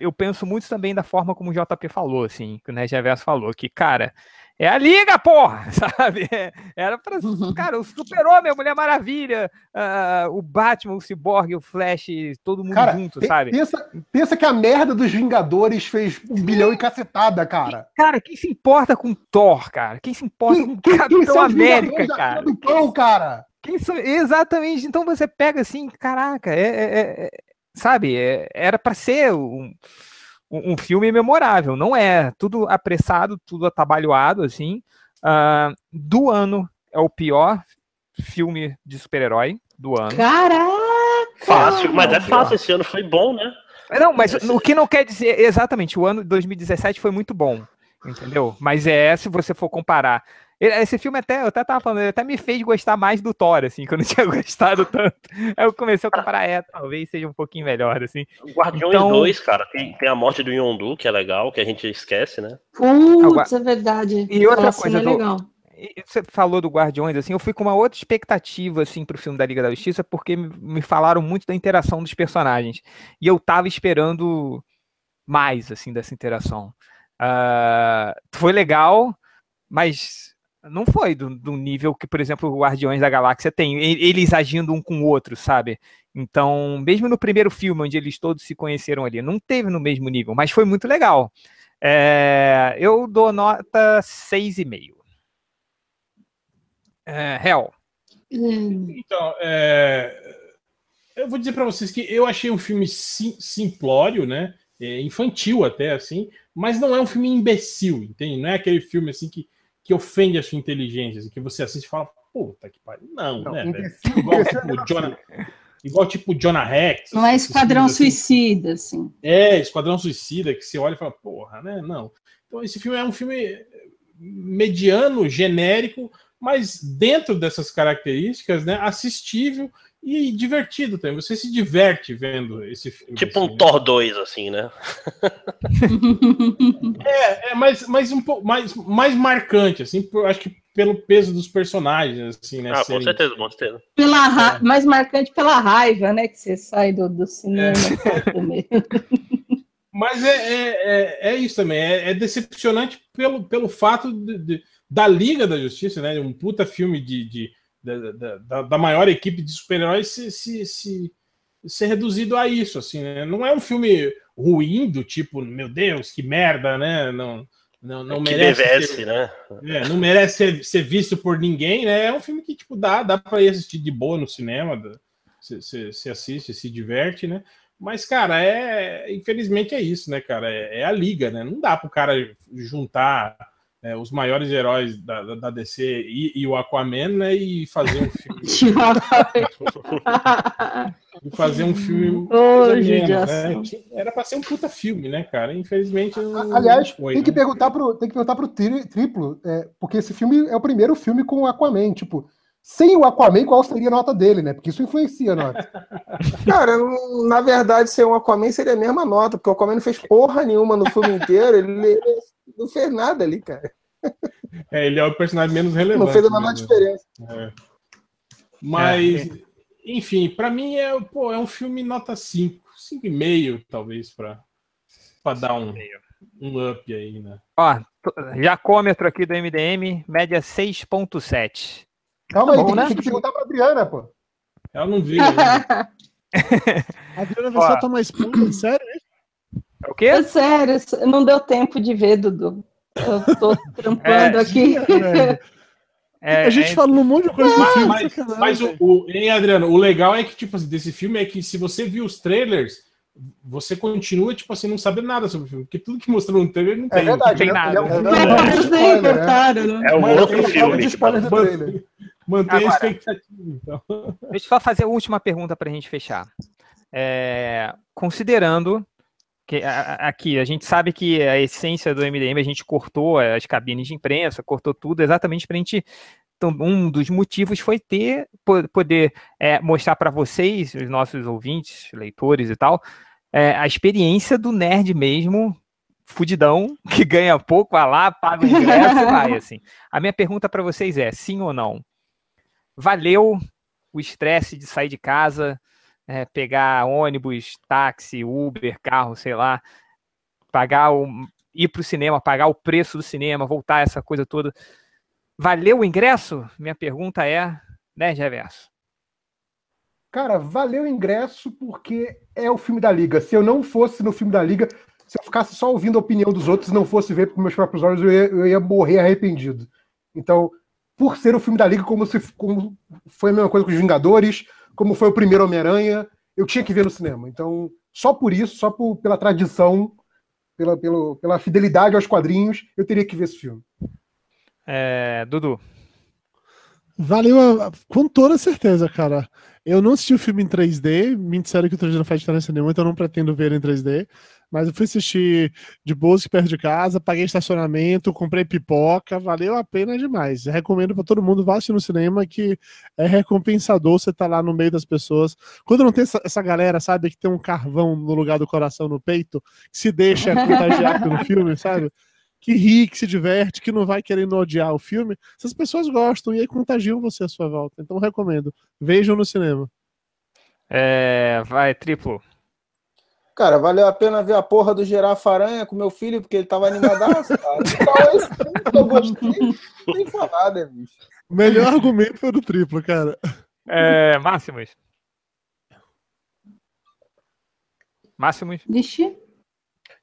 eu penso muito também da forma como o JP falou, assim, que o Nerd Reverso falou, que, cara, é a Liga, porra! Sabe? Era pra. Uhum. Cara, o Super-Homem, a Mulher Maravilha, uh, o Batman, o Cyborg, o Flash, todo mundo cara, junto, sabe? Pensa, pensa que a merda dos Vingadores fez um bilhão e cacetada, cara. Cara, quem se importa com Thor, cara? Quem se importa quem, com quem, Capitão América, cara? Do pão, cara? Quem são... Exatamente. Então você pega assim, caraca, é, é, é sabe, é, era para ser um, um filme memorável, não é? Tudo apressado, tudo atabalhoado, assim. Uh, do ano é o pior filme de super-herói do ano. Caraca! Fácil, mas é fácil, esse ano foi bom, né? Não, mas o que não quer dizer exatamente, o ano de 2017 foi muito bom, entendeu? Mas é, se você for comparar esse filme até, eu até tava falando, ele até me fez gostar mais do Thor, assim, que eu não tinha gostado tanto. Aí eu comecei a comparar, é, talvez seja um pouquinho melhor, assim. Guardiões então... 2, cara, tem, tem a morte do Yondu, que é legal, que a gente esquece, né? Putz, é verdade. E outra coisa, é do... legal. Você falou do Guardiões, assim, eu fui com uma outra expectativa, assim, pro filme da Liga da Justiça, porque me falaram muito da interação dos personagens. E eu tava esperando mais, assim, dessa interação. Uh, foi legal, mas não foi do, do, nível que, por exemplo, o Guardiões da Galáxia tem, eles agindo um com o outro, sabe? Então, mesmo no primeiro filme, onde eles todos se conheceram ali, não teve no mesmo nível, mas foi muito legal. É, eu dou nota 6,5. É, Hell. Então, é, eu vou dizer para vocês que eu achei um filme sim, simplório, né? É, infantil até, assim, mas não é um filme imbecil, entende? Não é aquele filme assim que que ofende a sua inteligência, assim, que você assiste e fala, puta que pariu. Não, não né, velho? Igual tipo Jonah, igual tipo Jonah Rex. Não é Esquadrão assim. Suicida, assim. É, Esquadrão Suicida, que você olha e fala, porra, né? Não. Então esse filme é um filme mediano, genérico, mas dentro dessas características, né, assistível e divertido também. Você se diverte vendo esse filme. Tipo um Thor 2, assim, né? é, é mais, mais um pouco mais, mais marcante, assim, por, acho que pelo peso dos personagens, assim, né? Ah, com certeza, com certeza. Pela ra... é. Mais marcante pela raiva, né? Que você sai do, do cinema. É. Mas é, é, é, é, isso também, é, é, decepcionante pelo, pelo fato de, de, da Liga da Justiça, né? Um puta filme de, de da, da, da maior equipe de super-heróis se, se, se, ser reduzido a isso, assim, né? Não é um filme ruim do tipo, meu Deus, que merda, né? Não, não, não é merece ser, né? É, não merece ser, ser, visto por ninguém, né? É um filme que, tipo, dá, dá pra ir assistir de boa no cinema, você assiste, se diverte, né? Mas, cara, é infelizmente é isso, né, cara? É, é a liga, né? Não dá pro cara juntar é, os maiores heróis da, da, da DC e, e, o Aquaman, né? E fazer um filme. e fazer um filme. Oh, menos, né? Era para ser um puta filme, né, cara? Infelizmente. Não, Aliás, foi, tem, né? que perguntar pro, tem que perguntar pro tri, triplo, é, porque esse filme é o primeiro filme com o Aquaman. Tipo, sem o Aquaman, qual seria a nota dele, né? Porque isso influencia a nota. Cara, na verdade, sem o Aquaman seria a mesma nota, porque o Aquaman não fez porra nenhuma no filme inteiro. Ele não fez nada ali, cara. É, ele é o personagem menos relevante. Não fez a menor diferença. É. Mas, é. enfim, para mim é, pô, é um filme nota 5, 5,5, talvez, para dar um, um up aí, né? Ó, jacômetro aqui do MDM, média 6,7. Calma tá aí, tem, né? tem que perguntar pra Adriana, pô. Ela não viu. Né? a Adriana vai só tomar spoiler, sério? É o quê? É sério, não deu tempo de ver, Dudu. Eu tô trampando É, aqui. É, a gente é- falando um monte de coisa do filme. Mas, mas o, o, hein, Adriano, o legal é que, tipo assim, desse filme é que se você viu os trailers, você continua, tipo assim, não sabendo nada sobre o filme. Porque tudo que mostrou no trailer não É tem. verdade, tem né? nada. É um- Mas ele é? É um outro filme. trailer. Mantém Agora- a expectativa. Então. Deixa eu só fazer a última pergunta para a gente fechar. É, considerando que a- aqui a gente sabe que a essência do MDM a gente cortou as cabines de imprensa, cortou tudo exatamente para a gente. então, um dos motivos foi ter po- poder é, mostrar para vocês, os nossos ouvintes, leitores e tal, é, a experiência do nerd mesmo, fudidão, que ganha pouco, vai lá, paga o ingresso e vai. Assim. A minha pergunta para vocês é: sim ou não? Valeu o estresse de sair de casa, é, pegar ônibus, táxi, Uber, carro, sei lá, pagar o, ir para o cinema, pagar o preço do cinema, voltar essa coisa toda. Valeu o ingresso? Minha pergunta é, né, Reverso? Cara, valeu o ingresso porque é o filme da Liga. Se eu não fosse no filme da Liga, se eu ficasse só ouvindo a opinião dos outros e não fosse ver com meus próprios olhos, eu ia, eu ia morrer arrependido. Então, por ser o filme da Liga, como, se, como foi a mesma coisa com os Vingadores, como foi o primeiro Homem-Aranha, eu tinha que ver no cinema. Então, só por isso, só por- pela tradição, pela, pelo- pela fidelidade aos quadrinhos, eu teria que ver esse filme. É, Dudu. Valeu a- com toda certeza, cara. Eu não assisti o filme em 3D, me disseram que o 3D não faz diferença nenhuma, então eu não pretendo ver em 3D. Mas eu fui assistir de boa aqui perto de casa, paguei estacionamento, comprei pipoca, valeu a pena demais. Recomendo para todo mundo, vá assistir no cinema, que é recompensador você estar lá no meio das pessoas. Quando não tem essa, essa galera, sabe, que tem um carvão no lugar do coração no peito, que se deixa contagiar pelo filme, sabe? que ri, que se diverte, que não vai querendo odiar o filme, essas pessoas gostam e aí contagiam você à sua volta. Então recomendo. Vejam no cinema. É, vai, triplo. Cara, valeu a pena ver a porra do Girafa Aranha com meu filho, porque ele tava animadaço, cara. Então, esse eu gostei, nem falar, né, bicho? O melhor argumento foi o do triplo, cara. É, Máximos. Máximos. Vixe.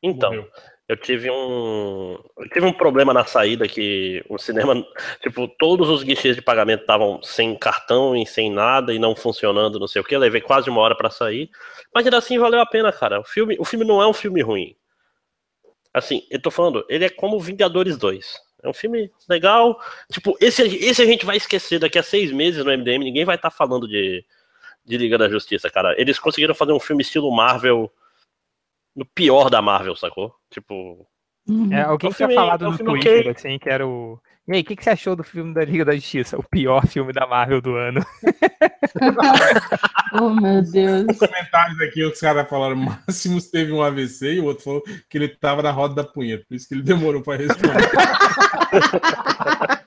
Então, Morreu. Eu tive um. Eu tive um problema na saída que o cinema. Tipo, todos os guichês de pagamento estavam sem cartão e sem nada e não funcionando, não sei o que. Levei quase uma hora pra sair. Mas ainda assim valeu a pena, cara. O filme, o filme não é um filme ruim. Assim, eu tô falando, ele é como Vingadores 2. É um filme legal. Tipo, esse, esse a gente vai esquecer daqui a seis meses no MDM. Ninguém vai estar falando de, de Liga da Justiça, cara. Eles conseguiram fazer um filme estilo Marvel. No pior da Marvel, sacou? Tipo. Uhum. É, alguém É um tinha filme- falado é um no Twitter, ok. assim, que era o. E aí, o que, que você achou do filme da Liga da Justiça? O pior filme da Marvel do ano. Oh, meu Deus. Os comentários aqui, os caras falaram: Máximos teve um AVC e o outro falou que ele tava na roda da punheta, por isso que ele demorou pra responder.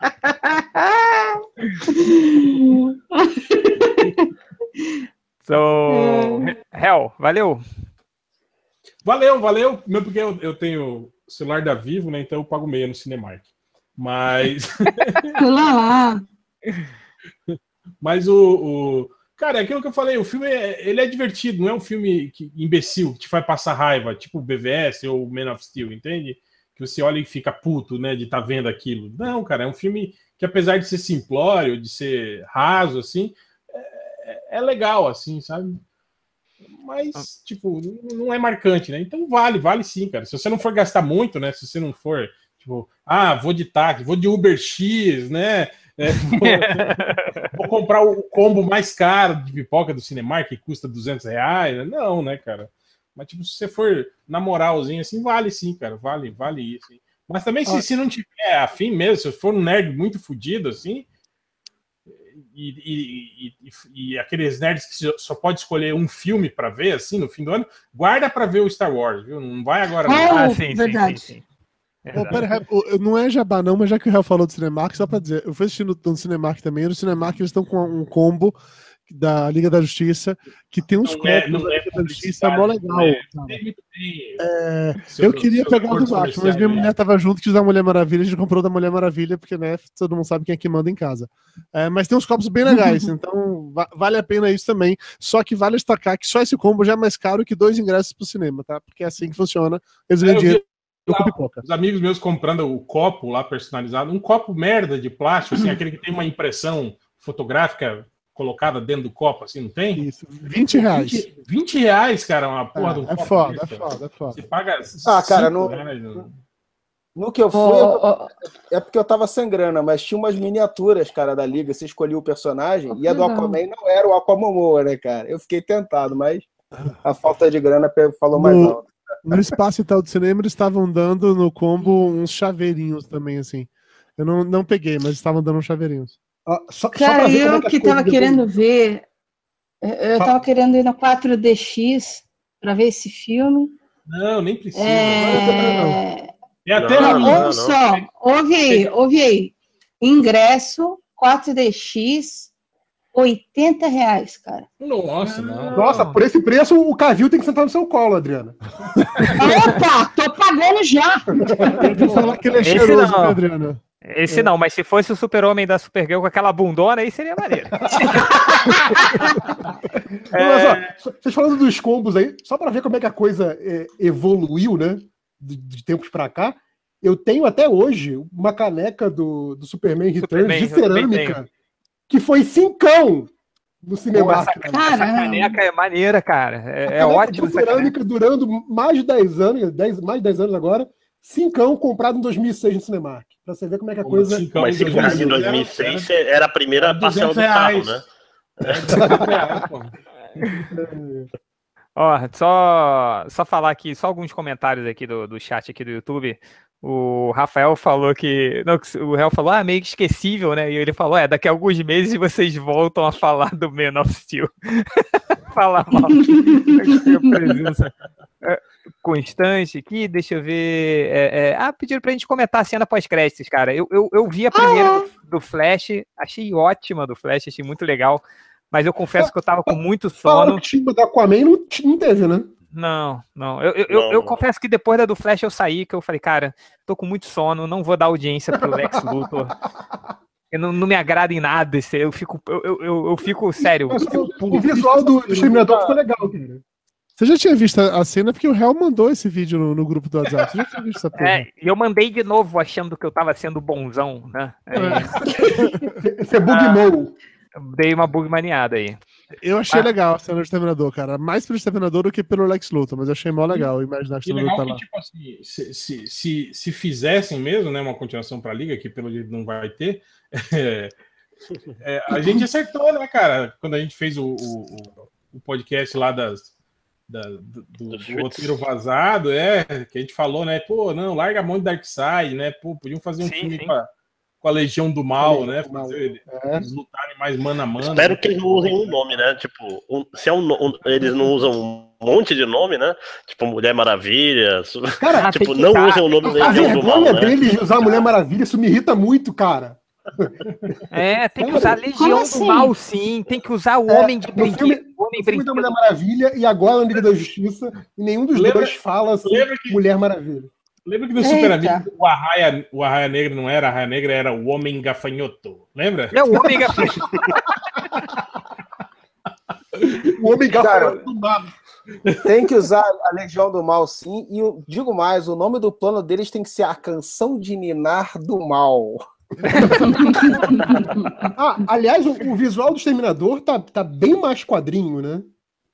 So, Hell, valeu. Valeu, valeu. Mesmo porque eu, eu tenho celular da Vivo, né? Então eu pago meia no Cinemark. Mas. Lá, lá. Mas o, o- Cara, é aquilo que eu falei, o filme é, ele é divertido, não é um filme que, imbecil, que te faz passar raiva, tipo o BVS ou o Man of Steel, entende? Que você olha e fica puto, né, de estar tá vendo aquilo. Não, cara, é um filme que apesar de ser simplório, de ser raso, assim, é, é legal, assim, sabe? Mas, tipo, não é marcante, né? Então vale, vale sim, cara. Se você não for gastar muito, né? Se você não for, tipo, ah, vou de táxi, vou de Uber X, né? É, vou, vou comprar o combo mais caro de pipoca do Cinemark que custa 200 reais. né? Não, né, cara? Mas, tipo, se você for na moralzinha, assim, vale sim, cara. Vale, vale isso. Mas também, se, se não tiver afim mesmo, se for um nerd muito fudido, assim, e, e, e, e aqueles nerds que só pode escolher um filme pra ver, assim, no fim do ano, guarda pra ver o Star Wars, viu? Não vai agora. não. Ah, Ah, sim, sim, verdade. sim, sim. Ô, pera, ô, não é jabá não, mas já que o Real falou do Cinemark, só pra dizer, eu fui assistindo no Cinemark também, e no Cinemark eles estão com um combo da Liga da Justiça, que tem uns é- copos da é Liga da Justiça mó legal. É. É, Seu- eu queria pegar o do Batman, mas minha né? mulher tava junto que da Mulher Maravilha, a gente comprou da Mulher Maravilha, porque né, todo mundo sabe quem é que manda em casa. É, mas tem uns copos bem legais, então va- vale a pena isso também. Só que vale destacar que só esse combo já é mais caro que dois ingressos pro cinema, tá? Porque é assim que funciona. Eles É, ganham dinheiro lá. Os amigos meus comprando o copo lá personalizado, um copo merda de plástico, assim, aquele que tem uma impressão fotográfica colocada dentro do copo, assim, não tem? Isso, 20 reais. 20, 20 reais, cara, uma porra de um É, é copo foda, é desse, foda, é foda. Você paga. Ah, cara, no- reais, né? No que eu fui, eu- ô, é porque eu tava sem grana, mas tinha umas miniaturas, cara, da liga. Você escolhia o personagem e a do. Aquaman não era o Aquamomoa, né, cara? Eu fiquei tentado, mas a falta de grana falou mais No- alto. No espaço e tal do cinema, eles estavam dando no combo uns chaveirinhos também, assim. Eu não, não peguei, mas estavam dando uns chaveirinhos. Só, só Cara, pra ver como é eu que as que coisas tava depois- querendo ver, eu- eu Fala. tava querendo ir no 4DX pra ver esse filme. Não, nem precisa. É... E até Não, Não, não, ouve não. só, ouve aí, ouve aí. Ingresso 4DX, 80 reais, cara. Nossa, não. Nossa, por esse preço, o Cavil tem que sentar no seu colo, Adriana. Opa, tô pagando já. Tem que falar que ele é Esse cheiroso, né, Adriano? Esse não, mas se fosse o super-homem da Supergirl com aquela bundona, aí seria maneiro. Mas, ó, só- vocês falando dos combos aí, só pra ver como é que a coisa é, evoluiu, né? De, de tempos pra cá. Eu tenho até hoje uma caneca do, do Superman Returns Superman, de cerâmica que foi cincão no cinema. essa, essa caneca é maneira, cara. É, é ótimo cerâmica durando mais de 10 anos, 10, mais de 10 anos agora. Cincão comprado em 2006 no Cinemark. Pra você ver como é que a coisa. Cincão Mas se em fosse em 2006, 2006, era a primeira Era parcela do 200 carro, reais. né? É, 200 reais, pô. Ó, só, só falar aqui, só alguns comentários aqui do, do chat aqui do YouTube. O Rafael falou que. Não, o Rafael falou, ah, meio que esquecível, né? E ele falou, é, daqui a alguns meses vocês voltam a falar do Man of Steel. falar mal. A presença constante aqui, deixa eu ver. é, é, ah, pediram pra gente comentar a cena pós-créditos, cara. Eu, eu, eu vi a primeira do, do Flash, achei ótima do Flash, achei muito legal. Mas eu confesso que eu tava com muito sono. da Aquaman não, não teve, né? Não, não. Eu, eu, eu, Não, eu não. confesso que depois da do Flash eu saí, que eu falei, cara, tô com muito sono, não vou dar audiência pro Lex Luthor. Eu não, não me agrada em nada. esse- Eu fico, eu, eu, eu, eu fico sério. Eu fico o, visual do Exterminador ficou legal, cara. Você já tinha visto a cena porque o Real mandou esse vídeo no, no grupo do WhatsApp. Você já tinha visto essa porra? É, e eu mandei de novo achando que eu tava sendo bonzão, né? Aí, Você bugmou. eu dei uma bug maniada aí. Eu achei Ah. legal a cena do Exterminador, cara. Mais pelo Exterminador do que pelo Lex Luthor, mas eu achei mó legal imaginar que E o Exterminador tá lá. que, tipo assim, se, se, se, se fizessem mesmo, né, uma continuação pra Liga, que pelo jeito não vai ter, é, é, a gente acertou, né, cara? Quando a gente fez o, o- o podcast lá das, da- do, do, do roteiro vazado, é, que a gente falou, né, pô, não, larga a mão de Darkseid, né, pô, podiam fazer um Sim, filme sim. com a, com a Legião do Mal, Legião né, do Mal. fazer É. eles lutarem mais mano a mano. Espero que eles não usem um nome, né? Tipo, um- se é um, um- eles não usam um monte de nome, né? Tipo, Mulher Maravilha. Cara, tipo, não usar- usem o nome a Legião do Mal, vergonha né? deles de usar a Mulher Maravilha, isso me irrita muito, cara. É, tem que usar Legião do assim? Mal, sim. Tem que usar o É, Homem de no Brinquedo. filme- Homem O filme da. Mulher Maravilha e agora na Liga da Justiça, e nenhum dos Lembra- dois fala assim, lembra que- Mulher Maravilha. Lembra que no Eita. Super Amigo o Arraia, o Arraia Negra não era Arraia Negra, era o Homem Gafanhoto. Lembra? É o Homem Gafanhoto. O Homem Gafanhoto do Mal. Tem que usar a Legião do Mal, sim. E eu digo mais, o nome do plano deles tem que ser a Canção de Ninar do Mal. Ah, aliás, o, o visual do Exterminador tá, tá bem mais quadrinho, né?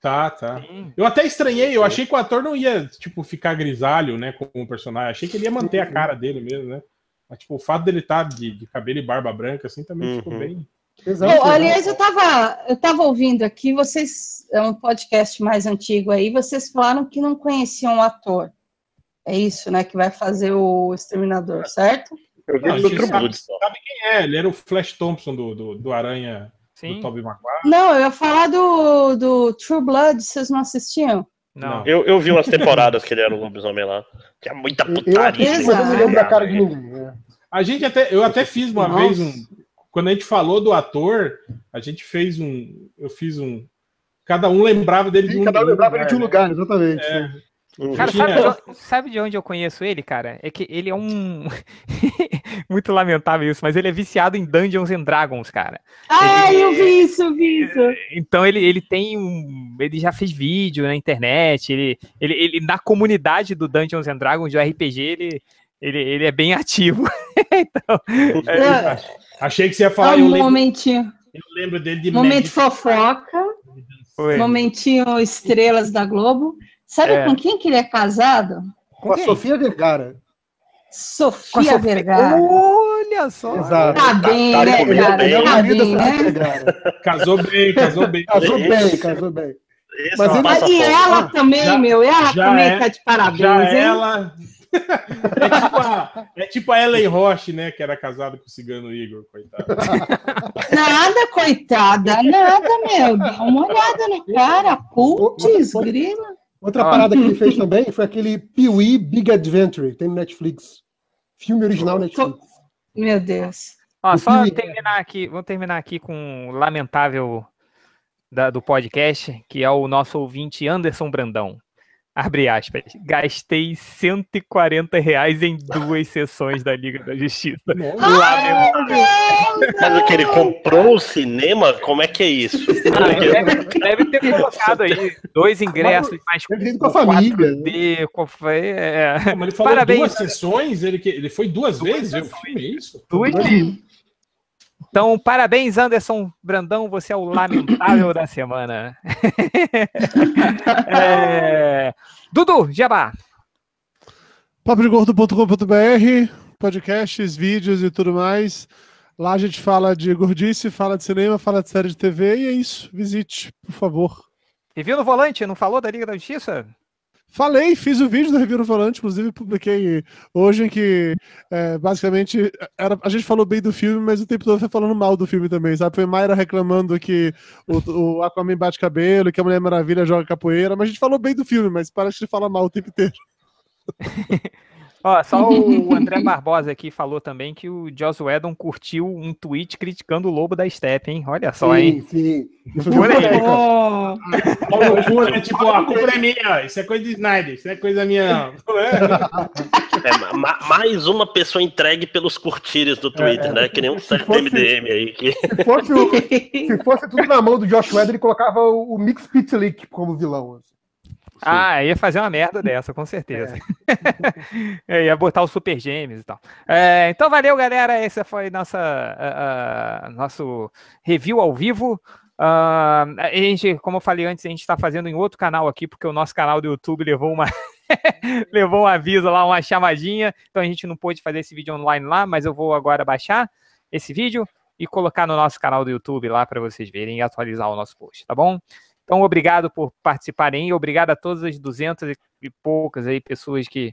Tá, tá. Eu até estranhei, eu achei que o ator não ia, tipo, ficar grisalho, né, com o personagem. Achei que ele ia manter a cara dele mesmo, né? Mas, tipo, o fato dele estar de, de cabelo e barba branca, assim, também ficou Uhum. bem. Exato. Bom, aliás, eu tava, eu tava ouvindo aqui, vocês, é um podcast mais antigo aí, vocês falaram que não conheciam o ator. É isso, né, que vai fazer o Exterminador, certo? Eu vi Não, True sabe- só. Sabe quem é? Ele era o Flash Thompson do, do, do Aranha do Sim. Tobey Maguire. Não, eu ia falar do, do True Blood, vocês não assistiam? Não. Eu, eu vi umas temporadas que ele era o lobisomem lá. Tinha muita Eu putaria. eu não lembro a cara de ninguém. né? A gente até, eu até fiz uma Nossa. vez um, quando a gente falou do ator, a gente fez um. Eu fiz um. Cada um lembrava dele de um, Cada um lembrava ele de um né? lugar, exatamente. É. Cara, Tinha- sabe de, onde, sabe de onde eu conheço ele, cara? É que ele é um. Muito lamentável isso, mas ele é viciado em Dungeons and Dragons, cara. Ah, eu vi isso, eu vi isso. Então ele, ele tem um. Ele já fez vídeo na internet. Ele, ele, ele na comunidade do Dungeons and Dragons, do RPG, ele, ele, ele é bem ativo. então, É, Achei que você ia é falar, um eu lembro, momentinho. eu lembro dele de Momento Magic. fofoca, foi. momentinho estrelas da Globo. Sabe É. com quem que ele é casado? Com a quem? Sofia Vergara. Sofia, Sofia- Vergara. Olha só. Exato. Tá bem, tá né, cara? bem. Tá marido da bem, Sofia né? Vergara. Casou bem, casou bem. Casou Esse- bem, casou bem. Esse Mas é E ela também, já- meu, ela também é- tá de parabéns, Já hein? ela. É tipo, a, é tipo a Ellen Roche, né? Que era casada com o cigano Igor, coitado. Nada, coitada, nada, meu. Dá uma olhada na cara. Putz, grila. Outra Ah. parada que ele fez também foi aquele Pee-wee Big Adventure, tem no Netflix. Filme original Netflix. Meu Deus. Ó, só terminar aqui, vamos terminar aqui com o lamentável da- do podcast, que é o nosso ouvinte Anderson Brandão. Abre aspas. Gastei 140 reais em duas sessões da Liga da Justiça. Lamentável. Mas o que ele comprou o cinema? Como é que é isso? Deve, deve ter colocado aí dois ingressos, mais Deve ter ido com a família, 4D, com- foi, é, Como ele falou Parabéns, duas sessões, ele, que- ele foi duas, vezes ver o filme, é isso? duas Então, parabéns, Anderson Brandão, você é o lamentável da semana. É, Dudu, Jabá. Papodegordo.com.br, podcasts, vídeos e tudo mais. Lá a gente fala de gordice, fala de cinema, fala de série de TV e é isso. Visite, por favor. Review no volante, não falou da Liga da Justiça? Falei, fiz o vídeo do Review no Volante, inclusive publiquei hoje, em que é, basicamente era, a gente falou bem do filme, mas o tempo todo foi falando mal do filme também, sabe? Foi Mayra reclamando que o, o Aquaman bate cabelo, que a Mulher Maravilha joga capoeira, mas a gente falou bem do filme, mas parece que fala mal o tempo inteiro. Ó, só o André Barbosa aqui falou também que o Joss Whedon curtiu um tweet criticando o Lobo da Steppe, hein? Olha só, hein? Sim, sim. Oh, né? Tipo, a culpa é minha, isso é coisa de Snyder, isso é coisa minha. não. É, ma- mais uma pessoa entregue pelos curtires do Twitter, né? Que nem um certo fosse- MDM aí. Que... Se fosse, o- se fosse tudo na mão do Josh Whedon, ele colocava o, o Mix Pitlick como vilão. assim. Ah, ia fazer uma merda dessa, com certeza. É, ia botar o Super Gêmeos e tal. É, então, valeu, galera. Esse foi nossa, ah, ah, nosso review ao vivo. Ah, a gente, como eu falei antes, a gente está fazendo em outro canal aqui, porque o nosso canal do YouTube levou uma. levou um aviso lá, uma chamadinha. Então a gente não pôde fazer esse vídeo online lá, mas eu vou agora baixar esse vídeo e colocar no nosso canal do YouTube lá para vocês verem e atualizar o nosso post, tá bom? Então, obrigado por participarem e obrigado a todas as 200 e poucas aí pessoas que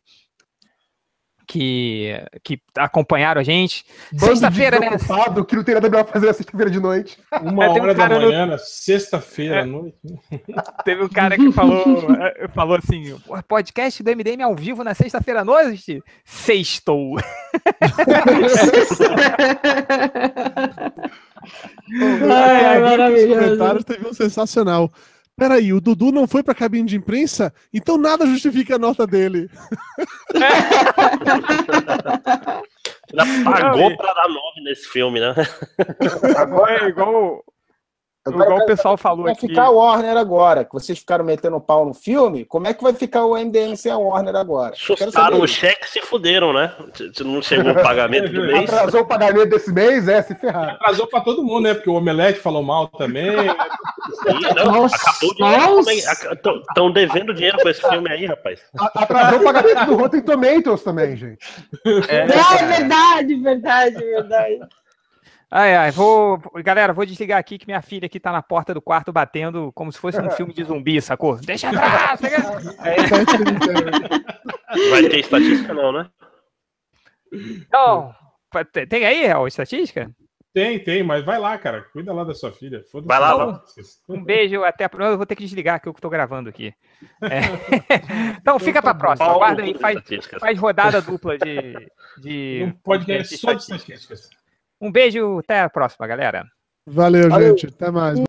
que, que acompanharam a gente. Sexta-feira, né? desocupado, que não tem nada melhor pra fazer na sexta-feira de noite. Uma É, tem um hora da no- manhã, na sexta-feira à noite. Teve um cara que falou, falou assim: "Pô, podcast do MDM ao vivo na sexta-feira à noite? Sextou. Ai, nos maravilhoso. comentários teve um sensacional. Peraí, o Dudu não foi pra cabine de imprensa? Então nada justifica a nota dele. Ela pagou pra dar nove nesse filme, né? Agora é igual, Agora igual o vai- pessoal falou Vai aqui. ficar a Warner agora, que vocês ficaram metendo pau no filme, como é que vai ficar o MDM sem a Warner agora? Sustaram o cheque e se fuderam, né? Não chegou o pagamento do mês. Atrasou o pagamento desse mês, é, se ferrar. Atrasou pra todo mundo, né? Porque o Omelete falou mal também. Estão devendo dinheiro com esse filme aí, rapaz. Atrasou o pagamento do Rotten Tomatoes também, gente. É, É verdade, verdade, verdade. Ai, ai, vou. Galera, vou desligar aqui que minha filha aqui tá na porta do quarto batendo como se fosse um filme de zumbi, sacou? Deixa atrás! Vai ter estatística, não, né? Então, tem- aí, Real, estatística? Tem, tem, mas vai lá, cara. Cuida lá da sua filha. Foda-se. Vai lá, vai. Um beijo, até a próxima. Eu vou ter que desligar que eu tô gravando aqui. É. Então fica pra próxima. Aguarda aí, faz, faz rodada dupla de. de Um podcast só de estatísticas. Um beijo, até a próxima, galera. Valeu, Valeu. gente. Até mais.